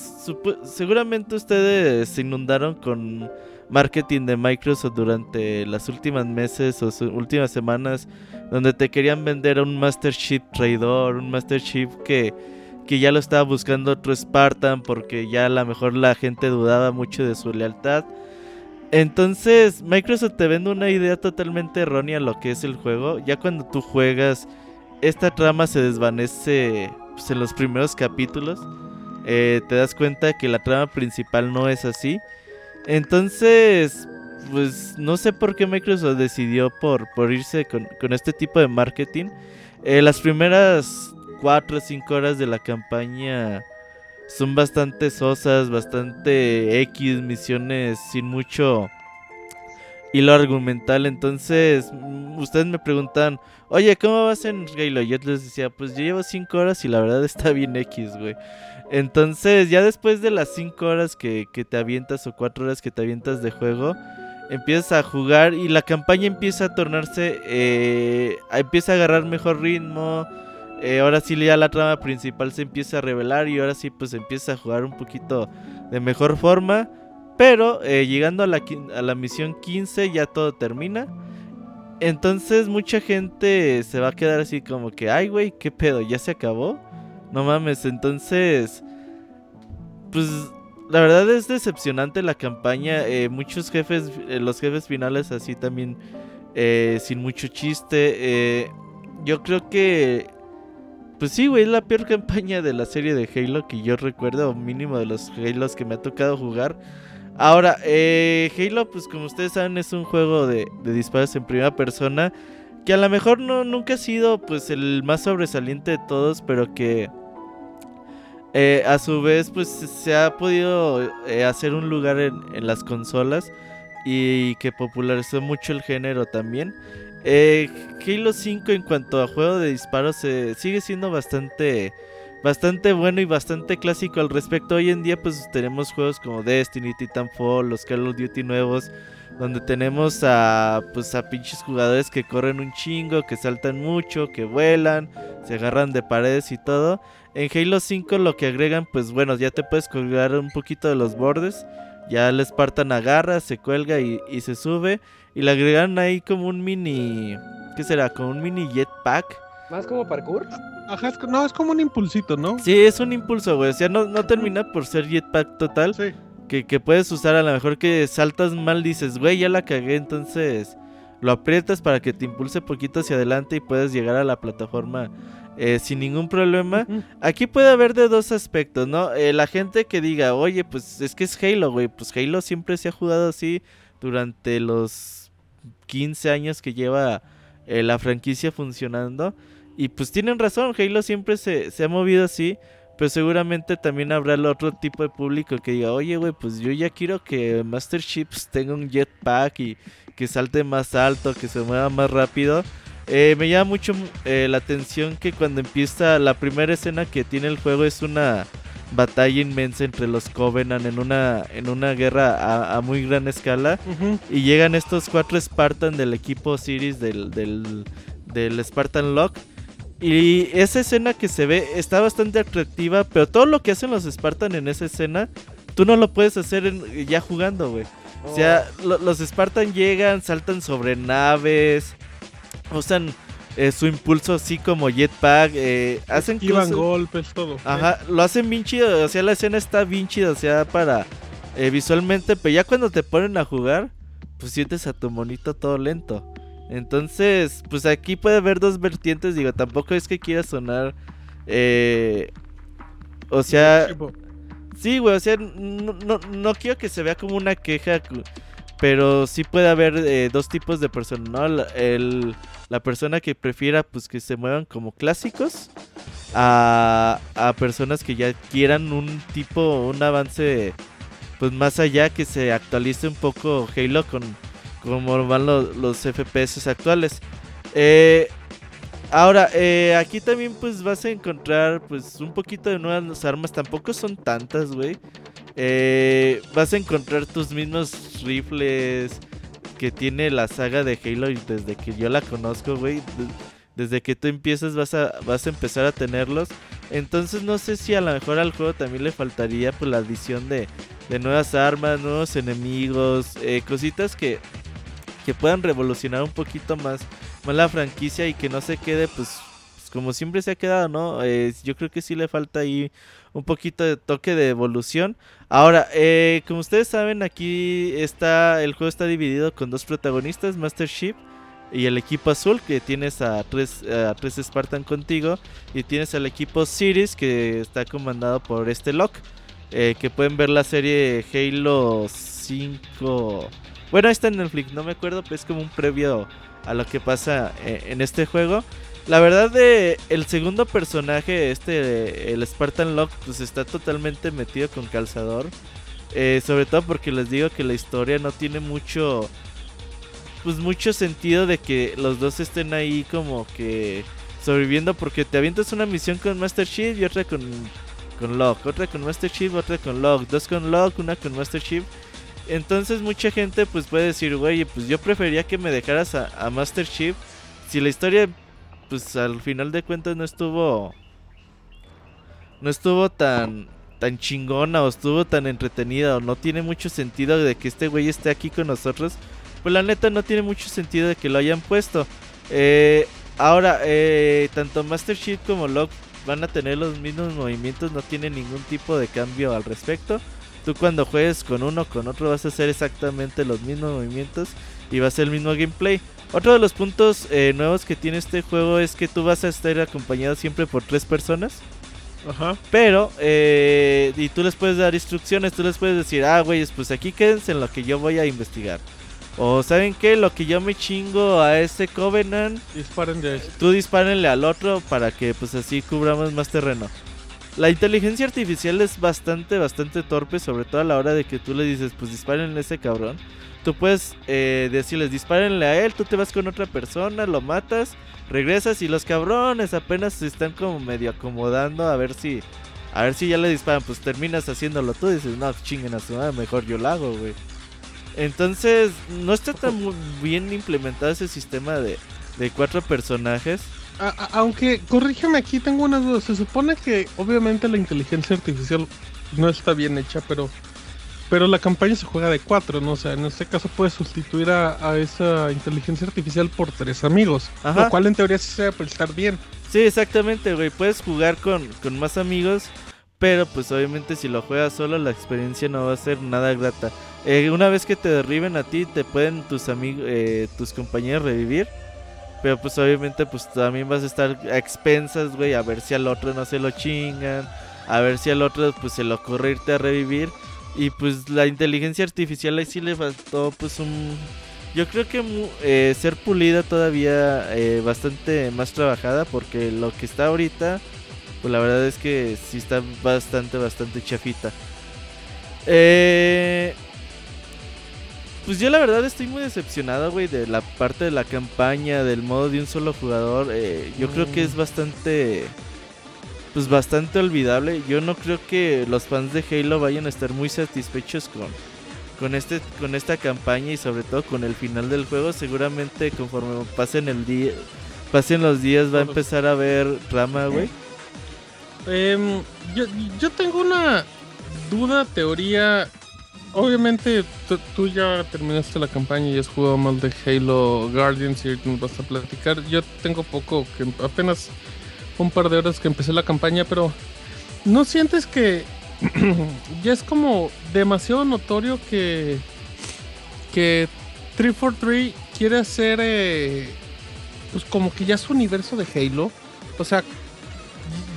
Seguramente ustedes se inundaron con marketing de Microsoft durante las últimas meses o últimas semanas donde te querían vender un Master Chief traidor, un Master Chief que, que ya lo estaba buscando otro Spartan porque ya a lo mejor la gente dudaba mucho de su lealtad. Entonces Microsoft te vende una idea totalmente errónea lo que es el juego. Ya cuando tú juegas, esta trama se desvanece pues, en los primeros capítulos. Eh, te das cuenta que la trama principal no es así. Entonces, pues no sé por qué Microsoft decidió por, por irse con, con este tipo de marketing. Eh, las primeras 4 o 5 horas de la campaña son bastante sosas, bastante X, misiones sin mucho hilo argumental. Entonces, mm, ustedes me preguntan, oye, ¿cómo vas en Halo? Yo les decía, pues yo llevo 5 horas y la verdad está bien X, güey. Entonces, ya después de las 5 horas que, que te avientas o 4 horas que te avientas de juego, empiezas a jugar y la campaña empieza a tornarse, eh, empieza a agarrar mejor ritmo. Eh, ahora sí ya la trama principal se empieza a revelar y ahora sí pues empieza a jugar un poquito de mejor forma. Pero eh, llegando a la, a la misión 15 ya todo termina. Entonces mucha gente se va a quedar así como que, ay güey, ¿qué pedo? ¿Ya se acabó? No mames, entonces... Pues la verdad es decepcionante la campaña. eh, muchos jefes, los jefes finales así también, sin mucho chiste. yo creo que, pues sí, güey, es la peor campaña de la serie de Halo que yo recuerdo, o mínimo de los Halos que me ha tocado jugar. Ahora, eh, Halo, pues como ustedes saben, es un juego de, de disparos en primera persona. Que a lo mejor no, nunca ha sido pues el más sobresaliente de todos, pero que eh, a su vez, pues se ha podido eh, hacer un lugar en, en las consolas y que popularizó mucho el género también. Eh, Halo 5 en cuanto a juego de disparos eh, sigue siendo bastante bueno y bastante clásico al respecto. Hoy en día pues tenemos juegos como Destiny, Titanfall, los Call of Duty nuevos donde tenemos a pues pinches jugadores que corren un chingo, que saltan mucho, que vuelan, se agarran de paredes y todo. En Halo 5 lo que agregan, pues bueno, ya te puedes colgar un poquito de los bordes. Ya el Spartan agarra, se cuelga y se sube. Y le agregan ahí como un mini... ¿Qué será? Como un mini jetpack. Más como parkour. Ajá, es, no, es como un impulsito, ¿no? Sí, es un impulso, güey. O sea, no, no termina por ser jetpack total. Sí. Que, que puedes usar a lo mejor que saltas mal, dices, güey, ya la cagué, entonces lo aprietas para que te impulse poquito hacia adelante y puedes llegar a la plataforma eh, sin ningún problema. Aquí puede haber de dos aspectos, ¿no? Eh, la gente que diga, oye, pues es que es Halo, güey, pues Halo siempre se ha jugado así, durante los 15 años que lleva eh, la franquicia funcionando. Y pues tienen razón, Halo siempre se, se ha movido así. Pero seguramente también habrá el otro tipo de público que diga, oye, güey, pues yo ya quiero que Master Chips tenga un jetpack y que salte más alto, que se mueva más rápido. Eh, me llama mucho eh, la atención que cuando empieza la primera escena que tiene el juego es una batalla inmensa entre los Covenant en una, en una guerra a, a muy gran escala. Y llegan estos cuatro Spartan del equipo Series del, del, del Spartan Lock. Y esa escena que se ve está bastante atractiva, pero todo lo que hacen los Spartan en esa escena, tú no lo puedes hacer en- ya jugando, güey. O sea, lo- los Spartan llegan, saltan sobre naves, usan eh, su impulso así como jetpack, eh, hacen cosas- golpes, todo. Ajá, lo hacen bien chido, o sea, la escena está bien chida, o sea, para eh, visualmente, pero ya cuando te ponen a jugar, pues sientes a tu monito todo lento. Entonces, pues aquí puede haber dos vertientes, digo, tampoco es que quiera sonar, eh, o sea, sí, güey, o sea, no, no, no quiero que se vea como una queja, pero sí puede haber eh, dos tipos de personas, ¿no? El- la persona que prefiera, pues, que se muevan como clásicos a, a personas que ya quieran un tipo, un avance, pues más allá, que se actualice un poco Halo con como van los, los FPS actuales. Eh, ahora, eh, aquí también pues vas a encontrar pues un poquito de nuevas armas, tampoco son tantas, güey. Eh, vas a encontrar tus mismos rifles que tiene la saga de Halo y desde que yo la conozco, güey. de- Desde que tú empiezas vas a, vas a empezar a tenerlos. Entonces no sé si a lo mejor al juego también le faltaría pues la adición de, de nuevas armas, nuevos enemigos, eh, cositas que, que puedan revolucionar un poquito más, más la franquicia y que no se quede pues, pues, como siempre se ha quedado, ¿no? Yo creo que sí le falta ahí un poquito de toque de evolución. Ahora, eh, como ustedes saben, aquí está el juego está dividido con dos protagonistas, Master Chief y el equipo azul, que tienes a tres, tres Spartan contigo, y tienes al equipo Series, que está comandado por este Locke, eh, que pueden ver la serie Halo 5. Bueno, ahí está en Netflix, no me acuerdo, pero es como un previo a lo que pasa eh, en este juego. La verdad de el segundo personaje, este, el Spartan Locke, pues está totalmente metido con calzador. Eh, sobre todo porque les digo que la historia no tiene mucho, pues mucho sentido de que los dos estén ahí como que sobreviviendo porque te avientas una misión con Master Chief y otra con, con Locke, otra con Master Chief, otra con Locke, dos con Locke, una con Master Chief. Entonces mucha gente pues puede decir, güey, pues yo prefería que me dejaras a, Master Chief si la historia pues al final de cuentas no estuvo no estuvo tan tan chingona o estuvo tan entretenida o no tiene mucho sentido de que este güey esté aquí con nosotros, pues la neta no tiene mucho sentido de que lo hayan puesto. Eh, ahora, eh, tanto Master Chief como Locke van a tener los mismos movimientos, no tiene ningún tipo de cambio al respecto. Tú cuando juegues con uno o con otro vas a hacer exactamente los mismos movimientos y va a ser el mismo gameplay. Otro de los puntos eh, nuevos que tiene este juego es que tú vas a estar acompañado siempre por tres personas. Ajá. Pero, eh, y tú les puedes dar instrucciones, tú les puedes decir, ah, güeyes, pues aquí quédense en lo que yo voy a investigar. O, ¿saben qué? Lo que yo me chingo a ese Covenant, Disparen de tú dispárenle al otro para que pues así cubramos más terreno. La inteligencia artificial es bastante, bastante torpe, sobre todo a la hora de que tú le dices, pues dispárenle a ese cabrón. Tú puedes eh, decirles, dispárenle a él, tú te vas con otra persona, lo matas, regresas y los cabrones apenas se están como medio acomodando a ver si... A ver si ya le disparan, pues terminas haciéndolo tú y dices, no, chinguen a su madre, mejor yo lo hago, güey. Entonces, no está tan bien implementado ese sistema de, de cuatro personajes. A- a- aunque, corrígeme aquí, tengo una duda. Se supone que obviamente la inteligencia artificial no está bien hecha, pero pero la campaña se juega de cuatro, ¿no? O sea, en este caso puedes sustituir a, a esa inteligencia artificial por tres amigos. Ajá. Lo cual en teoría sí se debe prestar bien. Sí, exactamente, güey. Puedes jugar con, con más amigos, pero pues obviamente si lo juegas solo la experiencia no va a ser nada grata. Eh, una vez que te derriben a ti, te pueden tus amigos, tus compañeros revivir. Pero pues obviamente pues también vas a estar a expensas, güey, a ver si al otro no se lo chingan, a ver si al otro pues se le ocurre irte a revivir. Y pues la inteligencia artificial ahí sí le faltó pues un... Yo creo que eh, ser pulida todavía eh, bastante más trabajada porque lo que está ahorita, pues la verdad es que sí está bastante, bastante chafita. Eh, pues yo la verdad estoy muy decepcionado, güey, de la parte de la campaña, del modo de un solo jugador. Eh, yo creo que es bastante, pues bastante olvidable. Yo no creo que los fans de Halo vayan a estar muy satisfechos con, con este, con esta campaña y sobre todo con el final del juego. Seguramente conforme pasen el día, pasen los días va a empezar a haber rama, güey. Em, yo, yo tengo una duda, teoría. Obviamente tú- ya terminaste la campaña y has jugado más de Halo Guardians y nos vas a platicar. Yo tengo poco, que apenas un par de horas que empecé la campaña, pero ¿no sientes que ya es como demasiado notorio que que 343 quiere hacer eh, pues como que ya su universo de Halo? O sea,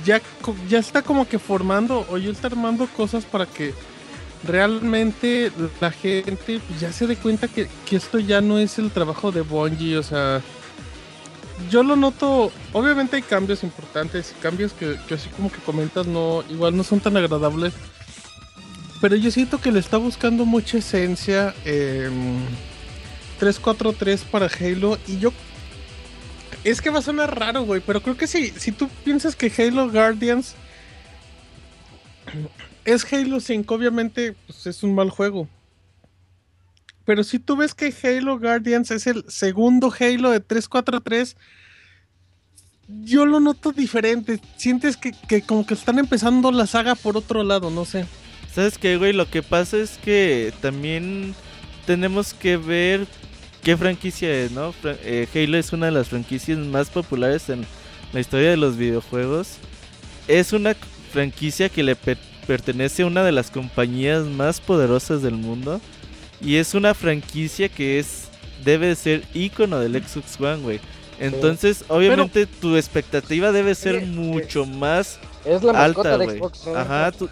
ya, ya está como que formando o ya está armando cosas para que realmente la gente ya se dé cuenta que, que esto ya no es el trabajo de Bungie, o sea, yo lo noto, obviamente hay cambios importantes, cambios que, que así como que comentas no, igual no son tan agradables, pero yo siento que le está buscando mucha esencia em, 343 para Halo y yo es que va a sonar raro, güey, pero creo que si tú piensas que Halo Guardians es Halo 5, obviamente pues, es un mal juego. Pero si tú ves que Halo Guardians es el segundo Halo de 343, yo lo noto diferente. Sientes que, que como que están empezando la saga por otro lado, no sé. ¿Sabes qué, güey? Lo que pasa es que también tenemos que ver qué franquicia es, ¿no? Eh, Halo es una de las franquicias más populares en la historia de los videojuegos. Es una franquicia que le pe- pertenece a una de las compañías más poderosas del mundo. Y es una franquicia que es debe ser ícono del Xbox One, güey. Entonces, obviamente, tu expectativa debe ser Oye, mucho más Es la alta, de güey. Xbox. ¿no? Ajá, tú,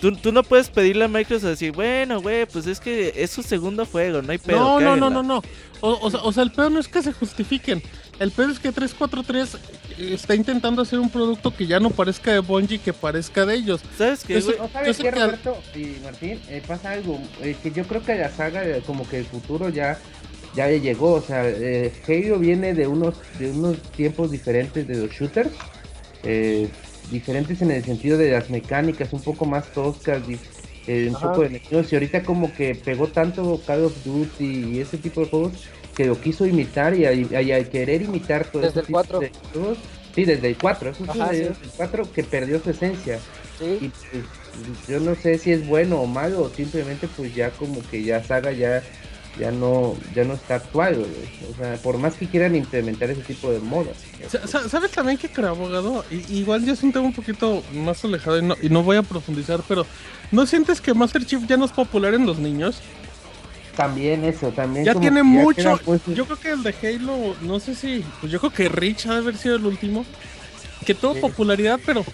tú, tú no puedes pedirle a Microsoft decir, bueno, güey, pues es que es su segundo juego, no hay pedo. No, no, no, cáguenla". no, no. O, o sea, o sea, el pedo no es que se justifiquen. El pedo es que 343 está intentando hacer un producto que ya no parezca de Bungie, que parezca de ellos. ¿Sabes qué, Eso-? No, ¿sabes sé qué, Roberto y Martín? Eh, pasa algo, eh, que yo creo que la saga, de- como que el futuro ya, ya llegó, o sea, eh, Halo viene de unos, de unos tiempos diferentes de los shooters, eh, diferentes en el sentido de las mecánicas, un poco más toscas, eh, un Ajá. poco de enemigos, y ahorita como que pegó tanto Call of Duty y ese tipo de juegos, que lo quiso imitar y, al- y querer imitar todo Desde ese el tipo 4. de juegos, sí, desde el 4, eso Ajá, sí, desde el 4 que perdió su esencia. Sí. Y pues, yo no sé si es bueno o malo, o simplemente pues ya como que ya Saga ya, ya no, ya no está actual, güey. O sea, por más que quieran implementar ese tipo de modas. Sa- sa- ¿Sabes también que creo, abogado? I- igual ya es un tema un poquito más alejado y no, y no voy a profundizar, pero ¿no sientes que Master Chief ya no es popular en los niños? También eso, también Ya tiene mucho. puestos- Yo creo que el de Halo, no sé si. Pues yo creo que Rich ha de haber sido el último. Que tuvo Sí. popularidad, pero.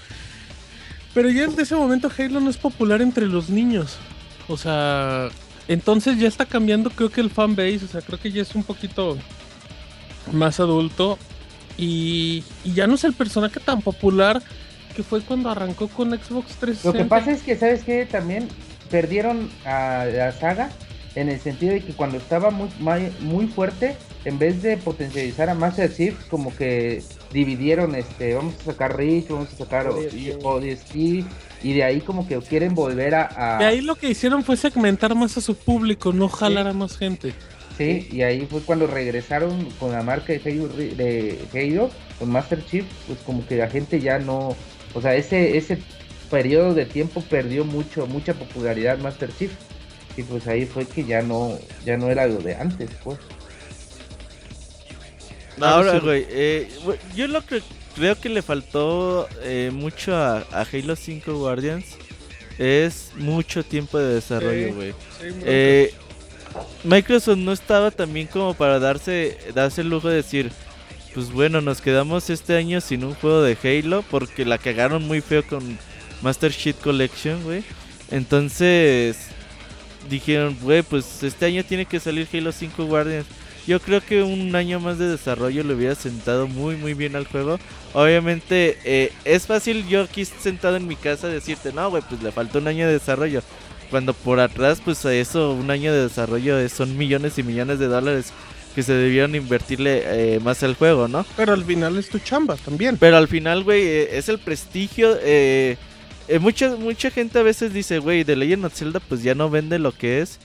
Pero ya desde ese momento Halo no es popular entre los niños. O sea. Entonces ya está cambiando, creo que el fanbase. O sea, creo que ya es un poquito más adulto. Y, y ya no es el personaje tan popular que fue cuando arrancó con Xbox 360. Lo que pasa es que, ¿sabes qué? También perdieron a la saga en el sentido de que cuando estaba muy, muy, muy fuerte, en vez de potencializar a Master Chief, como que dividieron, este, vamos a sacar Reach, vamos a sacar ODST. ODST, y de ahí como que quieren volver a... a- De ahí lo que hicieron fue segmentar más a su público, no jalar a más gente. Sí, y ahí fue cuando regresaron con la marca de Halo, Re- de Halo, con Master Chief, pues como que la gente ya no, o sea, ese ese periodo de tiempo perdió mucho mucha popularidad Master Chief y pues ahí fue que ya no ya no era lo de antes, pues. Ahora, sí. güey, eh, yo lo que creo que le faltó eh, mucho a, a Halo 5 Guardians es mucho tiempo de desarrollo, güey. Sí. Eh, Microsoft no estaba también como para darse, darse el lujo de decir, pues bueno, nos quedamos este año sin un juego de Halo porque la cagaron muy feo con Master Chief Collection, güey. Entonces, dijeron, güey, pues este año tiene que salir Halo 5 Guardians. Yo creo que un año más de desarrollo le hubiera sentado muy muy bien al juego. Obviamente eh, es fácil yo aquí sentado en mi casa decirte, no, güey, pues le falta un año de desarrollo. Cuando por atrás, pues a eso, un año de desarrollo es- son millones y millones de dólares que se debieron invertirle eh, más al juego, ¿no? Pero al final es tu chamba también. Pero al final, güey, eh, es el prestigio. Eh, eh, mucha, mucha gente a veces dice, güey, The Legend of Zelda pues ya no vende lo que es.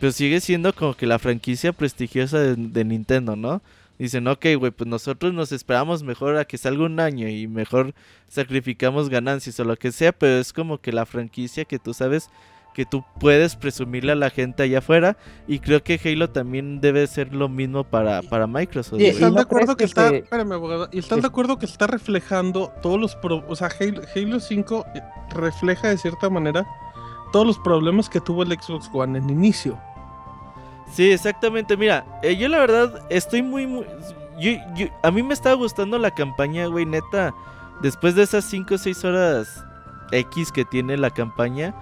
Pero sigue siendo como que la franquicia prestigiosa de, de Nintendo, ¿no? Dicen, ok, güey, pues nosotros nos esperamos mejor a que salga un año y mejor sacrificamos ganancias o lo que sea, pero es como que la franquicia que tú sabes que tú puedes presumirle a la gente allá afuera y creo que Halo también debe ser lo mismo para, para Microsoft. Y-. ¿Están de acuerdo que, está, espérame, abogado, y están de acuerdo que está reflejando todos los, pro- o sea, Halo, Halo 5 eh, refleja de cierta manera todos los problemas que tuvo el Xbox One en inicio. Sí, exactamente. Mira, eh, yo la verdad estoy muy, muy... yo- yo- a mí me estaba gustando la campaña, güey, neta. Después de esas 5 o 6 horas X que tiene la campaña,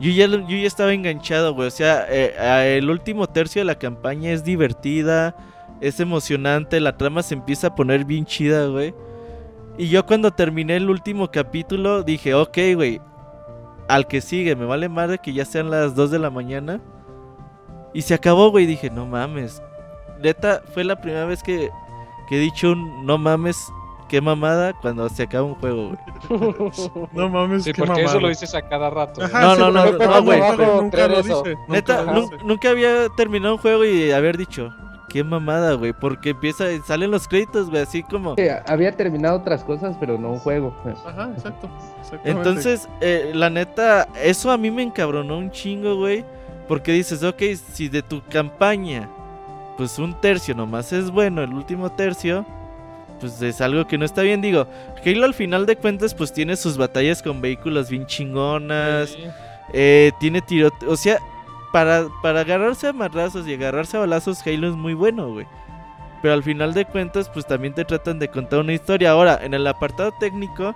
yo ya, yo ya estaba enganchado, güey. O sea, eh, el último tercio de la campaña es divertida, es emocionante, la trama se empieza a poner bien chida, güey. Y yo cuando terminé el último capítulo dije, ok, güey, al que sigue, me vale madre que ya sean las 2 de la mañana. Y se acabó, güey. Dije, no mames. Neta, fue la primera vez que, que he dicho un no mames, qué mamada cuando se acaba un juego, güey. No mames, Sí, qué porque eso lo dices a cada rato. Ajá, No, sí, no, no, no, güey. nunca- lo eso. dice, Neta, nunca había terminado un juego y haber dicho, qué mamada, güey. Porque empieza, salen los créditos, güey, así como. Que había terminado otras cosas, pero no un juego. Ajá, exacto. Entonces, eh, la neta, eso a mí me encabronó un chingo, güey. Porque dices, ok, si de tu campaña, pues un tercio nomás es bueno, el último tercio, pues es algo que no está bien. Digo, Halo al final de cuentas, pues tiene sus batallas con vehículos bien chingonas. Sí. Eh, tiene tiro... O sea, para, para agarrarse a marrazos y agarrarse a balazos, Halo es muy bueno, güey. Pero al final de cuentas, pues también te tratan de contar una historia. Ahora, en el apartado técnico,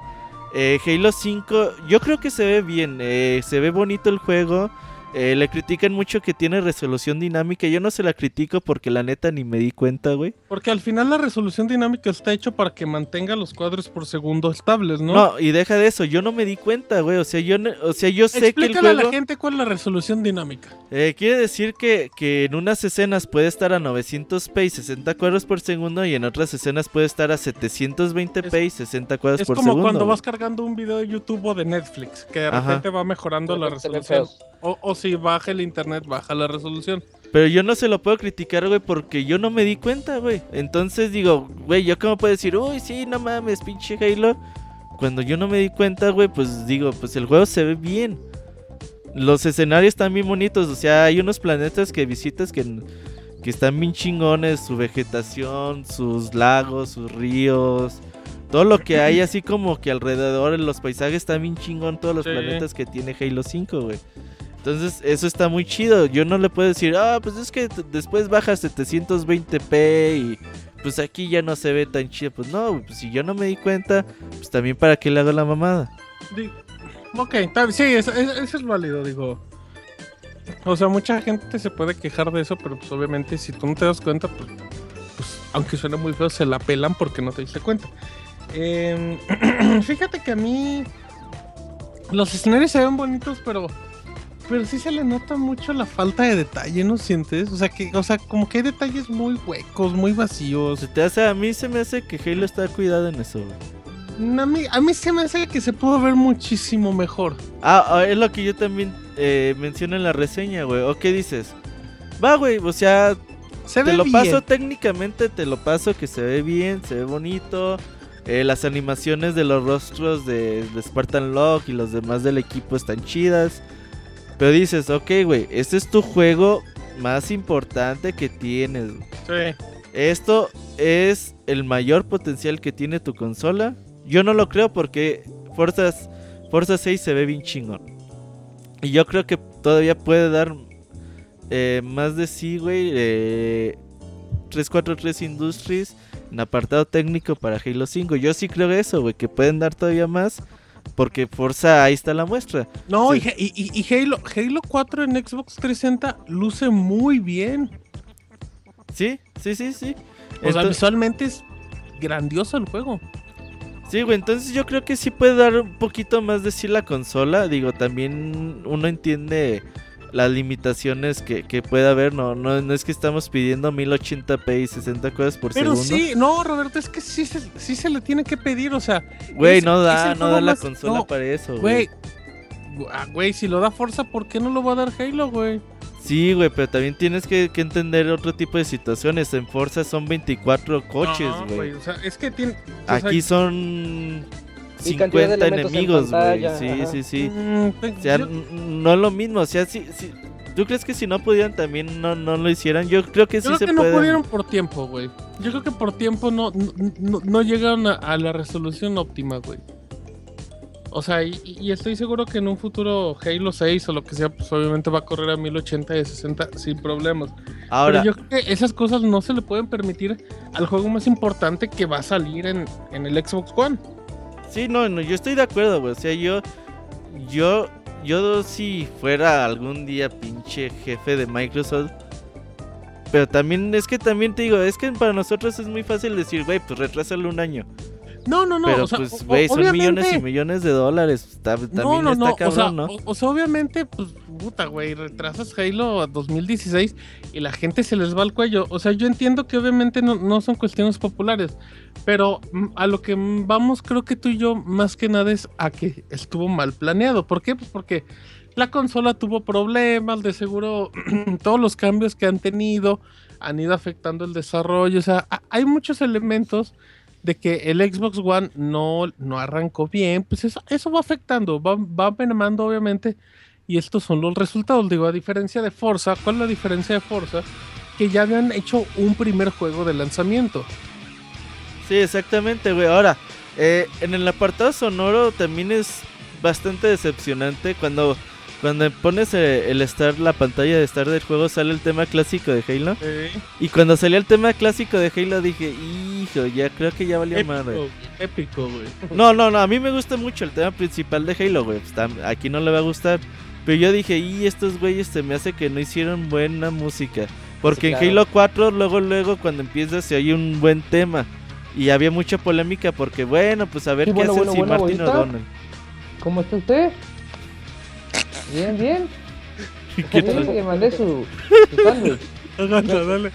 eh, Halo 5, yo creo que se ve bien. eh, se ve bonito el juego. Eh, le critican mucho que tiene resolución dinámica. Yo no se la critico porque la neta ni me di cuenta, güey. Porque al final la resolución dinámica está hecho para que mantenga los cuadros por segundo estables, ¿no? ¿no? y deja de eso. Yo no me di cuenta, güey. O sea, yo, no- o sea, yo sé que el Explícale juego... a la gente cuál es la resolución dinámica. Eh, quiere decir que, que en unas escenas puede estar a 900p y 60 cuadros por segundo y en otras escenas puede estar a 720p y 60 cuadros Es por como segundo. cuando güey. vas cargando un video de YouTube o de Netflix, que de Ajá. repente va mejorando la Pero resolución. O, o si baja el internet, baja la resolución. Pero yo no se lo puedo criticar, güey, porque yo no me di cuenta, güey. Entonces digo, güey, yo cómo puedo decir, uy, sí, no mames, pinche Halo. Cuando yo no me di cuenta, güey, pues digo, pues el juego se ve bien. Los escenarios están bien bonitos, o sea, hay unos planetas que visitas que, que están bien chingones, su vegetación, sus lagos, sus ríos, todo lo que hay así como que alrededor, los paisajes están bien chingón, todos los Sí. planetas que tiene Halo 5, güey. Entonces, eso está muy chido. Yo no le puedo decir, ah, pues es que después baja a 720p y pues aquí ya no se ve tan chido. Pues no, pues si yo no me di cuenta, pues también para qué le hago la mamada. Ok, sí, eso, es válido, digo. O sea, mucha gente se puede quejar de eso, pero pues obviamente si tú no te das cuenta, pues, pues, aunque suene muy feo, se la pelan porque no te diste cuenta. Em, fíjate que a mí los escenarios se ven bonitos, pero pero sí se le nota mucho la falta de detalle, ¿no sientes? O sea, que o sea, como que hay detalles muy huecos, muy vacíos. Se te hace, a mí se me hace que Halo está cuidado en eso, güey. A mí, a mí se me hace que se pudo ver muchísimo mejor. Ah, ah, es lo que yo también eh, menciono en la reseña, güey. ¿O qué dices? Va, güey, o sea, Se te ve lo bien. paso técnicamente, te lo paso que se ve bien, se ve bonito. Eh, las animaciones de los rostros de, de Spartan Lock y los demás del equipo están chidas. Pero dices, ok, güey, este es tu juego más importante que tienes. Sí. ¿Esto es el mayor potencial que tiene tu consola? Yo no lo creo porque Forza, Forza 6 se ve bien chingón. Y yo creo que todavía puede dar eh, más de sí, güey. Eh, 343 Industries en apartado técnico para Halo 5. Yo sí creo eso, güey, que pueden dar todavía más. Porque Forza ahí está la muestra. No, Sí. y, Ha- y- y- y Halo, Halo 4 en Xbox 360 luce muy bien. Sí, sí, sí, sí. O sea, visualmente es grandioso el juego. Sí, güey, entonces yo creo que sí puede dar un poquito más de sí la consola. Digo, también uno entiende las limitaciones que, que puede haber. No, no, no es que estamos pidiendo 1080p y 60 cosas por Pero segundo. sí, no, Roberto, es que sí, se- sí se le tiene que pedir, o sea. Güey, no da, no da la más- consola no, para eso, Güey, güey. ah, si lo da Forza, ¿por qué no lo va a dar Halo, güey? Sí, güey, pero también tienes que, que entender otro tipo de situaciones. En Forza son 24 coches, No, güey. O sea, es que tiene. sea, Aquí son 50 elementos en enemigos, güey. Sí, sí, sí. mm, te- O sea, yo- no es lo mismo. O sea, si, si- ¿tú crees que si no pudieran también no, no lo hicieran? Yo creo que Yo sí creo se que no pudieron por tiempo, güey. Yo creo que por tiempo no, no, no- no llegaron a, a la resolución óptima, güey. O sea, y, y estoy seguro que en un futuro Halo 6 o lo que sea, pues obviamente va a correr a 1080 y 60 sin problemas. Ahora, Pero yo creo que esas cosas no se le pueden permitir al juego más importante que va a salir en, en el Xbox One. Sí, no, no, yo estoy de acuerdo, güey. O sea, yo, yo, yo si fuera algún día pinche jefe de Microsoft. Pero también, es que también te digo, es que para nosotros es muy fácil decir, güey, pues retrásalo un año. No, no, no. Pero o sea, pues, güey, son millones y millones de dólares. Está- también No, no, está no. cabrón, o, sea, ¿no? o, o sea, obviamente, pues, puta, güey, retrasas Halo a 2016 y la gente se les va al cuello. O sea, yo entiendo que obviamente no, no son cuestiones populares, pero mm, a lo que mm, vamos, creo que tú y yo, más que nada, es a que estuvo mal planeado. ¿Por qué? Pues porque la consola tuvo problemas, de seguro todos los cambios que han tenido han ido afectando el desarrollo. O sea, hay muchos elementos de que el Xbox One no, no arrancó bien, pues eso, eso va afectando, va, va obviamente, y estos son los resultados. Digo, a diferencia de Forza, ¿cuál es la diferencia de Forza? Que ya habían hecho un primer juego de lanzamiento. Sí, exactamente, güey. Ahora, eh, en el apartado sonoro también es bastante decepcionante cuando cuando pones eh, el start, la pantalla de start del juego sale el tema clásico de Halo. Y cuando salió el tema clásico de Halo dije, hijo, ya creo que ya valió madre. Épico, épico, güey. No, no, no, a mí me gusta mucho el tema principal de Halo, güey. Pues, aquí no le va a gustar. Pero yo dije, y estos güeyes se me hace que no hicieron buena música. Porque Sí, en claro. Halo 4, luego, luego, cuando empieza, se oye un buen tema. Y había mucha polémica porque, bueno, pues a ver Sí, qué bueno, hacen bueno, si bueno, Martin bonita. O'Donnell. ¿Cómo está usted? Bien, bien. ¿Qué tal? le mandé su, su sándwich. Háganlo, dale.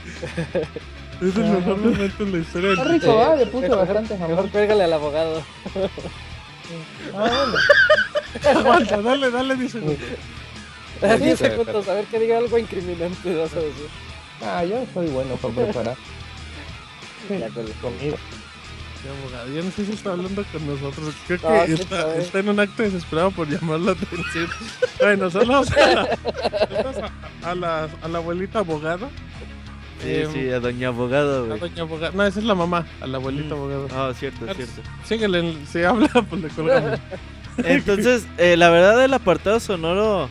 Es el mejor momento en la historia Está rico, ¿va? Le puse Mejor- bastante Mejor jamón. pégale al abogado. Ah, bueno. Aguanta, dale, dale, dice. 10 pero- segundos, a ver que diga algo incriminante. Vas a decir. Ah, yo soy bueno para preparar. De acuerdo. Comida. Ya, abogado, ya no sé si está hablando con nosotros. Creo que Ah, sí, está, en un acto desesperado por llamar la atención. bueno, saludos a la, saludos a, a la, a la abuelita abogada. Sí, Em, sí, a Doña Abogado, a doña abogada. No, esa es la mamá, a la abuelita Mm. abogada. Ah, cierto, cierto. Síguele, si habla, pues le colgamos. Entonces, eh, la verdad, el apartado sonoro,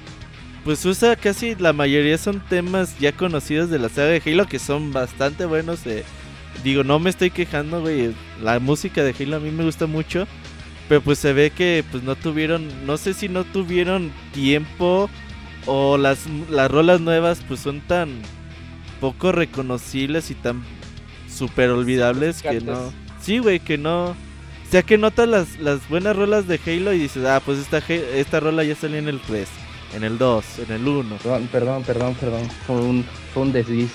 pues usa casi la mayoría son temas ya conocidos de la saga de Halo que son bastante buenos. eh. Digo, no me estoy quejando, güey. La música de Halo a mí me gusta mucho. Pero pues se ve que pues no tuvieron, no sé si no tuvieron tiempo o las, las rolas nuevas pues son tan poco reconocibles y tan super olvidables que no. Sí, güey, que no. O sea que notas las, las buenas rolas de Halo y dices, ah, pues esta, esta rola ya salió en el 3, en el 2, en el 1. Perdón, perdón, perdón, perdón. Fue un, fue un desliz.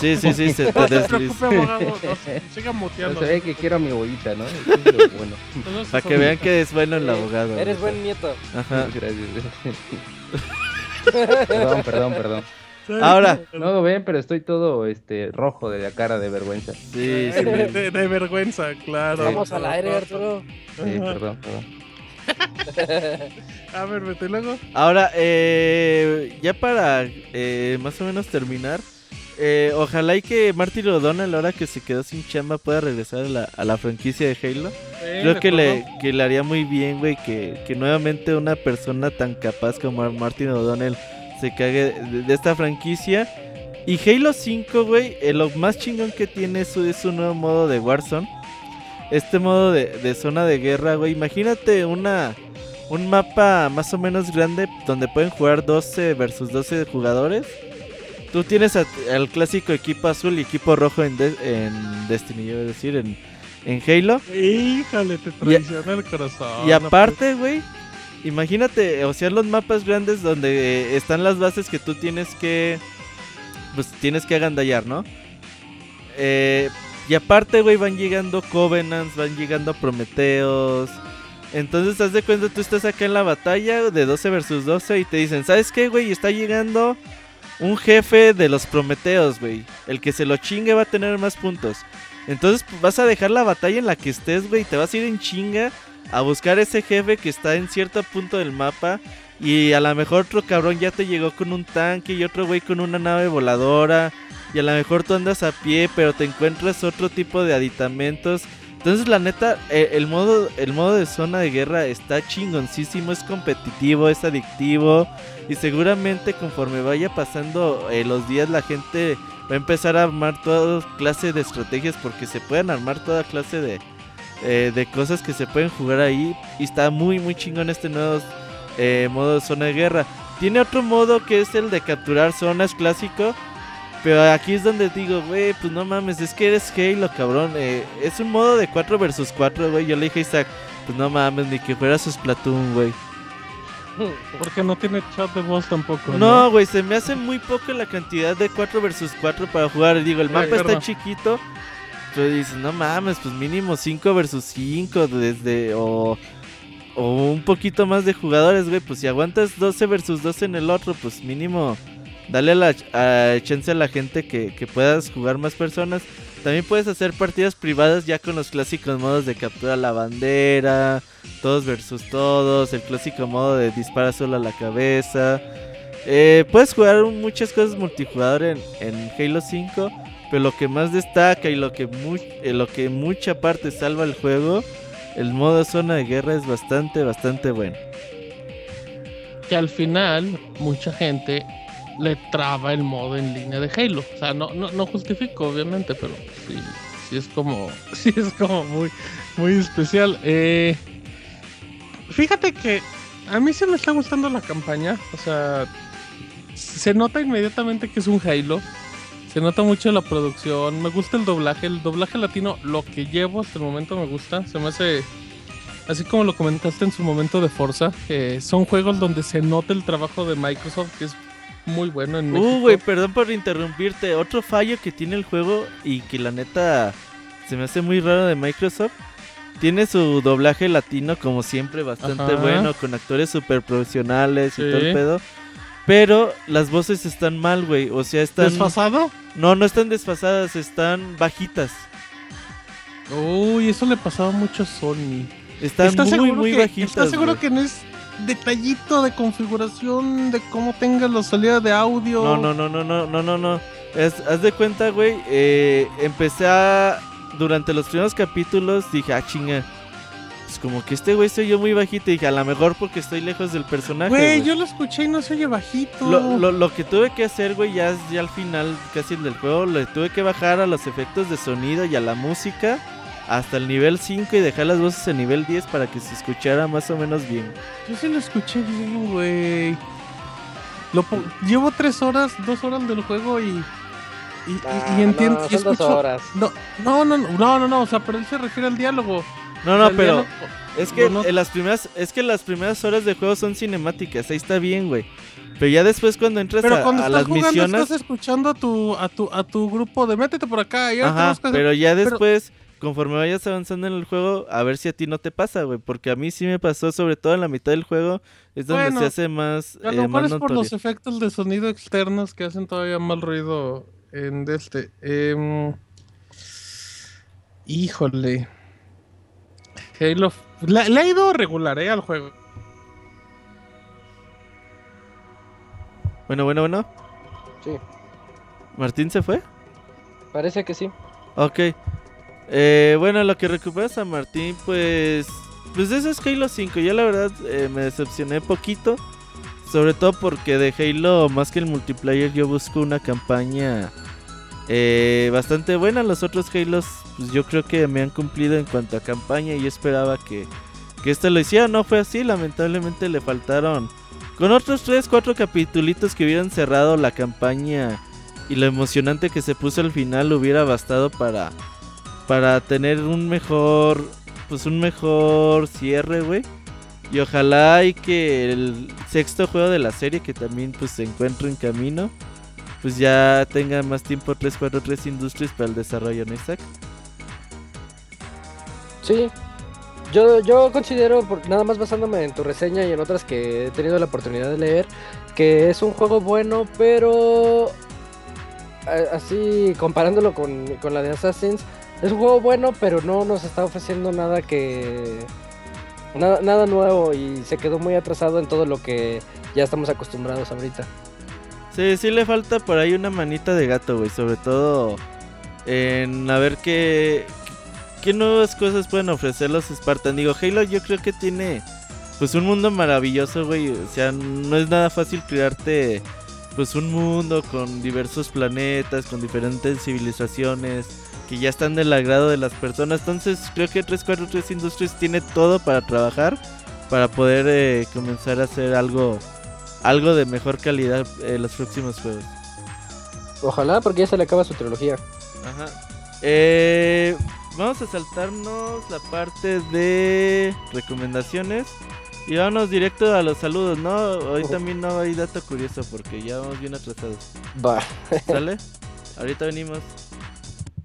Sí, sí, sí, se te No se desliza. preocupe, abogado. no, siga No muteando. se ve que quiero a mi bolita, ¿no? Eso es lo bueno. Para que vean abuelita. que es bueno el abogado. Eres buen nieto. Ajá. Gracias. perdón, perdón, perdón. Ahora, No lo ven, pero estoy todo este rojo de la cara de vergüenza. Sí, sí, sí. De, de- de vergüenza, claro. Vamos al aire, Arturo. Ajá. perdón, perdón. A ver, vete luego. Ahora, eh, ya para eh, más o menos terminar, eh, ojalá y que Martin O'Donnell, ahora que se quedó sin chamba, pueda regresar a la, a la franquicia de Halo. Creo que le, que le haría muy bien, güey, que, que nuevamente una persona tan capaz como Martin O'Donnell se cague de, de esta franquicia. Y Halo 5, güey, eh, lo más chingón que tiene es su, es su nuevo modo de Warzone. Este modo de, de zona de guerra, güey. Imagínate una, un mapa más o menos grande donde pueden jugar 12 versus 12 jugadores. Tú tienes al clásico equipo azul y equipo rojo en, De- en Destiny, yo decir, en, en Halo. Híjole, te traiciona el corazón. Y aparte, güey, imagínate, o sea, los mapas grandes donde están las bases que tú tienes que, pues tienes que agandallar, ¿no? Eh, y aparte, güey, van llegando Covenants, van llegando Prometeos. Entonces, haz de cuenta, tú estás acá en la batalla de 12 versus 12 y te dicen, ¿sabes qué, güey? Está llegando un jefe de los Prometeos, güey. El que se lo chingue va a tener más puntos. Entonces pues, vas a dejar la batalla en la que estés, güey. Te vas a ir en chinga a buscar ese jefe que está en cierto punto del mapa. Y a lo mejor otro cabrón ya te llegó con un tanque y otro güey con una nave voladora. Y a lo mejor tú andas a pie, pero te encuentras otro tipo de aditamentos. Entonces la neta, eh, el modo, el modo de zona de guerra está chingoncísimo, es competitivo, es adictivo. Y seguramente conforme vaya pasando eh, los días la gente va a empezar a armar toda clase de estrategias porque se pueden armar toda clase de, eh, de cosas que se pueden jugar ahí. Y está muy muy chingón este nuevo eh, modo de zona de guerra. Tiene otro modo que es el de capturar zonas clásico. Pero aquí es donde digo, güey, pues no mames, es que eres Halo, cabrón. eh, es un modo de 4 versus 4, güey. Yo le dije a Isaac, pues no mames, ni que fuera su Splatoon, güey. Porque no tiene chat de voz tampoco. No, güey, se me hace muy poco la cantidad de 4 versus 4 para jugar. Digo, el Ay, mapa está chiquito. Pero dices, no mames, pues mínimo 5 versus 5 desde o, o un poquito más de jugadores, güey. Pues si aguantas 12 versus 12 en el otro, pues mínimo dale la a- chance a la gente que, que puedas jugar más personas. También puedes hacer partidas privadas ya con los clásicos modos de captura la bandera, todos versus todos, el clásico modo de dispara solo a la cabeza. Eh, puedes jugar muchas cosas multijugador en, en Halo 5, pero lo que más destaca y lo que, mu- eh, lo que mucha parte salva el juego, el modo zona de guerra es bastante, bastante bueno. Que al final, mucha gente le traba el modo en línea de Halo. O sea, no, no, no justifico, obviamente, pero sí, sí es como. Sí es como muy, muy especial. Eh, fíjate que a mí se me está gustando la campaña. O sea, se nota inmediatamente que es un Halo. Se nota mucho la producción. Me gusta el doblaje. El doblaje latino, lo que llevo hasta el momento me gusta. Se me hace. Así como lo comentaste en su momento de Forza, que son juegos donde se nota el trabajo de Microsoft, que es muy bueno en México. Uh, güey, perdón por interrumpirte. Otro fallo que tiene el juego y que la neta se me hace muy raro de Microsoft. Tiene su doblaje latino como siempre bastante Ajá. bueno, con actores super profesionales y todo el pedo. Pero las voces están mal, güey. O sea, están... ¿Desfasado? No, no están desfasadas, están bajitas. Uy, eso le pasaba mucho a Sony. Están ¿Estás muy, muy que, bajitas. ¿Estás seguro que no es detallito de configuración de cómo tengas la salida de audio? No, no, no, no, no, no, no, no. Es- haz de cuenta, güey. eh, empecé a. Durante los primeros capítulos dije, ah, chinga. Pues como que este güey soy yo muy bajito. Y dije, a lo mejor porque estoy lejos del personaje. Güey, yo lo escuché y no se oye bajito. Lo, lo- lo que tuve que hacer, güey, ya, es- ya al final casi del juego, le tuve que bajar a los efectos de sonido y a la música hasta el nivel 5 y dejar las voces en nivel 10 para que se escuchara más o menos bien. Yo sí lo escuché bien, güey. Llevo tres horas, dos horas del juego y. Y, Ah, entiendo. no, y escucho- horas. No, no, no, no, no, no, o sea, pero él se refiere al diálogo. No, no, pero diálogo- es que no, no- en las primeras es que las primeras horas de juego son cinemáticas, ahí está bien, güey. Pero ya después cuando entras Pero a, cuando a estás las jugando misiones, estás escuchando a tu, a tu, a tu grupo de métete por acá y ahora ajá, tenemos que hacer-". pero ya pero- después conforme vayas avanzando en el juego, a ver si a ti no te pasa, güey, porque a mí sí me pasó, sobre todo en la mitad del juego, es donde Bueno, se hace más A eh, lo mejor más es por los efectos de sonido externos que hacen todavía más ruido en este. Em, híjole. Halo. Le, le ha ido regular, eh, al juego. Bueno, bueno, bueno. Sí, ¿Martín se fue? parece que sí. Ok. Eh, bueno, lo que recuperas a Martín, pues. Pues eso es Halo 5. Yo la verdad eh, me decepcioné poquito. Sobre todo porque de Halo, más que el multiplayer, yo busco una campaña eh, bastante buena. Los otros Halos, pues yo creo que me han cumplido en cuanto a campaña. Y yo esperaba que, que este lo hiciera. No fue así, lamentablemente le faltaron con otros 3, 4 capitulitos que hubieran cerrado la campaña y lo emocionante que se puso al final hubiera bastado para para tener un mejor pues un mejor cierre, güey. Y ojalá y que el sexto juego de la serie que también pues se encuentre en camino, pues ya tenga más tiempo 343 Industries para el desarrollo, ¿no, Isaac? Sí. Yo, yo considero, por- nada más basándome en tu reseña y en otras que he tenido la oportunidad de leer, que es un juego bueno, pero a- así comparándolo con, con la de Assassins, es un juego bueno, pero no nos está ofreciendo nada que... Nada, nada nuevo y se quedó muy atrasado en todo lo que ya estamos acostumbrados ahorita. Sí, sí le falta por ahí una manita de gato, güey. Sobre todo en a ver qué, qué nuevas cosas pueden ofrecer los Spartan. Digo, Halo yo creo que tiene pues un mundo maravilloso, güey. O sea, no es nada fácil crearte pues un mundo con diversos planetas, con diferentes civilizaciones que ya están del agrado de las personas. Entonces creo que 343 Industries tiene todo para trabajar, para poder eh, comenzar a hacer algo algo de mejor calidad en los próximos juegos. Ojalá, porque ya se le acaba su trilogía. Ajá. Eh, vamos a saltarnos la parte de recomendaciones y vámonos directo a los saludos, ¿no? Hoy también no hay dato curioso porque ya vamos bien atrasados. Va. ¿Sale? Ahorita venimos.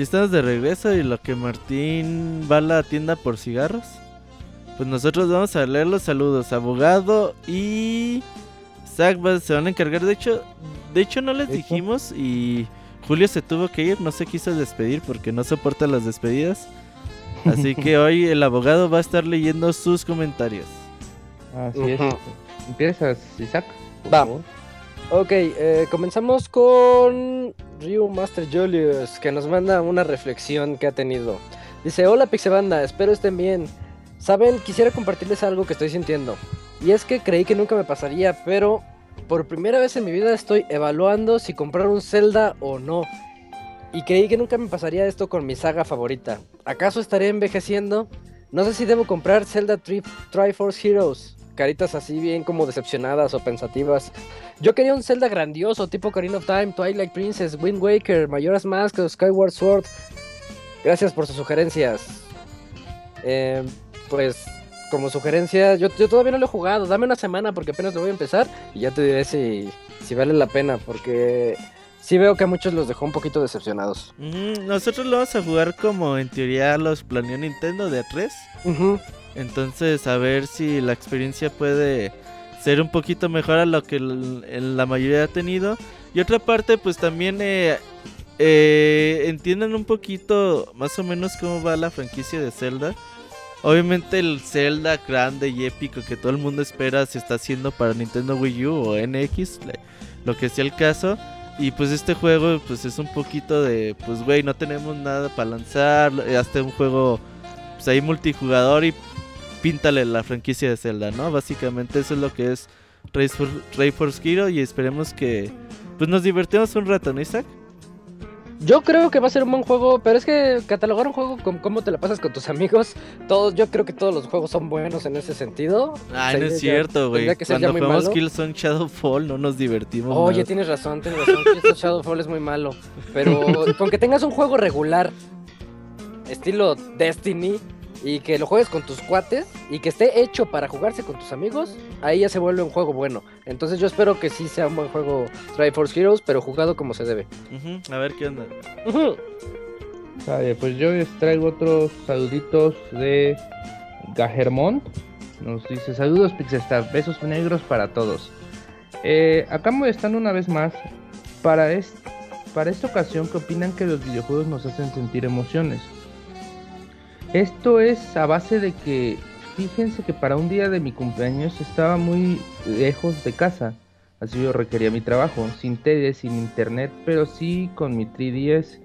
Ya estamos de regreso y lo que Martín va a la tienda por cigarros. Pues nosotros vamos a leer los saludos. Abogado y Zach se van a encargar. De hecho, de hecho no les dijimos y Julio se tuvo que ir. No se quiso despedir porque no soporta las despedidas. Así que hoy el abogado va a estar leyendo sus comentarios. Así es. Empiezas, Isaac. por Va. favor. Ok, eh, comenzamos con Ryu Master Julius, que nos manda una reflexión que ha tenido. Dice, hola Pixebanda, espero estén bien. Saben, quisiera compartirles algo que estoy sintiendo. Y es que creí que nunca me pasaría, pero por primera vez en mi vida estoy evaluando si comprar un Zelda o no. Y creí que nunca me pasaría esto con mi saga favorita. ¿Acaso estaré envejeciendo? No sé si debo comprar Zelda Tri Triforce Heroes. Caritas así bien como decepcionadas o pensativas. Yo quería un Zelda grandioso, tipo Ocarina of Time, Twilight Princess, Wind Waker, Majora's Mask o Skyward Sword. Gracias por sus sugerencias. Eh, pues, como sugerencia, yo, yo todavía no lo he jugado. Dame una semana porque apenas lo voy a empezar y ya te diré si, si vale la pena. Porque sí veo que a muchos los dejó un poquito decepcionados. Nosotros lo vamos a jugar como en teoría los planeó Nintendo de A3. Ujú. Entonces, a ver si la experiencia puede ser un poquito mejor a lo que la mayoría ha tenido. Y otra parte, pues también eh, eh, entiendan un poquito más o menos cómo va la franquicia de Zelda. Obviamente el Zelda grande y épico que todo el mundo espera se está haciendo para Nintendo Wii U o NX, lo que sea el caso. Y pues este juego pues es un poquito de, pues güey, no tenemos nada para lanzar, eh, hasta un juego pues ahí multijugador y píntale la franquicia de Zelda, ¿no? Básicamente eso es lo que es Race for, Ray Force Hero y esperemos que pues nos divertimos un rato, ¿no, Isaac? Yo creo que va a ser un buen juego, pero es que catalogar un juego con cómo te la pasas con tus amigos, todos, yo creo que todos los juegos son buenos en ese sentido. Ah, no es cierto, güey. Cuando jugamos. Killzone Shadowfall no nos divertimos. Oye, nada. tienes razón, tienes razón. Killzone Shadowfall es muy malo. Pero con que tengas un juego regular, estilo Destiny, y que lo juegues con tus cuates, y que esté hecho para jugarse con tus amigos, ahí ya se vuelve un juego bueno. Entonces yo espero que sí sea un buen juego Triforce Heroes, pero jugado como se debe. A ver qué onda. Vale, pues yo les traigo otros saluditos de Gajermont. Nos dice saludos Pixestar, besos negros para todos. Eh, acá molestando una vez más. Para, es- para esta ocasión que opinan que los videojuegos nos hacen sentir emociones. Esto es a base de que, fíjense que para un día de mi cumpleaños estaba muy lejos de casa. Así yo requería mi trabajo, sin tele, sin internet, pero sí con mi 3DS.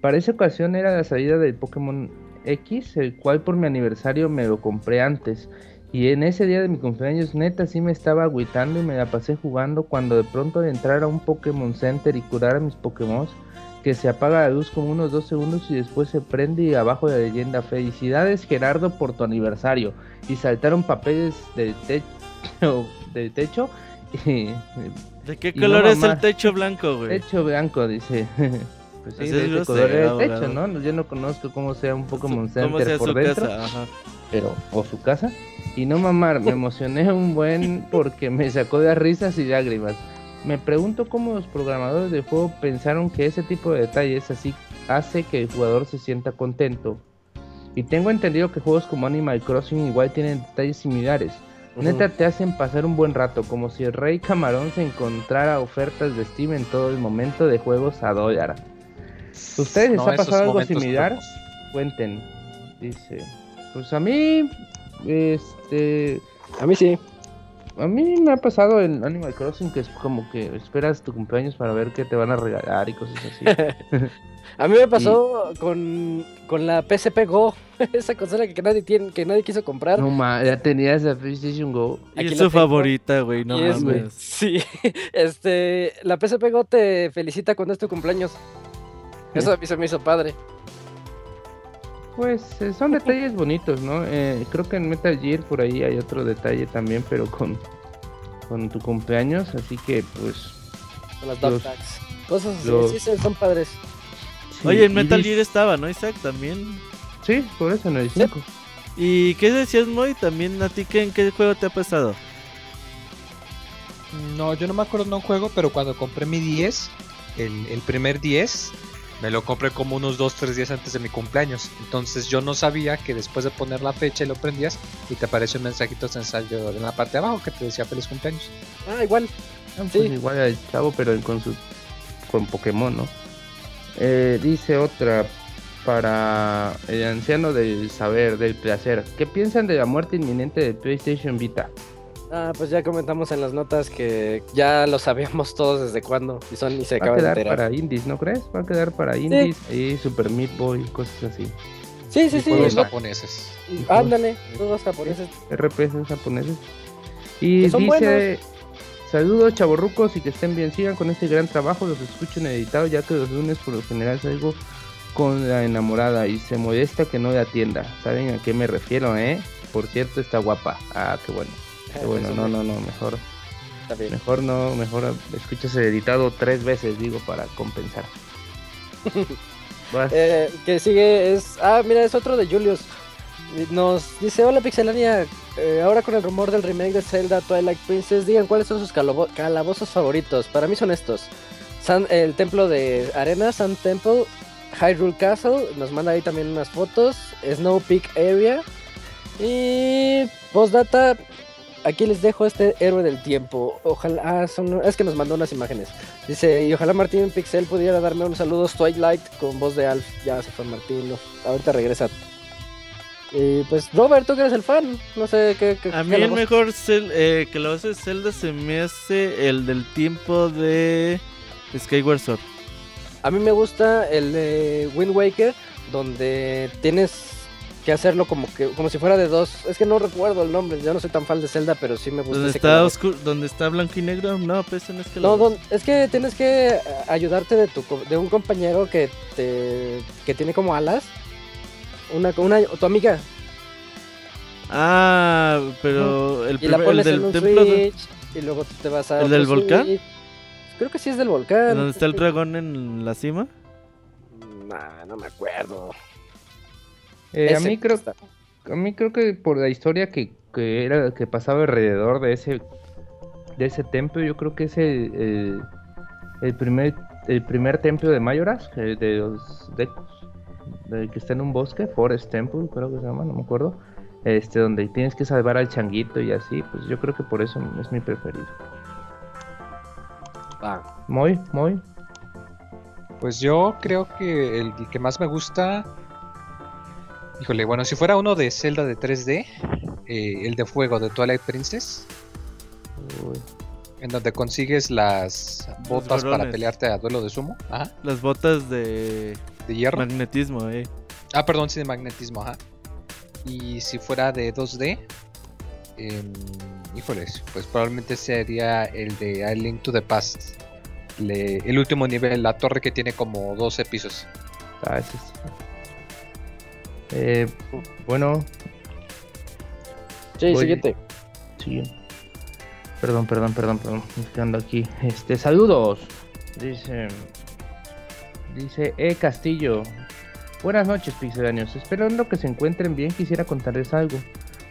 Para esa ocasión era la salida del Pokémon X, el cual por mi aniversario me lo compré antes. Y en ese día de mi cumpleaños, neta, sí me estaba agüitando y me la pasé jugando cuando de pronto de entrar a un Pokémon Center y curar a mis Pokémon, que se apaga la luz como unos dos segundos y después se prende y abajo la leyenda Felicidades Gerardo por tu aniversario. Y saltaron papeles del techo, del techo y, ¿De qué no color es el techo blanco, güey? Techo blanco, dice. Pues sí, de es ese color era el techo, ¿no? Yo no conozco cómo sea un Pokémon Su- ¿Cómo Center sea por su dentro, casa? Ajá. pero o su casa. Y no mamar, me emocioné un buen porque me sacó de risas y lágrimas. Me pregunto cómo los programadores del juego pensaron que ese tipo de detalles así hace que el jugador se sienta contento. Y tengo entendido que juegos como Animal Crossing igual tienen detalles similares. Neta te hacen pasar un buen rato, como si el Rey Camarón se encontrara ofertas de Steam en todo el momento de juegos a dólar. ¿Ustedes les No, ha pasado algo similar? locos. Cuenten. Dice. Pues a mí. Este. A mí sí. A mí me ha pasado en Animal Crossing que es como que esperas tu cumpleaños para ver qué te van a regalar y cosas así. A mí me pasó con, con la PSP Go, esa consola que nadie tiene, que nadie quiso comprar. no ma, ya tenías la PlayStation Go. Y es su favorita, güey, no es- mames. Sí, este, la PSP Go te felicita cuando es tu cumpleaños. Eso a mí se me hizo padre. Pues eh, son detalles bonitos, ¿no? Eh, creo que en Metal Gear por ahí hay otro detalle también, pero con, con tu cumpleaños, así que pues... Con las dog Los- tags. Cosas así, los- sí, son padres. sí, Oye, en Metal Gear estaba, ¿no, Isaac? También. Sí, por eso en el 5. ¿Y qué decías, Moy? También a ti, ¿qué, ¿en qué juego te ha pasado? No, yo no me acuerdo de un juego, pero cuando compré mi 10, el, el primer 10, me lo compré como unos 2-3 días antes de mi cumpleaños. Entonces yo no sabía que después de poner la fecha y lo prendías y te aparece un mensajito sencillo en la parte de abajo que te decía feliz cumpleaños. Ah, igual. Ah, Sí. pues igual al chavo, pero con su con Pokémon, ¿no? Eh, dice otra para el anciano del saber, del placer. ¿Qué piensan de la muerte inminente de PlayStation Vita? Ah, pues ya comentamos en las notas que ya lo sabíamos todos desde cuándo. Y son y se Va a acaban de quedar enterar. para indies, ¿no crees? Va a quedar para indies y Super Meat Boy, cosas así. Sí, sí, y sí. juegos lo- japoneses. Ándale, todos japoneses. RPGs japoneses. Y son dice, saludos chavorrucos y que estén bien, sigan con este gran trabajo, los escucho en editado ya que los lunes por lo general salgo con la enamorada y se molesta que no la atienda. ¿Saben a qué me refiero, eh? Por cierto, está guapa. Ah, qué bueno. Bueno, no, no, no, mejor, Está bien. mejor no, mejor escuchas el editado tres veces, digo, para compensar. Eh, que sigue es. Ah, mira, es otro de Julius. Nos dice: Hola Pixelania. eh, ahora con el rumor del remake de Zelda Twilight Princess, digan cuáles son sus calabo- calabozos favoritos. Para mí son estos: Sun- el templo de arena, Sun Temple, Hyrule Castle. Nos manda ahí también unas fotos. Snow Peak Area. Y. Postdata. Aquí les dejo este héroe del tiempo. Ojalá. Ah, son- es que nos mandó unas imágenes. Dice, y ojalá Martín Pixel pudiera darme un saludo Twilight con voz de Alf. Ya se fue Martín, no, ahorita regresa. Y pues Robert, tú que eres el fan, no sé qué... qué A mí el mejor cel- eh, que lo hace Zelda se me hace el del tiempo de Skyward Sword. A mí me gusta el de Wind Waker, donde tienes que hacerlo como que como si fuera de dos. Es que no recuerdo el nombre, yo no soy tan fan de Zelda, pero sí me gusta Donde ese está oscuro, donde está blanco y negro. No, pues no es que No, don- es que tienes que eh, ayudarte de tu de un compañero que te que tiene como alas. Una una tu amiga Ah, pero el, y la primer- el pones en del un templo de- y luego te vas a ¿El del volcán? Creo que sí es del volcán. donde está el dragón en la cima. Nah, no me acuerdo. Eh, a mí creo. A mí creo que por la historia que, que era que pasaba alrededor de ese de ese templo, yo creo que es el, el, el primer el primer templo de Mayoras, el de los Decos, del que está en un bosque, Forest Temple, creo que se llama, no me acuerdo. Este donde tienes que salvar al changuito y así, pues yo creo que por eso es mi preferido. Ah, Muy, muy. Pues yo creo que el que más me gusta. Híjole, bueno, si fuera uno de Zelda de 3D, eh, el de fuego de Twilight Princess. Uy. En donde consigues las botas para pelearte a duelo de sumo. Ajá. Las botas de De hierro. magnetismo, eh. Ah, perdón, sí, de magnetismo, ajá. Y si fuera de 2D, em, híjoles, pues probablemente sería el de A Link to the Past. Le- el último nivel, la torre que tiene como 12 pisos. Ah, ese sí. Eh, bueno, Sí, Voy- siguiente. sí. Perdón, perdón, perdón, perdón. estoy quedando aquí. Este, saludos. Dice. Dice E Castillo. Buenas noches, pixelanios. Esperando que se encuentren bien, quisiera contarles algo.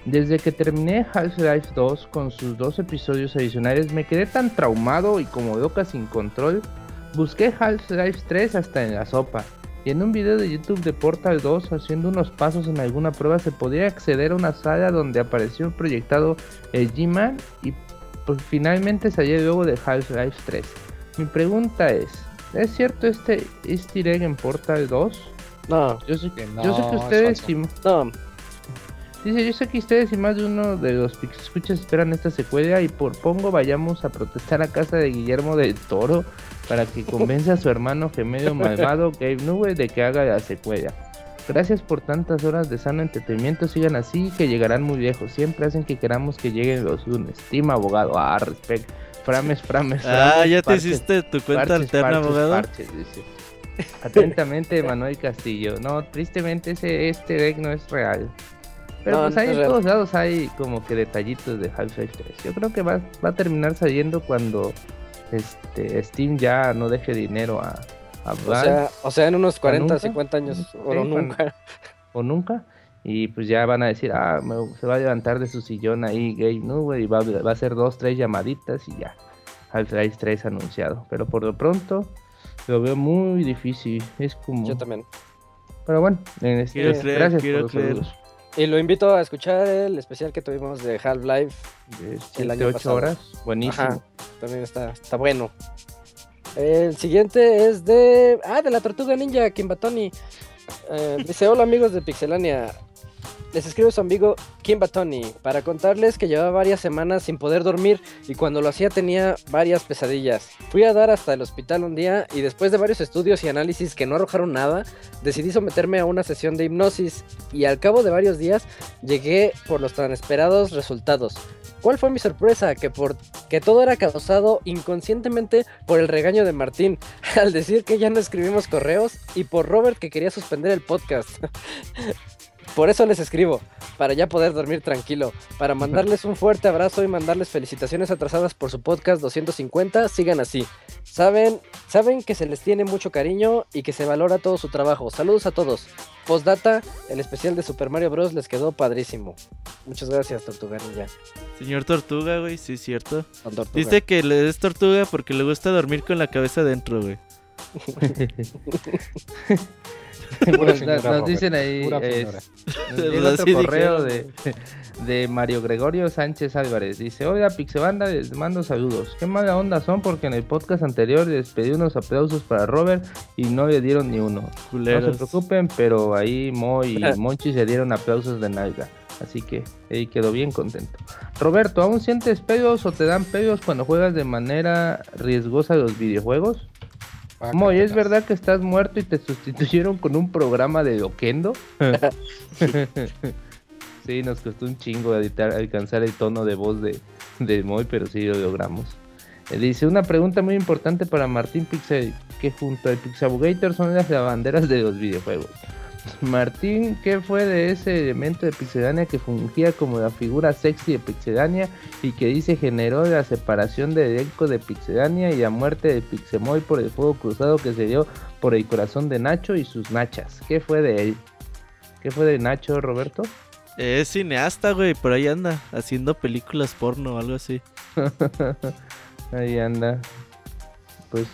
Desde que terminé Half-Life 2 con sus dos episodios adicionales, me quedé tan traumado y como loca sin control. Busqué Half-Life 3 hasta en la sopa. Y en un video de YouTube de Portal 2, haciendo unos pasos en alguna prueba, se podía acceder a una sala donde apareció proyectado el G-Man y pues, finalmente salí luego de Half-Life 3. Mi pregunta es, ¿es cierto este easter egg en Portal 2? No, Yo sé, Que no, yo sé que es ustedes no. Dice, yo sé que ustedes y más de uno de los escuchas esperan esta secuela y por pongo vayamos a protestar a casa de Guillermo del Toro para que convenza a su hermano gemelo malvado Gabe Newell de que haga la secuela. Gracias por tantas horas de sano entretenimiento, sigan así que llegarán muy lejos. Siempre hacen que queramos que lleguen los lunes. Team abogado, ah, respect. Frames, frames, Ah, ya te hiciste tu cuenta parches, alterna, parches, abogado. dice. Atentamente, Manuel Castillo. No, tristemente ese este egg no es real. Pero No, pues ahí en todos lados hay como que detallitos de Half-Life 3. Yo creo que va, va a terminar saliendo cuando este Steam ya no deje dinero a, a O sea, o sea, en unos 40, nunca? 50 años, Sí, o nunca. o nunca. Y pues ya van a decir, ah, me- se va a levantar de su sillón ahí Gabe Newell y va, a- va a hacer dos, tres llamaditas y ya. Half-Life 3 anunciado. Pero por lo pronto lo veo muy difícil. Es como... Yo también. Pero bueno, en este, Quiero creer, gracias quiero por los creer. saludos. Y lo invito a escuchar el especial que tuvimos de Half-Life. De El siete, año ocho pasado. horas, buenísimo. Ajá, también está, está bueno. El siguiente es de. Ah, de la tortuga ninja, Kimbatoni. Eh, dice: Hola amigos de Pixelania. Les escribo su amigo Kimbatoni para contarles que llevaba varias semanas sin poder dormir y cuando lo hacía tenía varias pesadillas. Fui a dar hasta el hospital un día y después de varios estudios y análisis que no arrojaron nada, decidí someterme a una sesión de hipnosis y al cabo de varios días llegué por los tan esperados resultados. ¿Cuál fue mi sorpresa? Que por que todo era causado inconscientemente por el regaño de Martín al decir que ya no escribimos correos y por Robert que quería suspender el podcast. Por eso les escribo, para ya poder dormir tranquilo, para mandarles un fuerte abrazo y mandarles felicitaciones atrasadas por su podcast 250, sigan así. Saben, saben que se les tiene mucho cariño y que se valora todo su trabajo. Saludos a todos. Postdata, el especial de Super Mario Bros. les quedó padrísimo. Muchas gracias, Tortuga Ninja. Señor Tortuga, güey, sí es cierto. Dice que le es tortuga porque le gusta dormir con la cabeza dentro, güey. Pura nos, dicen ahí llega Así otro correo de, de Mario Gregorio Sánchez Álvarez. Dice, hola Pixebanda, les mando saludos. Qué mala onda son porque en el podcast anterior les pedí unos aplausos para Robert y no le dieron ni uno. No se preocupen, pero ahí Mo y Monchi se dieron aplausos de nalga. Así que ahí quedó bien contento. Roberto, ¿aún sientes pedos o te dan pedos cuando juegas de manera riesgosa los videojuegos? Ah, Moy, ¿es verdad que estás muerto y te sustituyeron con un programa de Loquendo? sí, nos costó un chingo editar, alcanzar el tono de voz de, de Moy, pero sí lo logramos. Eh, Dice, una pregunta muy importante para Martín Pixel, que junto al Pixabugator son las lavanderas de los videojuegos. Martín, ¿qué fue de ese elemento de Pixelania que fungía como la figura sexy de Pixelania y que dice generó la separación del elenco de Pixelania y la muerte de Pixemoy por el fuego cruzado que se dio por el corazón de Nacho y sus nachas? ¿Qué fue de él? ¿Qué fue de Nacho, Roberto? Es cineasta, güey, por ahí anda, haciendo películas porno o algo así. Ahí anda. Pues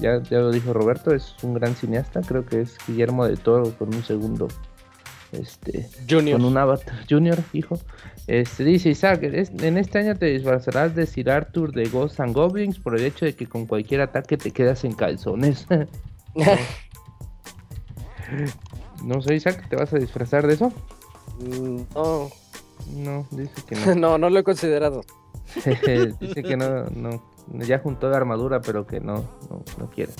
ya, ya lo dijo Roberto, es un gran cineasta, creo que es Guillermo del Toro con un segundo este Junior. con un avatar junior, hijo. Este dice Isaac, "Es- en este año te disfrazarás de Sir Arthur de Ghosts and Goblins por el hecho de que con cualquier ataque te quedas en calzones. no sé, Isaac, ¿te vas a disfrazar de eso? Mm, no, No, dice que no. no, no lo he considerado. dice que no, no. Ya juntó la armadura, pero que no, no, no quiere.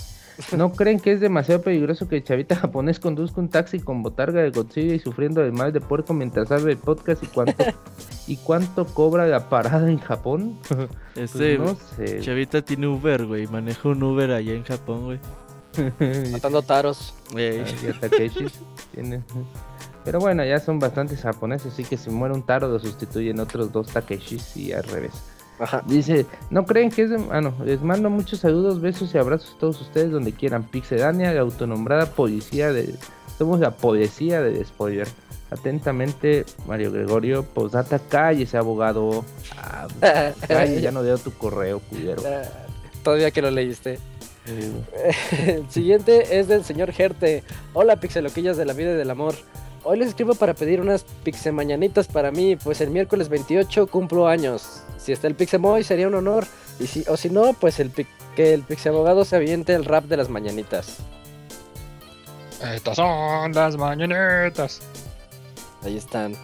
¿No creen que es demasiado peligroso que el chavita japonés conduzca un taxi con botarga de Godzilla y sufriendo del mal de puerco mientras sabe el podcast y cuánto y cuánto cobra la parada en Japón? Pues no sé. chavita tiene Uber, güey. Maneja un Uber allá en Japón, güey. Matando taros. Ah, tiene- Pero bueno, ya son bastantes japoneses, así que si muere un taro lo sustituyen otros dos Takeshis y al revés. Ajá. Dice, ¿no creen que es de... Ah, no, les mando muchos saludos, besos y abrazos a todos ustedes donde quieran. Pixedania, la autonombrada policía de... Somos la policía del spoiler. Atentamente, Mario Gregorio, posdata, cállese, abogado. Ah, calle, ya no leo tu correo, culero. Todavía que lo leíste. El siguiente es del señor Gerte. Hola, pixeloquillas de la vida y del amor. Hoy les escribo para pedir unas pixemañanitas para mí, pues el miércoles 28 cumplo años. Si está el Pixemoy sería un honor. Y si, o si no, pues el que el Pixeabogado se aviente el rap de las mañanitas. Estas son las mañanetas. Ahí están.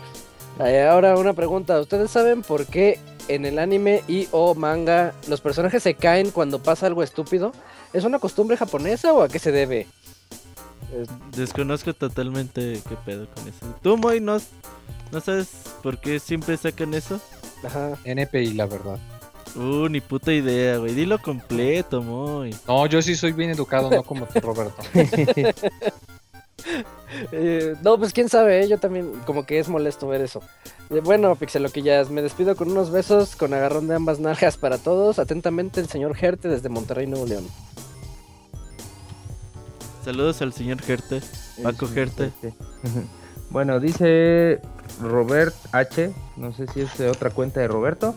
Eh, ahora una pregunta. ¿Ustedes saben por qué en el anime y o manga los personajes se caen cuando pasa algo estúpido? ¿Es una costumbre japonesa o a qué se debe? Desconozco totalmente qué pedo con eso. ¿Tú, Moy, no, no sabes por qué siempre sacan eso? ajá. NPI, la verdad. Uh, ni puta idea, güey. Dilo completo, Moy. No, yo sí soy bien educado, no como tú, Roberto. Eh, no, pues quién sabe, ¿eh? yo también como que es molesto ver eso. Eh, bueno, pixeloquillas, me despido con unos besos, con agarrón de ambas nalgas para todos. Atentamente el señor Gerte desde Monterrey, Nuevo León. Saludos al señor Gerte. Va a cogerte. Bueno, dice Robert H. No sé si es de otra cuenta de Roberto.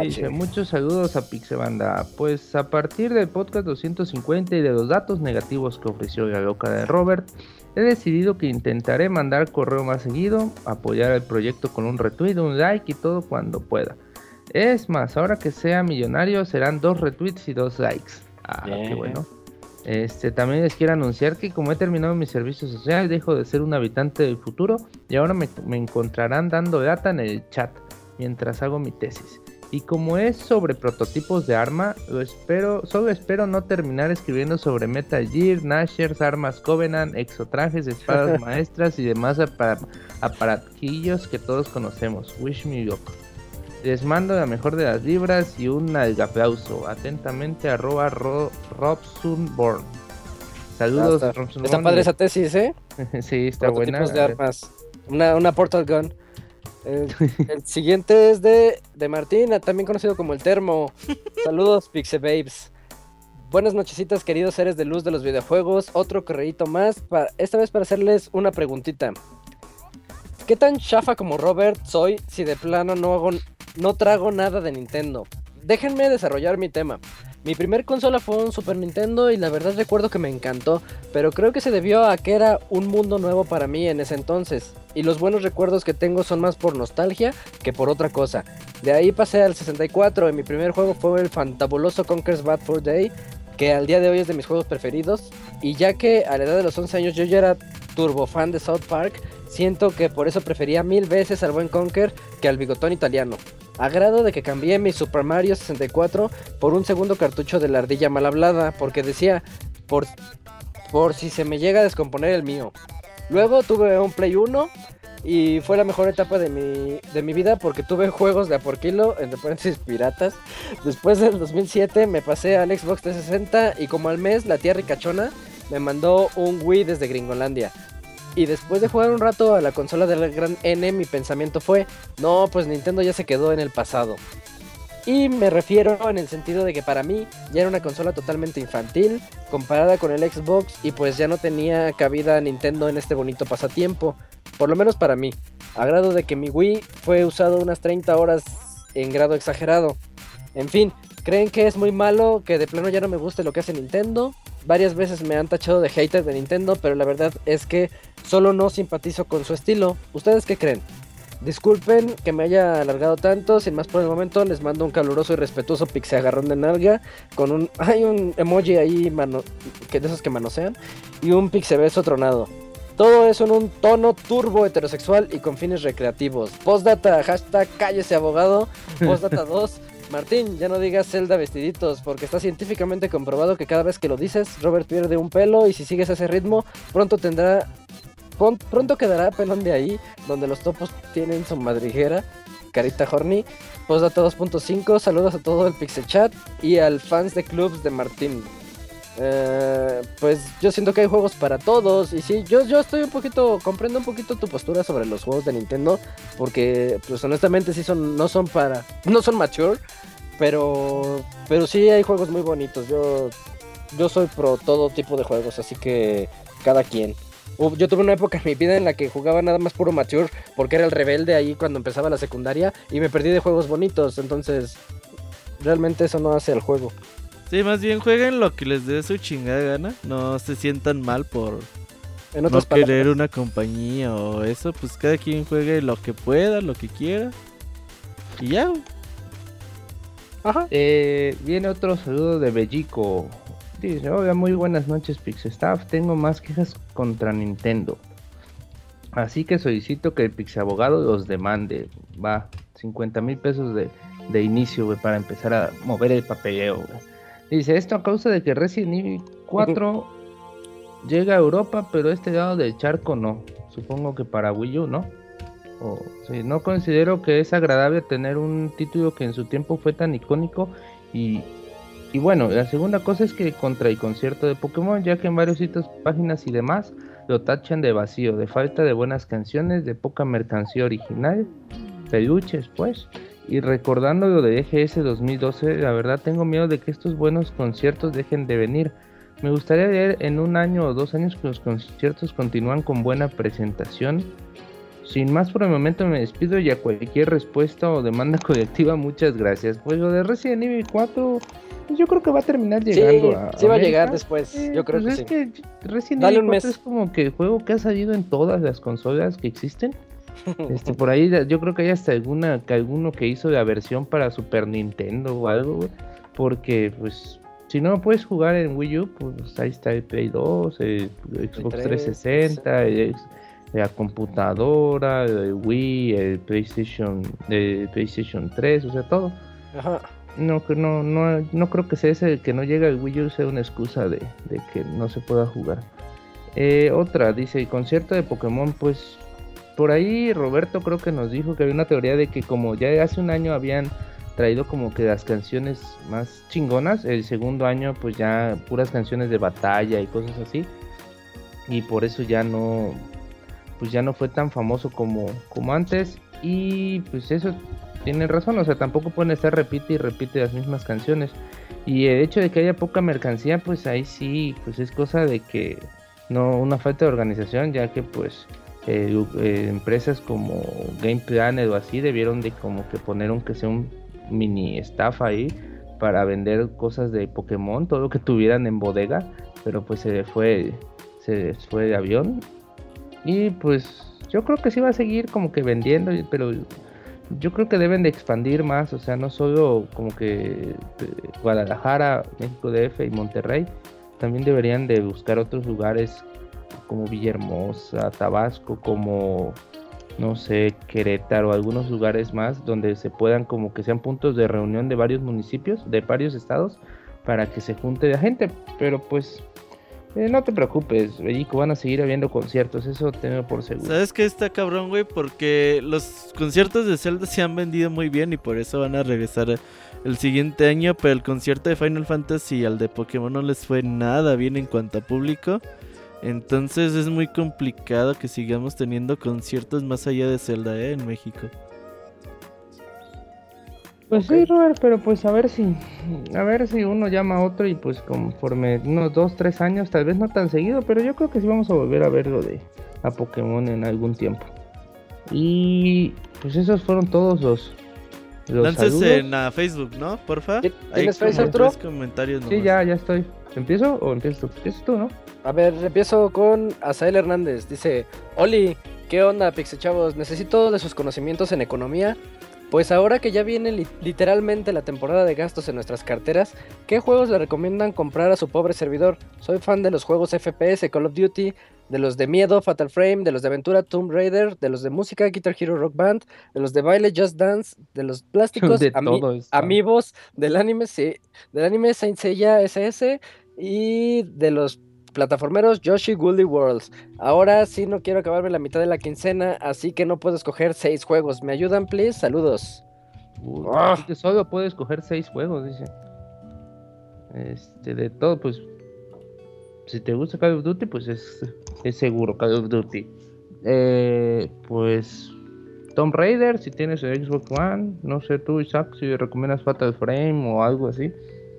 Dice, muchos saludos a Pixebanda. Pues a partir del podcast 250 y de los datos negativos que ofreció la loca de Robert, he decidido que intentaré mandar correo más seguido, apoyar el proyecto con un retweet, un like y todo cuando pueda. Es más, ahora que sea millonario serán dos retweets y dos likes. Ah, qué bueno. Este, también les quiero anunciar que como he terminado mi servicio social, dejo de ser un habitante del futuro y ahora me, me encontrarán dando data en el chat mientras hago mi tesis. Y como es sobre prototipos de arma, lo espero, solo espero no terminar escribiendo sobre Metal Gear, Nashers, armas Covenant, exotrajes, espadas maestras y demás apara- aparatillos que todos conocemos. Wish me luck. Les mando la mejor de las libras y un aplauso. Atentamente, arroba ro, Robsunborn. Saludos, Ah, está, Robsunborn. está padre esa tesis, ¿eh? sí, está buena. De armas. Una, una Portal Gun. El, el siguiente es de, de Martín, también conocido como el Termo. Saludos, Pixe Babes. Buenas nochecitas, queridos seres de luz de los videojuegos. Otro correíto más, esta vez para hacerles una preguntita. ¿Qué tan chafa como Robert soy si de plano no hago, no trago nada de Nintendo? Déjenme desarrollar mi tema. Mi primer consola fue un Super Nintendo y la verdad recuerdo que me encantó, pero creo que se debió a que era un mundo nuevo para mí en ese entonces. Y los buenos recuerdos que tengo son más por nostalgia que por otra cosa. De ahí pasé al 64 y mi primer juego fue el fantabuloso Conker's Bad Fur Day, que al día de hoy es de mis juegos preferidos. Y ya que a la edad de los 11 años yo ya era turbo fan de South Park, siento que por eso prefería mil veces al buen Conker que al bigotón italiano. A grado de que cambié mi Super Mario 64 por un segundo cartucho de la ardilla mal hablada, porque decía, por, por si se me llega a descomponer el mío. Luego tuve un Play 1 y fue la mejor etapa de mi, de mi vida porque tuve juegos de a por kilo, entre paréntesis piratas. Después del 2007 me pasé al Xbox 360 y como al mes la tía ricachona me mandó un Wii desde Gringolandia. Y después de jugar un rato a la consola del gran N, mi pensamiento fue, no, pues Nintendo ya se quedó en el pasado. Y me refiero en el sentido de que para mí ya era una consola totalmente infantil comparada con el Xbox y pues ya no tenía cabida Nintendo en este bonito pasatiempo, por lo menos para mí, a grado de que mi Wii fue usado unas 30 horas en grado exagerado. En fin, ¿creen que es muy malo que de plano ya no me guste lo que hace Nintendo? Varias veces me han tachado de hater de Nintendo, pero la verdad es que solo no simpatizo con su estilo. ¿Ustedes qué creen? Disculpen que me haya alargado tanto, sin más por el momento les mando un caluroso y respetuoso pixie agarrón de nalga con un hay un emoji ahí mano, que de esos que manosean y un pixie beso tronado. Todo eso en un tono turbo heterosexual y con fines recreativos. Postdata, hashtag cállese abogado. Postdata 2, Martín, ya no digas Zelda vestiditos, porque está científicamente comprobado que cada vez que lo dices, Robert pierde un pelo y si sigues ese ritmo, pronto tendrá... Pronto quedará pelón de ahí, donde los topos tienen su madriguera, carita horny. Postdata 2.5, saludos a todo el Pixel Chat y al fans de clubs de Martín. Eh, pues yo siento que hay juegos para todos y sí, yo, yo estoy un poquito, comprendo un poquito tu postura sobre los juegos de Nintendo porque pues honestamente sí son, no son para, no son mature, pero, pero sí hay juegos muy bonitos, yo, yo soy pro todo tipo de juegos, así que cada quien. Yo tuve una época en mi vida en la que jugaba nada más puro mature porque era el rebelde ahí cuando empezaba la secundaria y me perdí de juegos bonitos, entonces realmente eso no hace al juego. Sí, más bien jueguen lo que les dé su chingada gana. No se sientan mal por En no querer una compañía o eso. Pues cada quien juegue lo que pueda, lo que quiera. Y ya. Ajá. Eh, viene otro saludo de Bellico. Dice, hola, muy buenas noches Pixestaff. Tengo más quejas contra Nintendo. Así que solicito que el Pixabogado los demande. Va, 50 mil pesos de, de inicio, güey, para empezar a mover el papeleo, güey. Dice, esto a causa de que Resident Evil 4 llega a Europa, pero este lado del charco no. Supongo que para Wii U, ¿no? O, sí, no considero que es agradable tener un título que en su tiempo fue tan icónico y, y bueno, la segunda cosa es que contra el concierto de Pokémon, ya que en varios sitios, páginas y demás lo tachan de vacío, de falta de buenas canciones, de poca mercancía original, peluches pues, y recordando lo de EGS 2012, la verdad tengo miedo de que estos buenos conciertos dejen de venir. Me gustaría ver en un año o dos años que los conciertos continúan con buena presentación. Sin más por el momento me despido y a cualquier respuesta o demanda colectiva muchas gracias. Pues lo de Resident Evil 4 pues yo creo que va a terminar Sí, llegando a sí va a llegar después, Eh, yo creo pues que es sí. que Resident Dale Evil un 4 mes. es como que el juego que ha salido en todas las consolas que existen. Este, por ahí yo creo que hay hasta alguna, que alguno que hizo la versión para Super Nintendo o algo, Porque pues si no puedes jugar en Wii U, pues ahí está el Play 2, el Xbox 3, 360, el la computadora, el Wii, el PlayStation, el PlayStation 3, o sea, todo. Ajá. No, que no, no, no creo que sea ese que no llega el Wii U sea una excusa de, de que no se pueda jugar. Eh, otra, dice, el concierto de Pokémon, pues por ahí Roberto creo que nos dijo que había una teoría de que como ya hace un año habían traído como que las canciones más chingonas, el segundo año pues ya puras canciones de batalla y cosas así. Y por eso ya no, pues ya no fue tan famoso como, como antes. Y pues eso tienen razón, o sea, tampoco pueden estar repite y repite las mismas canciones. Y el hecho de que haya poca mercancía, pues ahí sí, pues es cosa de que no una falta de organización, ya que pues eh, eh, empresas como Game Planet o así debieron de como que poner aunque sea un mini staff ahí para vender cosas de Pokémon, todo lo que tuvieran en bodega, pero pues se fue, se fue de avión. Y pues yo creo que sí va a seguir como que vendiendo, pero yo creo que deben de expandir más, o sea, no solo como que eh, Guadalajara, México DF y Monterrey, también deberían de buscar otros lugares como Villahermosa, Tabasco, como no sé, Querétaro, algunos lugares más donde se puedan como que sean puntos de reunión de varios municipios, de varios estados, para que se junte la gente, pero pues eh, no te preocupes, Bellico, van a seguir habiendo conciertos, eso tengo por seguro. ¿Sabes qué está cabrón, güey? Porque los conciertos de Zelda se han vendido muy bien y por eso van a regresar el siguiente año, pero el concierto de Final Fantasy y al de Pokémon no les fue nada bien en cuanto a público. Entonces es muy complicado que sigamos teniendo conciertos más allá de Zelda ¿eh? en México. Pues sí, Robert, pero pues a ver si, a ver si uno llama a otro y pues conforme unos dos, tres años, tal vez no tan seguido, pero yo creo que sí vamos a volver a ver lo de a Pokémon en algún tiempo. Y pues esos fueron todos los, los Lances en a Facebook, ¿no? Porfa. ¿Ti- Hay tienes Facebook, tres comentarios Sí, nomás. ya, ya estoy. ¿Empiezo o empiezas tú? Empiezas tú, ¿no? A ver, empiezo con Asael Hernández. Dice, Oli, ¿qué onda, Pixie Chavos? Necesito de sus conocimientos en economía Pues ahora que ya viene li- literalmente la temporada de gastos en nuestras carteras, ¿qué juegos le recomiendan comprar a su pobre servidor? Soy fan de los juegos FPS, Call of Duty, de los de miedo, Fatal Frame, de los de aventura, Tomb Raider, de los de música, Guitar Hero Rock Band, de los de baile, Just Dance, de los plásticos, De ami- amigos, del anime, sí, del anime Saint Seiya SS y de los plataformeros Yoshi Woolly Worlds. Ahora sí no quiero acabarme la mitad de la quincena, así que no puedo escoger seis juegos. ¿Me ayudan, please? Saludos. Uy, Ah. solo puedes escoger seis juegos, dice. Este, de todo, pues. Si te gusta Call of Duty, pues es, es seguro Call of Duty. Eh, pues. Tomb Raider, si tienes el Xbox One. No sé tú, Isaac, si recomiendas Fatal Frame o algo así.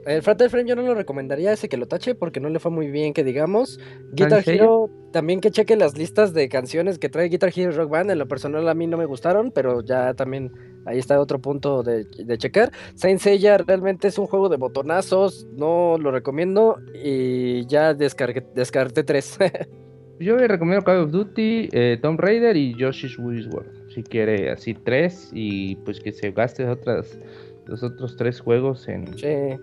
El Fatal Frame yo no lo recomendaría ese que lo tache porque no le fue muy bien, que digamos. Guitar? Hero, también que cheque las listas de canciones que trae Guitar Hero Rock Band. En lo personal a mí no me gustaron, pero ya también ahí está otro punto de, de checar. Saint Seiya realmente es un juego de botonazos, no lo recomiendo y ya descargué, descarté tres. Yo le recomiendo Call of Duty, eh, Tomb Raider y Yoshi's World. Si quiere así tres y pues que se gaste otras, los otros tres juegos en... Sí.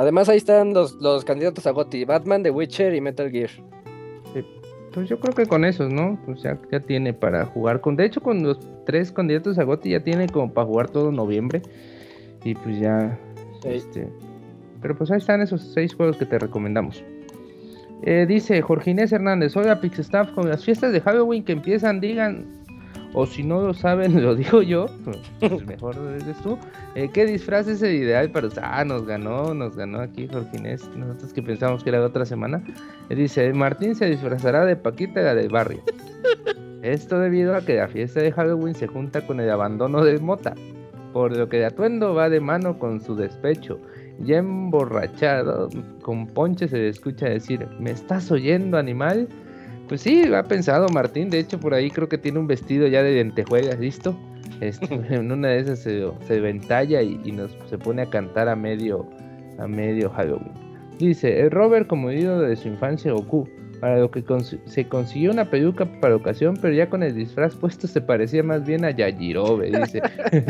Además ahí están los, los candidatos a GOTY, Batman, The Witcher y Metal Gear. Pues yo creo que con esos, ¿no? Pues ya, ya tiene para jugar con... De hecho, con los tres candidatos a GOTY ya tiene como para jugar todo noviembre. Y pues ya... Sí. Este... Pero pues ahí están esos seis juegos que te recomendamos. Eh, dice Jorge Inés Hernández, hola Pixestaff, con las fiestas de Halloween que empiezan, digan, o si no lo saben, lo digo yo, pues mejor eres tú, eh, ¿qué disfraz es el ideal para usar? Ah, nos ganó, nos ganó aquí Jorge Inés, nosotros que pensamos que era de otra semana. Eh, dice, Martín se disfrazará de Paquita la del barrio. Esto debido a que la fiesta de Halloween se junta con el abandono de Mota, por lo que el atuendo va de mano con su despecho. Ya emborrachado, con ponche se le escucha decir, ¿me estás oyendo, animal? Pues sí, ha pensado Martín, de hecho por ahí creo que tiene un vestido ya de lentejuelas listo. Este, en una de esas se, se ventalla y, y nos se pone a cantar a medio, a medio Halloween. Dice, el Robert como ídolo de su infancia Goku, para lo que cons- se consiguió una peluca para ocasión, pero ya con el disfraz puesto se parecía más bien a Yajirobe, dice.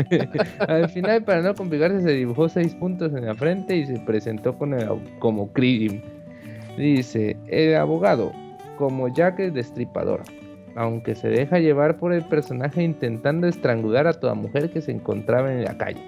Al final, para no complicarse, se dibujó seis puntos en la frente y se presentó con el, como Krillin. Dice, el abogado, como Jack el Destripador, aunque se deja llevar por el personaje intentando estrangular a toda mujer que se encontraba en la calle.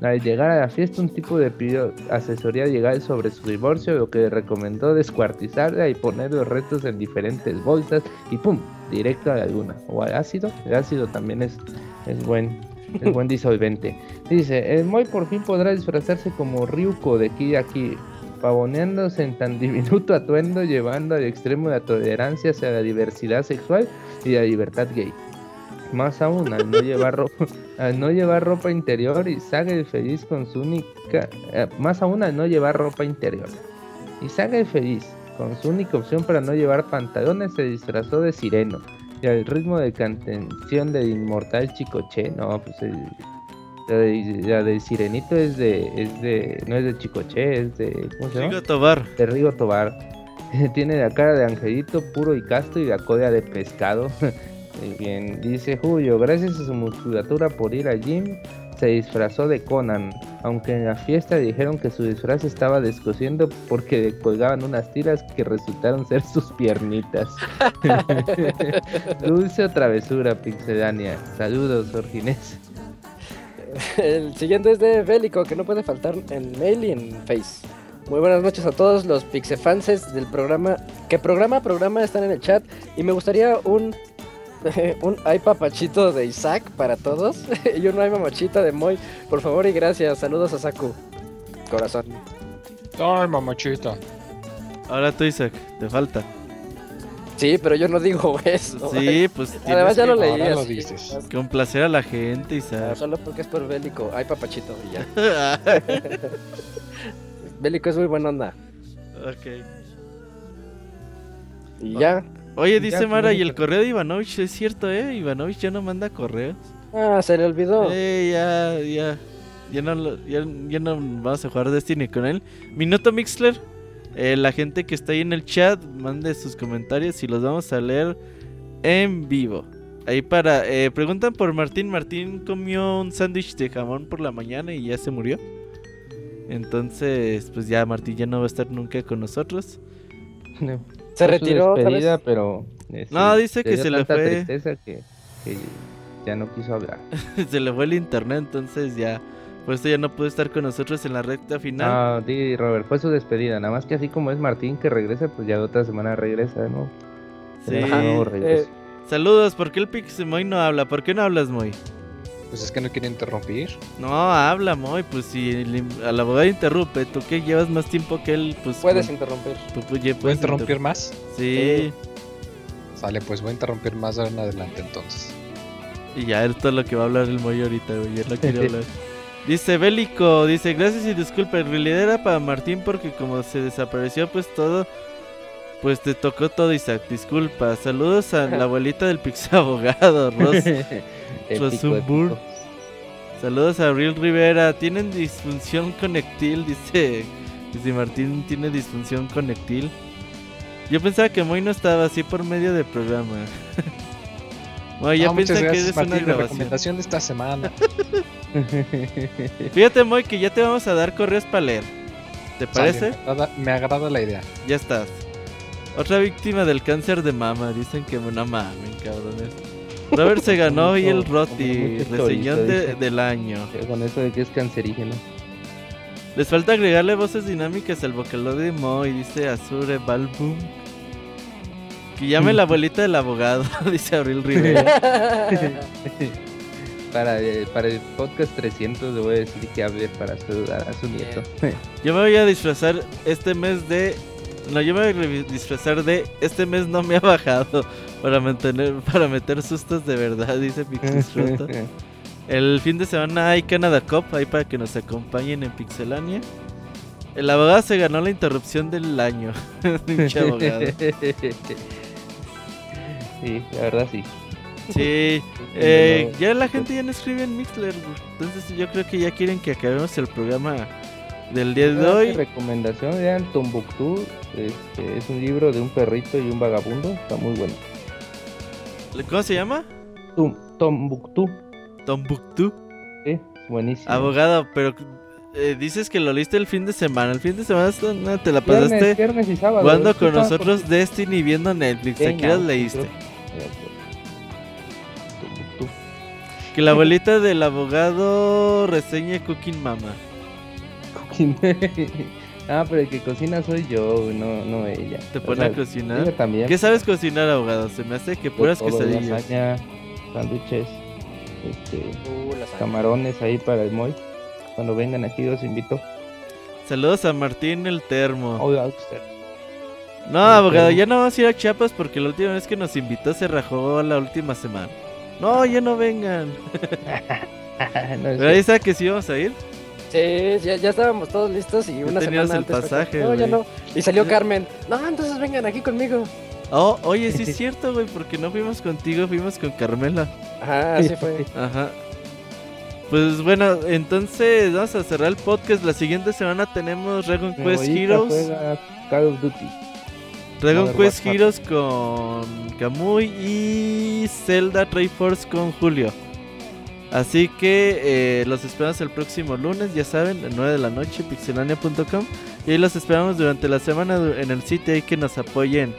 Al llegar a la fiesta, un tipo le pidió asesoría legal sobre su divorcio, lo que le recomendó descuartizarla y poner los restos en diferentes bolsas y ¡pum! directo a la luna. O al ácido, el ácido también es, es buen, es buen disolvente. Dice, el Moy por fin podrá disfrazarse como Ryuko de aquí, pavoneándose en tan diminuto atuendo, llevando al extremo la tolerancia hacia la diversidad sexual y la libertad gay. Más aún, al no llevar ropa, al no llevar ropa interior y Saga feliz con su única, eh, más aún al no llevar ropa interior. Y Saga feliz con su única opción para no llevar pantalones se disfrazó de sireno y al ritmo de cantención del inmortal Chicoche, no, pues el, la, de, la del sirenito es de, es de, no es de Chicoche, es de, ¿cómo se llama? Rigo Tobar. de Rigo Tobar. Tiene la cara de angelito puro y casto y la cola de pescado. Bien, dice Julio, gracias a su musculatura por ir al gym, se disfrazó de Conan, aunque en la fiesta dijeron que su disfraz estaba descosiendo porque le colgaban unas tiras que resultaron ser sus piernitas. Dulce o travesura, Pixelania. Saludos, Jorginés. El siguiente es de Bélico, que no puede faltar en mail y en Face. Muy buenas noches a todos los pixefanses del programa. Que programa a programa están en el chat. Y me gustaría un. un ay papachito de Isaac para todos. y un ay mamachita de Moy. Por favor y gracias. Saludos a Saku. Corazón. Ay, mamachita. Ahora tú, Isaac, te falta. Sí, pero yo no digo eso. Sí, pues Además ya lo leí. lo dices. más- complacer a la gente, ah, Isaac. Solo porque es por Bélico. Ay papachito y ya. Bélico es muy buena onda. ok. Y ya. Oye, dice Mara, y el correo de Ivanovich es cierto, ¿eh? Ivanovich ya no manda correos. Ah, se le olvidó. Eh, ya, ya. Ya no, ya, ya no vamos a jugar Destiny con él. Minuto Mixler. Eh, la gente que está ahí en el chat, mande sus comentarios y los vamos a leer en vivo. Ahí para. Eh, preguntan por Martín. Martín comió un sándwich de jamón por la mañana y ya se murió. Entonces, pues ya Martín ya no va a estar nunca con nosotros. Se Fue su retiró, despedida, pero. este, No, dice que se le fue. tristeza que, que ya no quiso hablar. se le fue el internet, entonces ya. Por eso ya no pudo estar con nosotros en la recta final. No, di Robert, fue su despedida. Nada más que así como es Martín que regresa, pues ya otra semana regresa, ¿no? Sí. Regreso. Eh, Saludos, ¿por qué el Pixemoy no habla? ¿Por qué no hablas, Moy? Pues es que no quiere interrumpir. No, habla, Moy. Pues si el, al abogado interrumpe, tú que llevas más tiempo que él, pues. puedes con- interrumpir. tú, pues, ya ¿Puedo puedes interrumpir más? Sí. Sale, pues voy a interrumpir más de ahora en adelante entonces. Y ya es todo lo que va a hablar el Moy ahorita, güey. Ya no quiere hablar. Dice Bélico, dice, gracias y disculpa, en realidad era para Martín porque como se desapareció pues todo, pues te tocó todo Isaac, disculpa. Saludos a la abuelita del Pix Abogado, Ros. Rosumbur. Saludos a Abril Rivera, tienen disfunción conectil, dice, dice Martín tiene disfunción conectil. Yo pensaba que Moy no estaba así por medio del programa. Moy, ya piensa que Martín, una grabación. recomendación de esta semana. Fíjate, Moy, que ya te vamos a dar correos para leer. ¿Te Sale, parece? me, agrada, me agrada la idea. Ya estás. Otra víctima del cáncer de mama. Dicen que no mamen, cabrones. Robert se ganó hoy el Roti, reseñón de- del año. Con eso de que es cancerígeno. Les falta agregarle voces dinámicas al vocaloid de Moy, dice Azure Balboom. Que llame la abuelita del abogado, dice Abril Rivera. para, eh, para el podcast 300 le voy a decir que hable para saludar a su nieto. Yo me voy a disfrazar este mes de. No, yo me voy a disfrazar de. Este mes no me ha bajado. Para mantener. Para meter sustos de verdad, dice Pixis Roto. El fin de semana hay Canada Cup, ahí para que nos acompañen en Pixelania. El abogado se ganó la interrupción del año. Pinche abogado. Sí, la verdad sí. Sí, eh, ya la gente ya no escribe en Mixler. Entonces yo creo que ya quieren que acabemos el programa del día de Ah, hoy. recomendación eran Tombuctú. Este, es un libro de un perrito y un vagabundo. Está muy bueno. ¿Cómo se llama? Tombuctú. Tombuctú. Sí, es buenísimo. Abogado, pero eh, dices que lo leíste el fin de semana. El fin de semana te la pasaste viernes y sábado. jugando con nosotros Destiny y viendo Netflix. ¿A Venga, qué horas leíste? creo-. Que la abuelita del abogado reseña Cooking Mama. ah, pero el que cocina soy yo, no, no ella. ¿Te O pone a cocinar? ella también. ¿Qué sabes cocinar, abogado? Se me hace que puras todo, quesadillas. lasaña, sándwiches, este, Uh, camarones ahí para el Moy. Cuando vengan aquí los invito. Saludos a Martín el Termo. Hola, usted. No, abogado, ya no vamos a ir a Chiapas porque la última vez que nos invitó se rajó la última semana. No, ya no vengan. No, Pero ahí está que sí vamos a ir. Sí, ya, ya estábamos todos listos y una semana el antes. pasaje, No, ya no. Y salió Carmen. No, entonces vengan aquí conmigo. Oh, oye, sí es cierto, güey, porque no fuimos contigo, fuimos con Carmela. Ajá, así fue. Ajá. Pues bueno, entonces vamos a cerrar el podcast. La siguiente semana tenemos Dragon Quest Heroes. juega Call of Duty. Dragon Modern Quest Warfare. Heroes con Kamui y Zelda Triforce con Julio. Así que eh, los esperamos el próximo lunes, ya saben, a 9 de la noche, pixelania.com. Y ahí los esperamos durante la semana en el sitio ahí que nos apoyen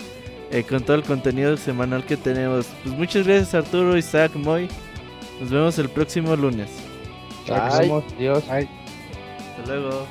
eh, con todo el contenido semanal que tenemos. Pues muchas gracias Arturo, Isaac, Moy. Nos vemos el próximo lunes. Vemos, Dios. Ay. Hasta luego.